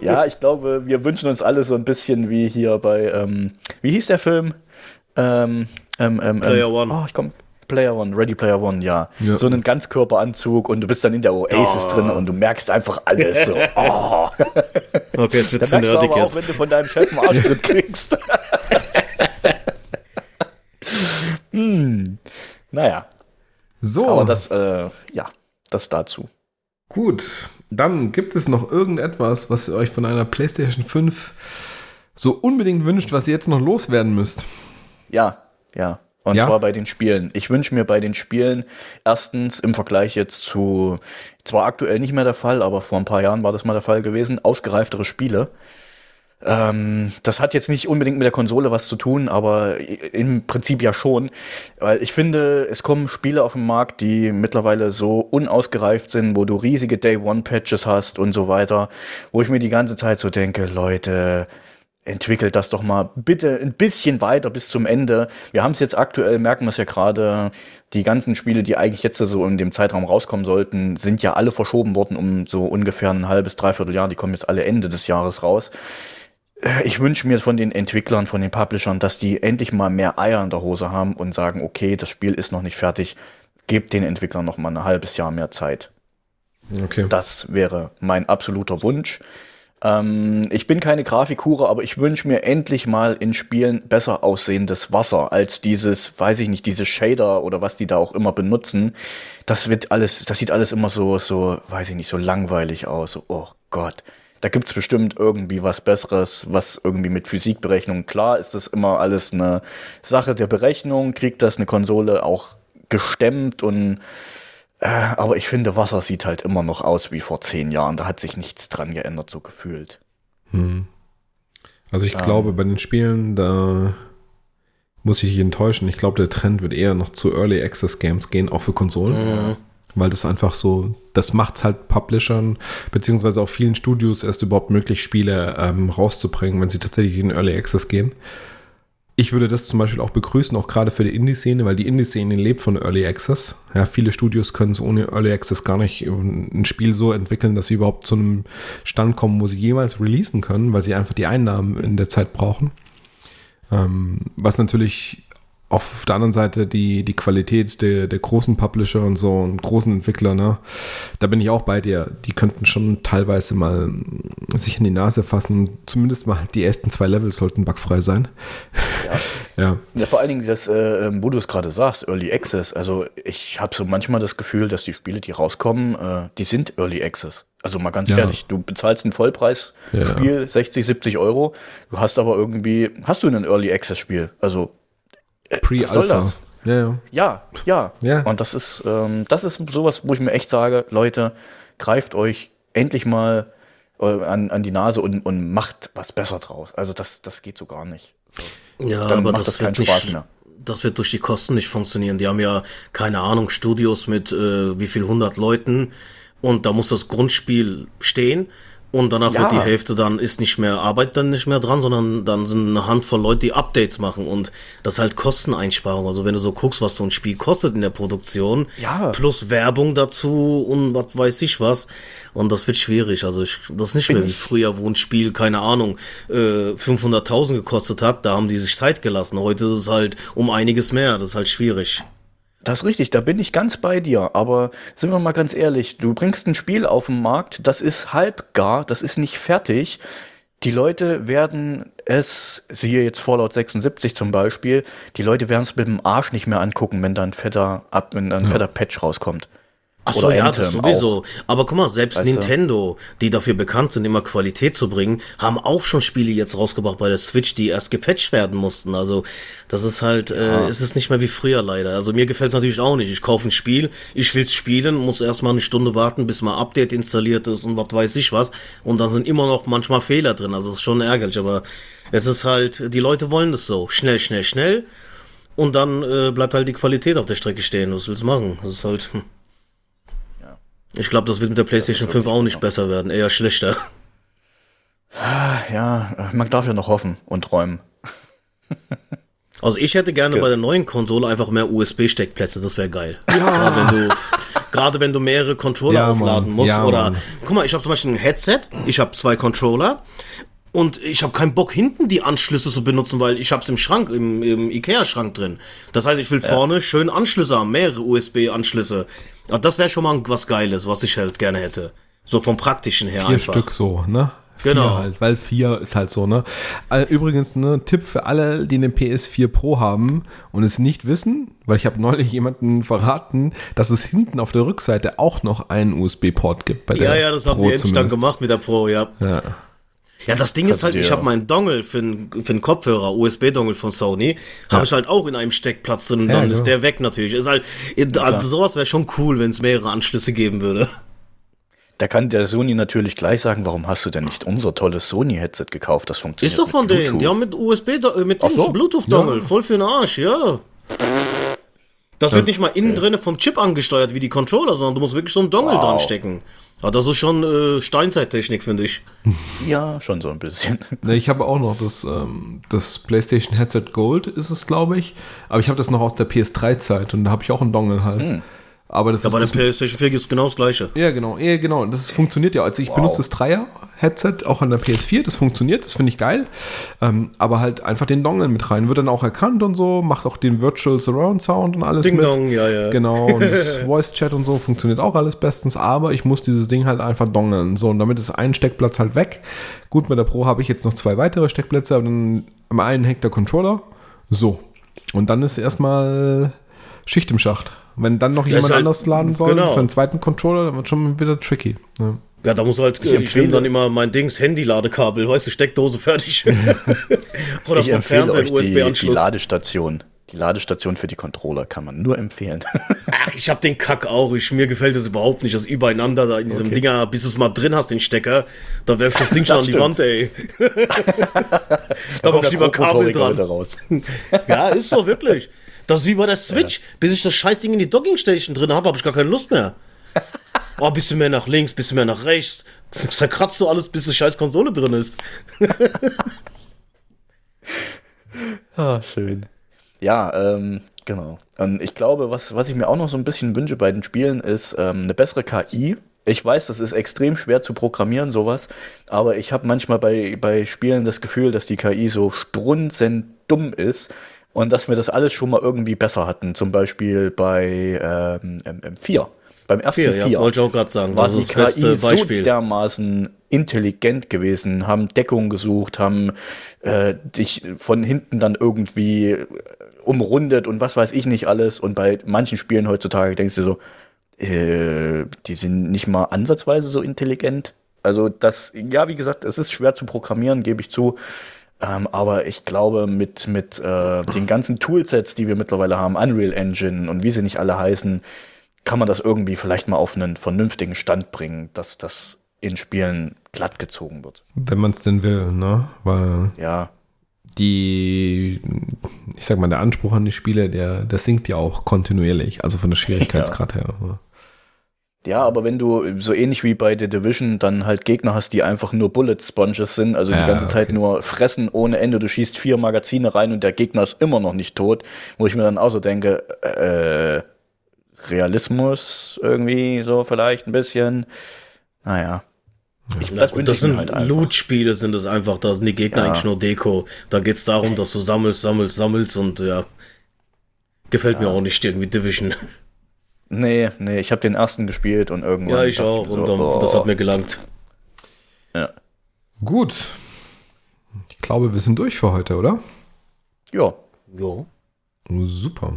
B: Ja, ich glaube, wir wünschen uns alle so ein bisschen wie hier bei, ähm, wie hieß der Film? Ähm, ähm, ähm,
A: Player
B: ähm,
A: One.
B: Oh, ich komm. Player One, Ready Player One, ja.
C: Ja.
B: So einen Ganzkörperanzug und du bist dann in der Oasis
A: Oh.
B: drin und du merkst einfach alles so. Oh.
A: Okay, es wird zu nerdig
B: aber auch,
A: jetzt.
B: wenn du von deinem Chef einen Arschtritt kriegst. hm. Naja,
C: So,
B: aber das, äh, ja, das dazu.
C: gut. Dann gibt es noch irgendetwas, was ihr euch von einer PlayStation 5 so unbedingt wünscht, was ihr jetzt noch loswerden müsst.
B: Ja, ja. Und
C: Ja?
B: zwar bei den Spielen. Ich wünsche mir bei den Spielen erstens im Vergleich jetzt zu, zwar aktuell nicht mehr der Fall, aber vor ein paar Jahren war das mal der Fall gewesen, ausgereiftere Spiele. Ähm, das hat jetzt nicht unbedingt mit der Konsole was zu tun, aber im Prinzip ja schon. Weil ich finde, es kommen Spiele auf den Markt, die mittlerweile so unausgereift sind, wo du riesige Day-One-Patches hast und so weiter, wo ich mir die ganze Zeit so denke, Leute, entwickelt das doch mal bitte ein bisschen weiter bis zum Ende. Wir haben es jetzt aktuell, merken wir es ja gerade, die ganzen Spiele, die eigentlich jetzt so in dem Zeitraum rauskommen sollten, sind ja alle verschoben worden um so ungefähr ein halbes, dreiviertel Jahr. Die kommen jetzt alle Ende des Jahres raus. Äh, ich wünsche mir von den Entwicklern, von den Publishern, dass die endlich mal mehr Eier in der Hose haben und sagen, okay, das Spiel ist noch nicht fertig, gebt den Entwicklern noch mal ein halbes Jahr mehr Zeit. Okay. Das wäre mein absoluter Wunsch. Ähm, ich bin keine Grafikhure, aber ich wünsche mir endlich mal in Spielen besser aussehendes Wasser als dieses, weiß ich nicht, diese Shader oder was die da auch immer benutzen. Das wird alles, das sieht alles immer so, so, weiß ich nicht, so langweilig aus. oh Gott. Da gibt es bestimmt irgendwie was Besseres, was irgendwie mit Physikberechnung. Klar ist das immer alles eine Sache der Berechnung, kriegt das eine Konsole auch gestemmt und äh, aber ich finde, Wasser sieht halt immer noch aus wie vor zehn Jahren. Da hat sich nichts dran geändert, so gefühlt. Hm.
C: Also ich ähm. glaube, bei den Spielen, da muss ich dich enttäuschen. Ich glaube, der Trend wird eher noch zu Early Access Games gehen, auch für Konsolen. Mhm weil das einfach so, das macht es halt Publishern, beziehungsweise auch vielen Studios erst überhaupt möglich, Spiele ähm, rauszubringen, wenn sie tatsächlich in Early Access gehen. Ich würde das zum Beispiel auch begrüßen, auch gerade für die Indie-Szene, weil die Indie-Szene lebt von Early Access. Ja, viele Studios können es ohne Early Access gar nicht ein Spiel so entwickeln, dass sie überhaupt zu einem Stand kommen, wo sie jemals releasen können, weil sie einfach die Einnahmen in der Zeit brauchen. Ähm, was natürlich auf der anderen Seite die, die Qualität der, der großen Publisher und so und großen Entwickler, ne, da bin ich auch bei dir. Die könnten schon teilweise mal sich in die Nase fassen. Zumindest mal die ersten zwei Levels sollten bugfrei sein.
B: Ja. ja. ja. vor allen Dingen, das, äh, wo du es gerade sagst, Early Access. Also ich habe so manchmal das Gefühl, dass die Spiele, die rauskommen, äh, die sind Early Access. Also mal ganz ja. ehrlich, du bezahlst ein Vollpreis-Spiel, ja. 60, 70 Euro, du hast aber irgendwie, hast du ein Early Access-Spiel? Also äh, Pre-Alpha. Ja, ja. ja, ja. ja. Und das ist, ähm, das ist sowas, wo ich mir echt sage, Leute, greift euch endlich mal äh, an, an die Nase und, und macht was besser draus. Also das, das geht so gar nicht.
A: So. Ja, Dann aber das, das wird nicht, mehr. das wird durch die Kosten nicht funktionieren. Die haben ja, keine Ahnung, Studios mit äh, wie viel hundert Leuten und da muss das Grundspiel stehen und danach ja. wird die Hälfte dann ist nicht mehr Arbeit dann nicht mehr dran, sondern dann sind eine Handvoll Leute, die Updates machen und das ist halt Kosteneinsparung. Also wenn du so guckst, was so ein Spiel kostet in der Produktion, ja. plus Werbung dazu und was weiß ich was. Und das wird schwierig. Also ich, das ist nicht Bin mehr wie früher, wo ein Spiel, keine Ahnung, äh, 500.000 gekostet hat. Da haben die sich Zeit gelassen. Heute ist es halt um einiges mehr. Das ist halt schwierig.
B: Das ist richtig, da bin ich ganz bei dir. Aber sind wir mal ganz ehrlich, du bringst ein Spiel auf den Markt, das ist halb gar, das ist nicht fertig. Die Leute werden es, siehe jetzt Fallout 76 zum Beispiel, die Leute werden es mit dem Arsch nicht mehr angucken, wenn da ein fetter, wenn da ein ja. fetter Patch rauskommt.
A: Ach so, ja, das sowieso. Auch. Aber guck mal, selbst weißt Nintendo, die dafür bekannt sind, immer Qualität zu bringen, haben auch schon Spiele jetzt rausgebracht bei der Switch, die erst gepatcht werden mussten. Also das ist halt, äh, ja. äh, ist es nicht mehr wie früher leider. Also mir gefällt es natürlich auch nicht. Ich kaufe ein Spiel, ich will's spielen, muss erstmal eine Stunde warten, bis mal Update installiert ist und was weiß ich was. Und dann sind immer noch manchmal Fehler drin. Also es ist schon ärgerlich, aber es ist halt, die Leute wollen das so. Schnell, schnell, schnell. Und dann äh, bleibt halt die Qualität auf der Strecke stehen. Was willst du machen? Das ist halt. Hm. Ich glaube, das wird mit der PlayStation 5 auch nicht besser werden, eher schlechter.
B: Ja, man darf ja noch hoffen und träumen.
A: Also ich hätte gerne ja. bei der neuen Konsole einfach mehr USB-Steckplätze, das wäre geil. Ja. Gerade wenn du, gerade wenn du mehrere Controller ja, aufladen musst. Ja, oder Mann. guck mal, ich habe zum Beispiel ein Headset, ich habe zwei Controller und ich habe keinen Bock hinten die Anschlüsse zu benutzen, weil ich hab's im Schrank, im, im Ikea-Schrank drin. Das heißt, ich will vorne schön Anschlüsse haben, mehrere USB-Anschlüsse. Ja, das wäre schon mal was Geiles, was ich halt gerne hätte. So vom praktischen her
C: Vier einfach. Stück so, ne? Vier genau. halt, weil vier ist halt so, ne? Äh, übrigens, ne, Tipp für alle, die eine PS4 Pro haben und es nicht wissen, weil ich habe neulich jemanden verraten, dass es hinten auf der Rückseite auch noch einen USB-Port gibt
A: bei der Ja, ja, das haben die endlich dann gemacht mit der Pro, ja. Ja. Ja, das Ding ist halt, ich habe meinen Dongle für einen für Kopfhörer, USB-Dongle von Sony, ja. habe ich halt auch in einem Steckplatz drin und ja, dann ja. ist der weg natürlich. Ist halt, also sowas wäre schon cool, wenn es mehrere Anschlüsse geben würde.
B: Da kann der Sony natürlich gleich sagen, warum hast du denn nicht unser tolles Sony-Headset gekauft? Das funktioniert
A: Ist doch von denen. Die haben mit USB, äh, mit
B: so.
A: Bluetooth-Dongle. Voll für den Arsch, ja. Das wird nicht mal innen drinne vom Chip angesteuert wie die Controller, sondern du musst wirklich so einen Dongle
B: Wow.
A: dran stecken. Ja, das ist schon äh, Steinzeittechnik, finde ich.
B: Ja, schon so ein bisschen.
C: Ne, ich habe auch noch das, ähm, das PlayStation Headset Gold, ist es, glaube ich. Aber ich habe das noch aus der PS3-Zeit und da habe ich auch einen Dongle halt. Aber das
A: Ja, bei der
C: ist das,
A: PlayStation 4 ist genau das gleiche.
C: Ja, genau, ja, genau. Das funktioniert ja. Also ich benutze das Dreier-Headset auch an der PS4, das funktioniert, das finde ich geil. Ähm, aber halt einfach den Dongle mit rein. Wird dann auch erkannt und so, macht auch den Virtual Surround Sound und alles
A: Ding
C: mit.
A: Dong, ja, ja.
C: Genau, und das Voice-Chat und so funktioniert auch alles bestens, aber ich muss dieses Ding halt einfach dongeln. So, und damit ist ein Steckplatz halt weg. Gut, mit der Pro habe ich jetzt noch zwei weitere Steckplätze, aber dann am einen hängt der Controller. So. Und dann ist erstmal Schicht im Schacht. Wenn dann noch
A: Ja,
C: jemand
A: halt-
C: anders laden soll,
A: genau.
C: seinen zweiten Controller, dann wird schon wieder tricky. Ja.
A: Ja, da muss halt,
B: Ich
A: äh, ich nehme
B: empfehle-
A: dann immer mein Dings, Handy-Ladekabel, weißt du, Steckdose fertig. Oder
B: Ich
A: vom
B: empfehle
A: Fernseher
B: euch die, die
A: USB-Anschluss.
B: Ladestation. Die Ladestation für die Controller kann man nur empfehlen.
A: Ach, ich hab den Kack auch. Ich, mir gefällt das überhaupt nicht, das übereinander da in diesem
B: Okay.
A: Dinger, bis du es mal drin hast, den Stecker, da werf ich das Ding schon
B: Das
A: an die. Wand, ey. da mach ich lieber Kabel dran.
B: raus.
A: Ja, ist so, wirklich. Das ist wie bei der Switch. Bis ich das Scheißding in die Dockingstation drin habe, habe ich gar keine Lust mehr. Oh, bisschen mehr nach links, bisschen mehr nach rechts. Zerkratzt du alles, bis die scheiß Konsole drin ist.
B: Ah, schön. Ja, ähm, genau. Und ich glaube, was, was ich mir auch noch so ein bisschen wünsche bei den Spielen, ist ähm, eine bessere KI. Ich weiß, das ist extrem schwer zu programmieren, sowas, aber ich habe manchmal bei, bei Spielen das Gefühl, dass die KI so strunzend dumm ist und dass wir das alles schon mal irgendwie besser hatten. Zum Beispiel bei ähm, M- M4. Beim ersten
A: Vier,
B: 4
A: ja, wollte ich auch gerade sagen.
B: war
A: Das ist das beste
B: KI so
A: Beispiel.
B: dermaßen intelligent gewesen, haben Deckung gesucht, haben äh, dich von hinten dann irgendwie äh, umrundet und was weiß ich nicht alles. Und bei manchen Spielen heutzutage denkst du so, äh, die sind nicht mal ansatzweise so intelligent. Also das, ja, wie gesagt, es ist schwer zu programmieren, gebe ich zu. Ähm, aber ich glaube, mit, mit äh, den ganzen Toolsets, die wir mittlerweile haben, Unreal Engine und wie sie nicht alle heißen, kann man das irgendwie vielleicht mal auf einen vernünftigen Stand bringen, dass das in Spielen glatt gezogen wird.
C: Wenn man es denn will, ne? Weil
B: Ja,
C: die, ich sag mal, der Anspruch an die Spiele, der, der sinkt ja auch kontinuierlich, also von der Schwierigkeitsgrad her.
B: Ja, aber wenn du so ähnlich wie bei The Division dann halt Gegner hast, die einfach nur Bullet Sponges sind, also die
C: Ja,
B: ganze Zeit
C: okay.
B: nur fressen ohne Ende, du schießt vier Magazine rein und der Gegner ist immer noch nicht tot, wo ich mir dann auch so denke, äh, Realismus irgendwie so vielleicht ein bisschen. Naja. Ich,
A: Ja,
B: das wünsche
A: das sind
B: halt einfach.
A: Loot-Spiele, sind es einfach. Da sind die Gegner
B: Ja.
A: eigentlich nur Deko. Da geht's darum, dass du sammelst, sammelst, sammelst und ja. Gefällt mir auch nicht irgendwie Division.
B: Nee, nee, ich habe den ersten gespielt und irgendwann.
A: Ja, ich auch.
B: mir
A: Und
B: so,
A: ähm, das
B: oh.
A: hat mir gelangt.
B: Ja.
C: Gut. Ich glaube, wir sind durch für heute, oder?
B: ja.
A: Jo.
C: Super.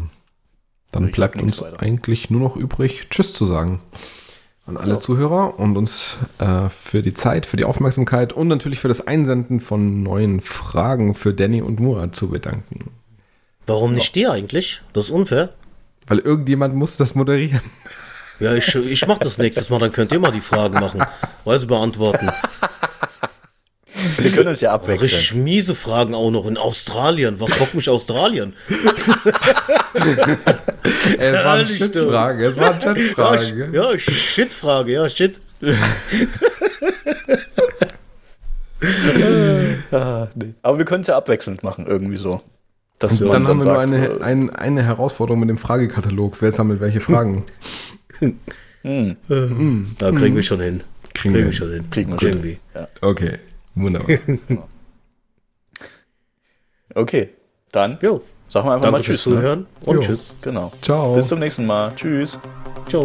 C: Dann
B: Ich
C: bleibt uns
B: weiter.
C: eigentlich nur noch übrig, Tschüss zu sagen. An alle
B: Ja.
C: Zuhörer und uns äh, für die Zeit, für die Aufmerksamkeit und natürlich für das Einsenden von neuen Fragen für Danny und Murat zu bedanken.
A: Warum nicht dir eigentlich? Das ist unfair.
C: Weil irgendjemand muss das moderieren.
A: Ja, ich, ich mach das nächstes Mal, dann könnt ihr mal die Fragen machen. Weise beantworten.
B: Wir können uns ja abwechseln.
A: Richtig miese Fragen auch noch in Australien. Was bockt mich Australien?
C: Es war eine
A: Ehrlich,
C: Schätzfrage, es war eine
A: Ja, ja Shit-Frage, ja, Shit.
B: Ah, nee. Aber wir können es ja abwechselnd machen, irgendwie so. Dass
C: Und
B: man
C: dann haben wir nur eine,
B: äh,
C: ein, eine Herausforderung mit dem Fragekatalog. Wer sammelt welche Fragen?
A: Da kriegen wir schon hin.
C: Kriegen
A: Kriegen
C: wir
A: schon hin.
B: Kriegen wir schon
A: Irgendwie.
C: Okay, wunderbar.
B: Okay, dann
A: Jo.
B: sagen wir einfach
A: Danke
B: mal
A: fürs
B: Tschüss. Ne?
A: Zuhören und
C: Jo.
A: Tschüss.
B: Genau.
C: Ciao.
B: Bis zum nächsten Mal. Tschüss.
A: Ciao.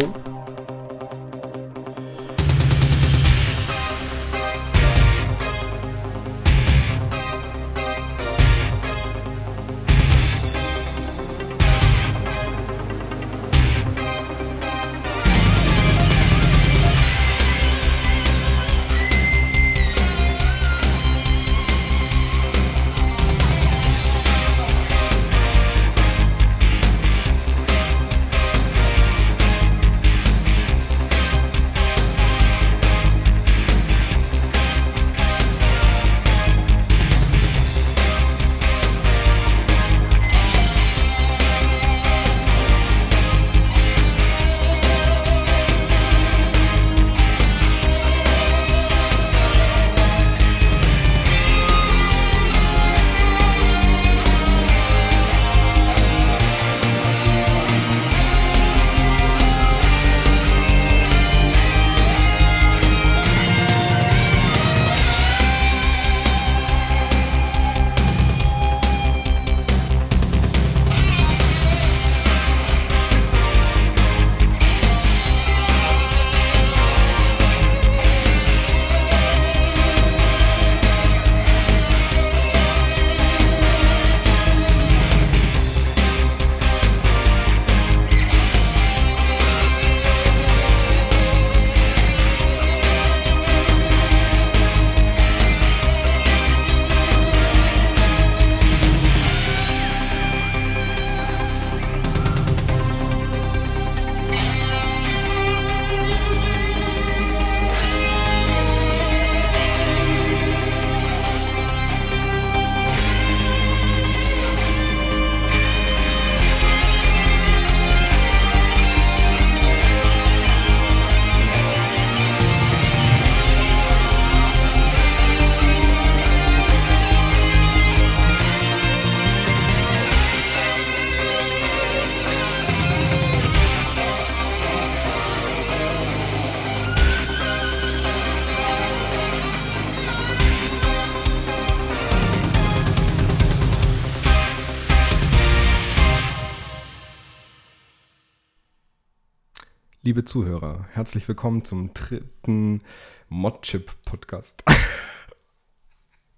C: Liebe Zuhörer, herzlich willkommen zum dritten Modchip-Podcast.